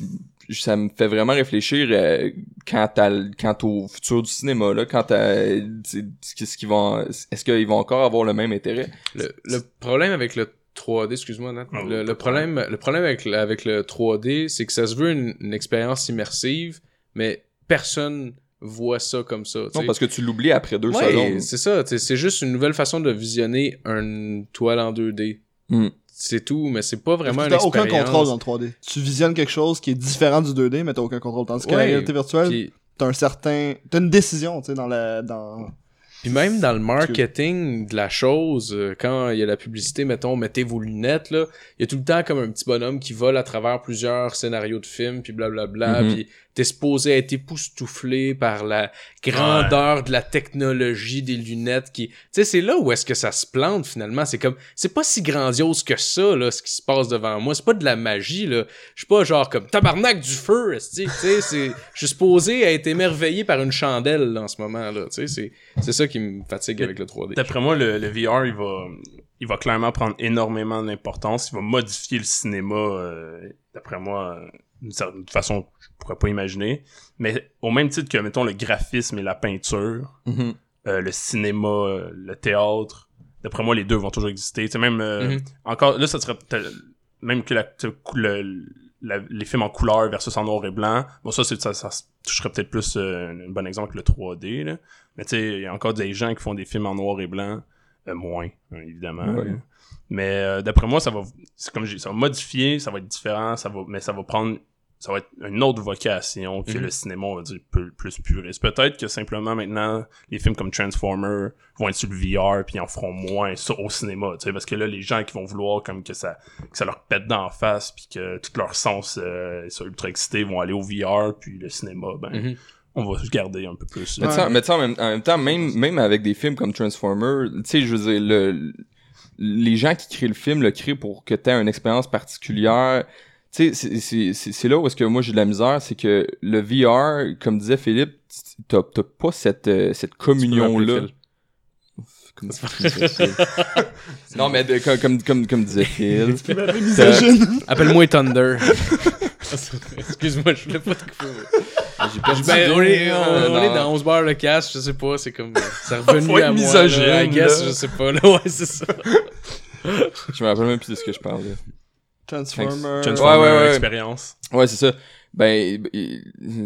ça me fait vraiment réfléchir euh, quant à quant au futur du cinéma là, quant à tu sais, qu'est-ce qu'ils vont est-ce qu'ils vont encore avoir le même intérêt? Le, le problème avec le 3D, excuse-moi Nat, Ah le, problème, le problème avec, le- avec le 3D, c'est que ça se veut une, une expérience immersive, mais personne voit ça comme ça. tu Non, parce que tu l'oublies après deux Ouais, secondes. c'est ça. tu sais, C'est juste une nouvelle façon de visionner une toile en 2D. Hmm. C'est tout, mais c'est pas vraiment une t'as aucun contrôle dans le 3D. Tu visionnes quelque chose qui est différent du 2D, mais t'as aucun contrôle. Tandis que la réalité virtuelle, Puis, t'as un certain, t'as une décision, tu sais, dans la, dans, Puis même dans le marketing de la chose, euh, quand il y a la publicité, mettons, mettez vos lunettes, là, il y a tout le temps comme un petit bonhomme qui vole à travers plusieurs scénarios de films, puis blablabla, Mhm. puis t'es supposé être époustouflé par la grandeur de la technologie des lunettes qui, tu sais, c'est là où est-ce que ça se plante finalement. C'est comme, c'est pas si grandiose que ça là, ce qui se passe devant moi. C'est pas de la magie là. Je suis pas genre comme tabarnak du feu, tu sais. C'est, je suis supposé être émerveillé par une chandelle là, en ce moment là. Tu sais, c'est, c'est ça qui me fatigue avec le 3D. D'après moi, le, le VR, il va, il va clairement prendre énormément d'importance. Il va modifier le cinéma, euh, d'après moi, euh, d'une certaine façon que je pourrais pas imaginer. Mais au même titre que, mettons, le graphisme et la peinture, Mhm. euh, le cinéma, le théâtre, d'après moi, les deux vont toujours exister. Tu sais, même, euh, Mhm. encore, là, ça serait même que la, le- la- les films en couleur versus en noir et blanc. Bon, ça, ça, ça toucherait peut-être plus un bon exemple que le 3D, là. Mais tu sais, il y a encore des gens qui font des films en noir et blanc. Euh, moins, hein, évidemment. Ouais. Mais euh, d'après moi, ça va, c'est comme j'ai, ça va modifier, ça va être différent, ça va, mais ça va prendre, ça va être une autre vocation que Mhm. le cinéma, on va dire, plus, plus puriste. Peut-être que simplement maintenant, les films comme Transformer vont être sur le VR puis ils en feront moins ça au cinéma, tu sais, parce que là, les gens qui vont vouloir comme que ça, que ça leur pète d'en face puis que tous leurs sens euh, soient ultra excités vont aller au VR puis le cinéma, ben, Mhm. On va se garder un peu plus. Mais tu sais, mais tu sais, en, même, en même temps, même, même avec des films comme Transformer, tu sais, je veux dire, le, les gens qui créent le film le créent pour que tu aies une expérience particulière. Tu sais, c'est- là où est-ce que moi j'ai de la misère, c'est que le VR, comme disait Philippe, t'as pas cette, euh, cette communion-là. Comme- non, mais de- comme, comme, comme, disait Phil. Appelle-moi Thunder. Excuse-moi, je voulais pas te couper. J'ai perdu Ben, on est, on, euh, on est dans- dans 11 bars le casque, je sais pas, c'est comme, c'est revenu à moi, là, I guess, je sais pas, là, ouais, c'est ça. Je me rappelle même plus de ce que je parlais. Transformer. Transformer Ouais, ouais, ouais. expérience. Ouais, c'est ça. Ben,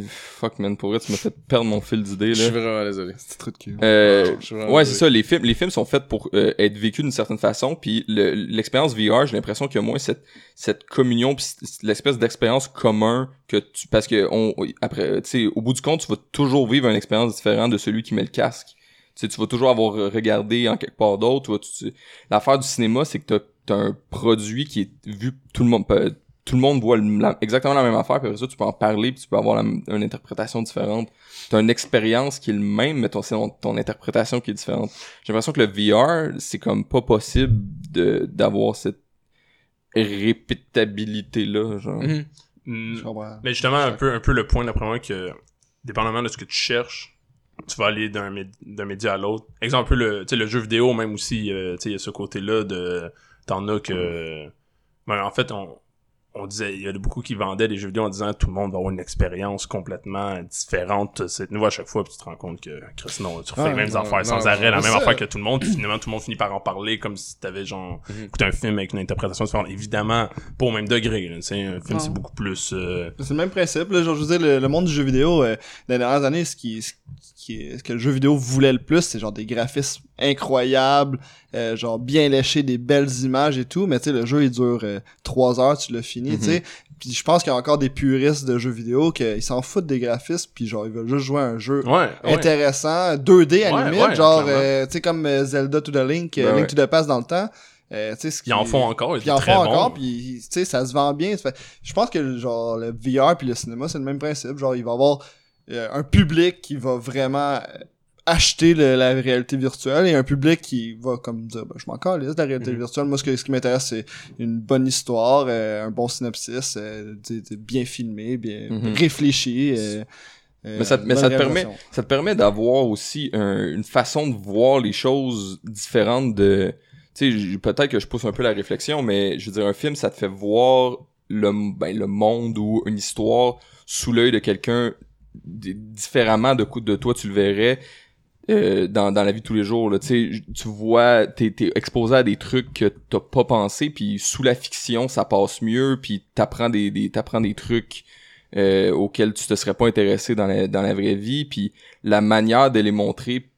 fuck man, pour vrai, tu m'as fait perdre mon fil d'idée, Je suis là. vraiment désolé. C'est trop de cul. Euh, ouais, c'est ça. Les films, les films sont faits pour euh, être vécus d'une certaine façon. Puis le- l'expérience VR, j'ai l'impression qu'il y a moins cette cette communion, puis l'espèce d'expérience commun que tu, parce que on après, tu sais, au bout du compte, tu vas toujours vivre une expérience différente de celui qui met le casque. Tu sais, tu vas toujours avoir regardé en quelque part d'autre. tu tu- L'affaire du cinéma, c'est que t'as t'as un produit qui est vu tout le monde. peut- Tout le monde voit le- la- exactement la même affaire, puis après ça, tu peux en parler, puis tu peux avoir la- une interprétation différente t'as une expérience qui est le même, mais ton, c'est ton, ton interprétation qui est différente. J'ai l'impression que le VR, c'est comme pas possible de, d'avoir cette répétabilité-là, genre. Mhm. Mm. Mais justement, un peu, un peu le point d'après moi que, dépendamment de ce que tu cherches, tu vas aller d'un, mé- d'un média à l'autre. Exemple, un peu le, tu sais, le jeu vidéo, même aussi, euh, tu sais, il y a ce côté-là de, t'en as que, ben, en fait, on, on disait, il y a beaucoup qui vendaient des jeux vidéo en disant tout le monde va avoir une expérience complètement différente. C'est nouveau à chaque fois, puis tu te rends compte que, Chris, non, tu refais Ah, les mêmes non, affaires non, sans non, arrêt, la même affaire que tout le monde, puis finalement, tout le monde finit par en parler comme si t'avais, genre, Mhm. écouté un film avec une interprétation différente. Évidemment, pas au même degré, là, un film, c'est beaucoup plus, euh, C'est le même principe, là, genre, je veux dire, le, le monde du jeu vidéo, euh, dans les dernières années, ce qui, ce qui est- ce que le jeu vidéo voulait le plus, c'est genre des graphismes incroyables, euh, genre bien léchés, des belles images et tout, mais tu sais, le jeu, il dure euh, trois heures, tu l'as fini, Mhm. tu sais. Puis je pense qu'il y a encore des puristes de jeux vidéo qu'ils s'en foutent des graphismes, puis genre, ils veulent juste jouer à un jeu ouais, ouais. intéressant, 2D à Ouais, limite, genre, euh, tu sais, comme Zelda to the Link, Ben Link to the Past dans le temps. Euh, tu sais, ce Ils en qui- font encore, ils en font bon. encore, puis tu sais, ça se vend bien. Fait- Je pense que genre le VR puis le cinéma, c'est le même principe. Genre, il va y avoir un public qui va vraiment euh, acheter le- la réalité virtuelle et un public qui va comme dire ben, je m'en calisse de la réalité Mhm. virtuelle moi ce, que, ce qui m'intéresse c'est une bonne histoire euh, un bon synopsis euh, bien filmé bien Mhm. réfléchi euh, euh, Mais ça- mais ça te permet-. Ça te permet d'avoir aussi un- une façon de voir les choses différentes de... Tu sais, peut-être que je pousse un peu la réflexion, mais je veux dire, un film, ça te fait voir le, ben, le monde ou une histoire sous l'œil de quelqu'un différemment de, de toi tu le verrais euh, dans, dans la vie de tous les jours. Tu vois, t'es, t'es exposé à des trucs que t'as pas pensé, puis sous la fiction, ça passe mieux, puis t'apprends des, des, t'apprends des trucs euh, auxquels tu te serais pas intéressé dans la, dans la vraie vie, puis la manière de les montrer,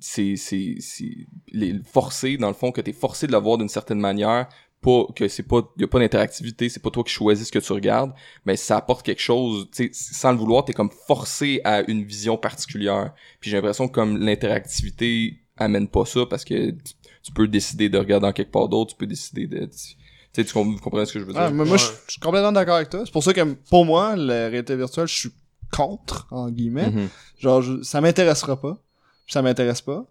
c'est, c'est, les forcer, dans le fond, que t'es forcé de le voir d'une certaine manière, pas que c'est pas y a pas d'interactivité c'est pas toi qui choisis ce que tu regardes mais ça apporte quelque chose tu sais sans le vouloir t'es comme forcé à une vision particulière puis j'ai l'impression que comme l'interactivité amène pas ça parce que tu, tu peux décider de regarder dans quelque part d'autre tu peux décider de tu sais tu com- vous comprenez ce que je veux dire? Ah, mais moi, je je suis complètement d'accord avec toi. C'est pour ça que, pour moi, la réalité virtuelle, je suis contre, en guillemets. Mhm. Genre, je- ça m'intéressera pas. Ça m'intéresse pas.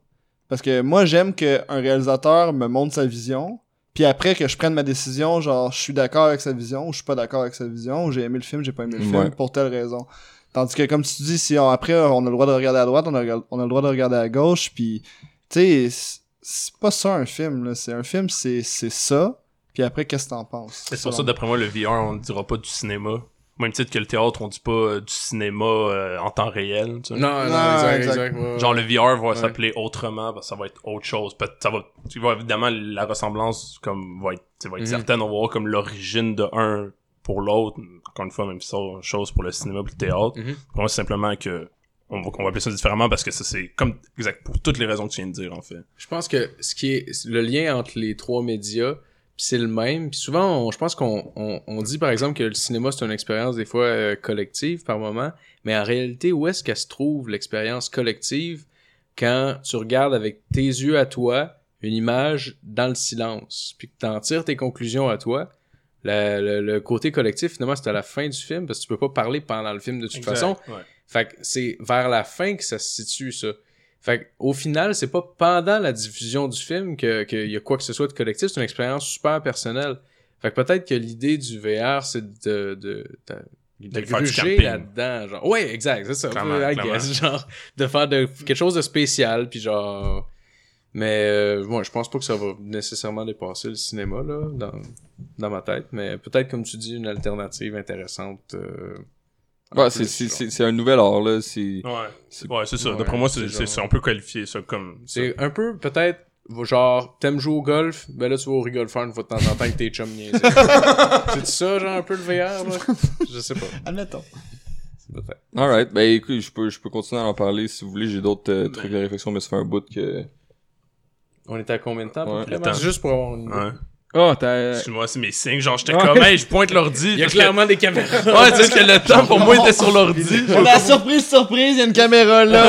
Parce que moi, j'aime qu'un réalisateur me montre sa vision. Puis après que je prenne ma décision, genre, je suis d'accord avec sa vision ou je suis pas d'accord avec sa vision, ou j'ai aimé le film, j'ai pas aimé le film Ouais. pour telle raison. Tandis que, comme tu dis, si on- après, on a le droit de regarder à droite, on a, regard- on a le droit de regarder à gauche, puis, tu sais, c'est- pas ça un film, là. C'est un film, c'est c'est ça. Puis après, qu'est-ce que t'en penses? C'est pour ça, d'après moi, le VR, on ne dira pas du cinéma. Même titre que le théâtre, on dit pas euh, du cinéma euh, en temps réel. tu sais. Non, non, Non, exact, exact. exact. ouais, Genre le VR va Ouais. s'appeler autrement parce que ça va être autre chose. Peut- ça va, tu vois évidemment la ressemblance comme va être, tu sais, va être Mhm. certaine. On va voir comme l'origine de un pour l'autre. Encore une fois, même so- chose pour le cinéma et le théâtre. Pour moi, c'est simplement que on va, on va appeler ça différemment parce que ça c'est comme exact pour toutes les raisons que tu viens de dire en fait. Je pense que ce qui est le lien entre les trois médias, c'est le même. Puis souvent, on- je pense qu'on on, on dit par exemple que le cinéma c'est une expérience des fois euh, collective par moment, mais en réalité, où est-ce qu'elle se trouve l'expérience collective quand tu regardes avec tes yeux à toi une image dans le silence, puis que t'en tires tes conclusions à toi. La- le, le côté collectif, finalement, c'est à la fin du film, parce que tu peux pas parler pendant le film de toute façon. Ouais. Fait que c'est vers la fin que ça se situe, ça. Fait que, au final, c'est pas pendant la diffusion du film que qu'il y a quoi que ce soit de collectif, c'est une expérience super personnelle. Fait que peut-être que l'idée du VR, c'est de, de, de, de du gruger là-dedans, genre. Ouais, exact, c'est ça. Clairement, I guess, genre, de faire de, quelque chose de spécial, puis genre... Mais, euh, moi, je pense pas que ça va nécessairement dépasser le cinéma, là, dans, dans ma tête. Mais peut-être, comme tu dis, une alternative intéressante. euh, Ouais, c'est, c'est, c'est, c'est un nouvel art, là. C'est... Ouais, C'est- ouais, c'est ça. Ouais, D'après moi, c'est, c'est. On peut qualifier ça comme. ça. C'est un peu, peut-être, genre, t'aimes jouer au golf, ben là, tu vas au Rigole Farm une fois de temps en temps avec tes chums niaisés. C'est ça, genre, un peu le VR, là? Je sais pas. Admettons. C'est peut-être. Alright, ben écoute, je peux, je peux continuer à en parler si vous voulez. J'ai d'autres euh, trucs de réflexion, mais ça fait un bout que. On était à combien de temps, à peu Ouais. temps. Juste pour avoir une. Ouais. Oh, t'as. Excuse-moi, c'est mes signes. Genre, j'étais comme, hey, je pointe l'ordi. Il y a parce que- clairement des caméras. Ouais, tu sais que le temps pour moi était sur l'ordi. On a surprise, surprise, il y a une caméra là.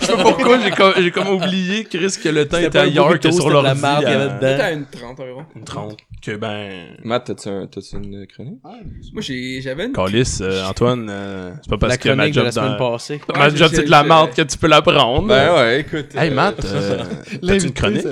Je sais pas pourquoi, j'ai comme, j'ai comme oublié, Chris, que le temps C'était était ailleurs que sur c'était la l'ordi. marde avait à-. T'as une 30 environ. Une 30. Que ben. Matt, t'as-tu, un, une chronique? Moi, j'ai, j'avais une. Calice, euh, Antoine, euh, c'est pas parce La que ma chronique de job la semaine dans... passée. Ma Ouais, job c'est de la je- merde que tu peux la prendre. Ben ouais, écoute. Hey euh, Matt, euh, t'as-tu une chronique?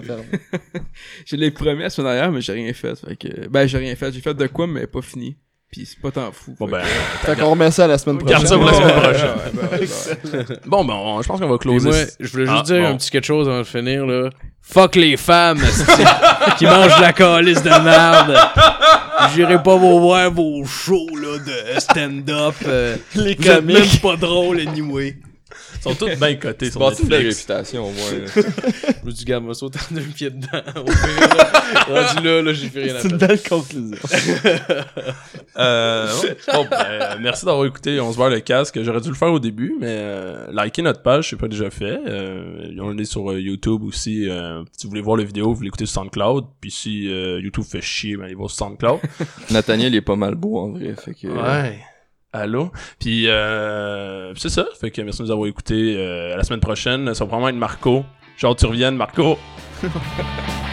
Je l'ai promis la semaine dernière, mais j'ai rien fait. Fait que, ben, j'ai rien fait. J'ai fait de quoi, mais pas fini. Pis c'est pas tant fou. Bon ben, Fait qu'on remet ça à la semaine prochaine. Garde ça pour la semaine prochaine. bon ben, on- je pense qu'on va Puis closer. moi, je voulais juste Ah, dire bon. un petit quelque chose avant de finir, là. Fuck les femmes, esti, qui mangent de la calice de merde. J'irai pas vous voir vos shows, là, de stand-up. euh, Les vous êtes même pas drôles, anyway. Ils sont tous bien cotés une belle Netflix. réputation, au moins. là. Je me dis, garde, moi sauter en deux pieds dedans. Au pire, là. Rendu là, là, j'ai fait rien à C'est une faire. belle conclusion. Euh, bon, ben, merci d'avoir écouté On se voit le casque. J'aurais dû le faire au début, mais euh, likez notre page, c'est pas déjà fait. Euh, on est sur euh, YouTube aussi. euh, si vous voulez voir la vidéo, vous l'écoutez sur SoundCloud. Puis si euh, YouTube fait chier, ben allez voir sur SoundCloud. Nathaniel il est pas mal beau, en vrai. Fait que. Ouais. Allô? Puis euh, c'est ça. Fait que merci de nous avoir écoutés. Euh, à la semaine prochaine, ça va probablement être Marco. Genre tu reviennes, Marco.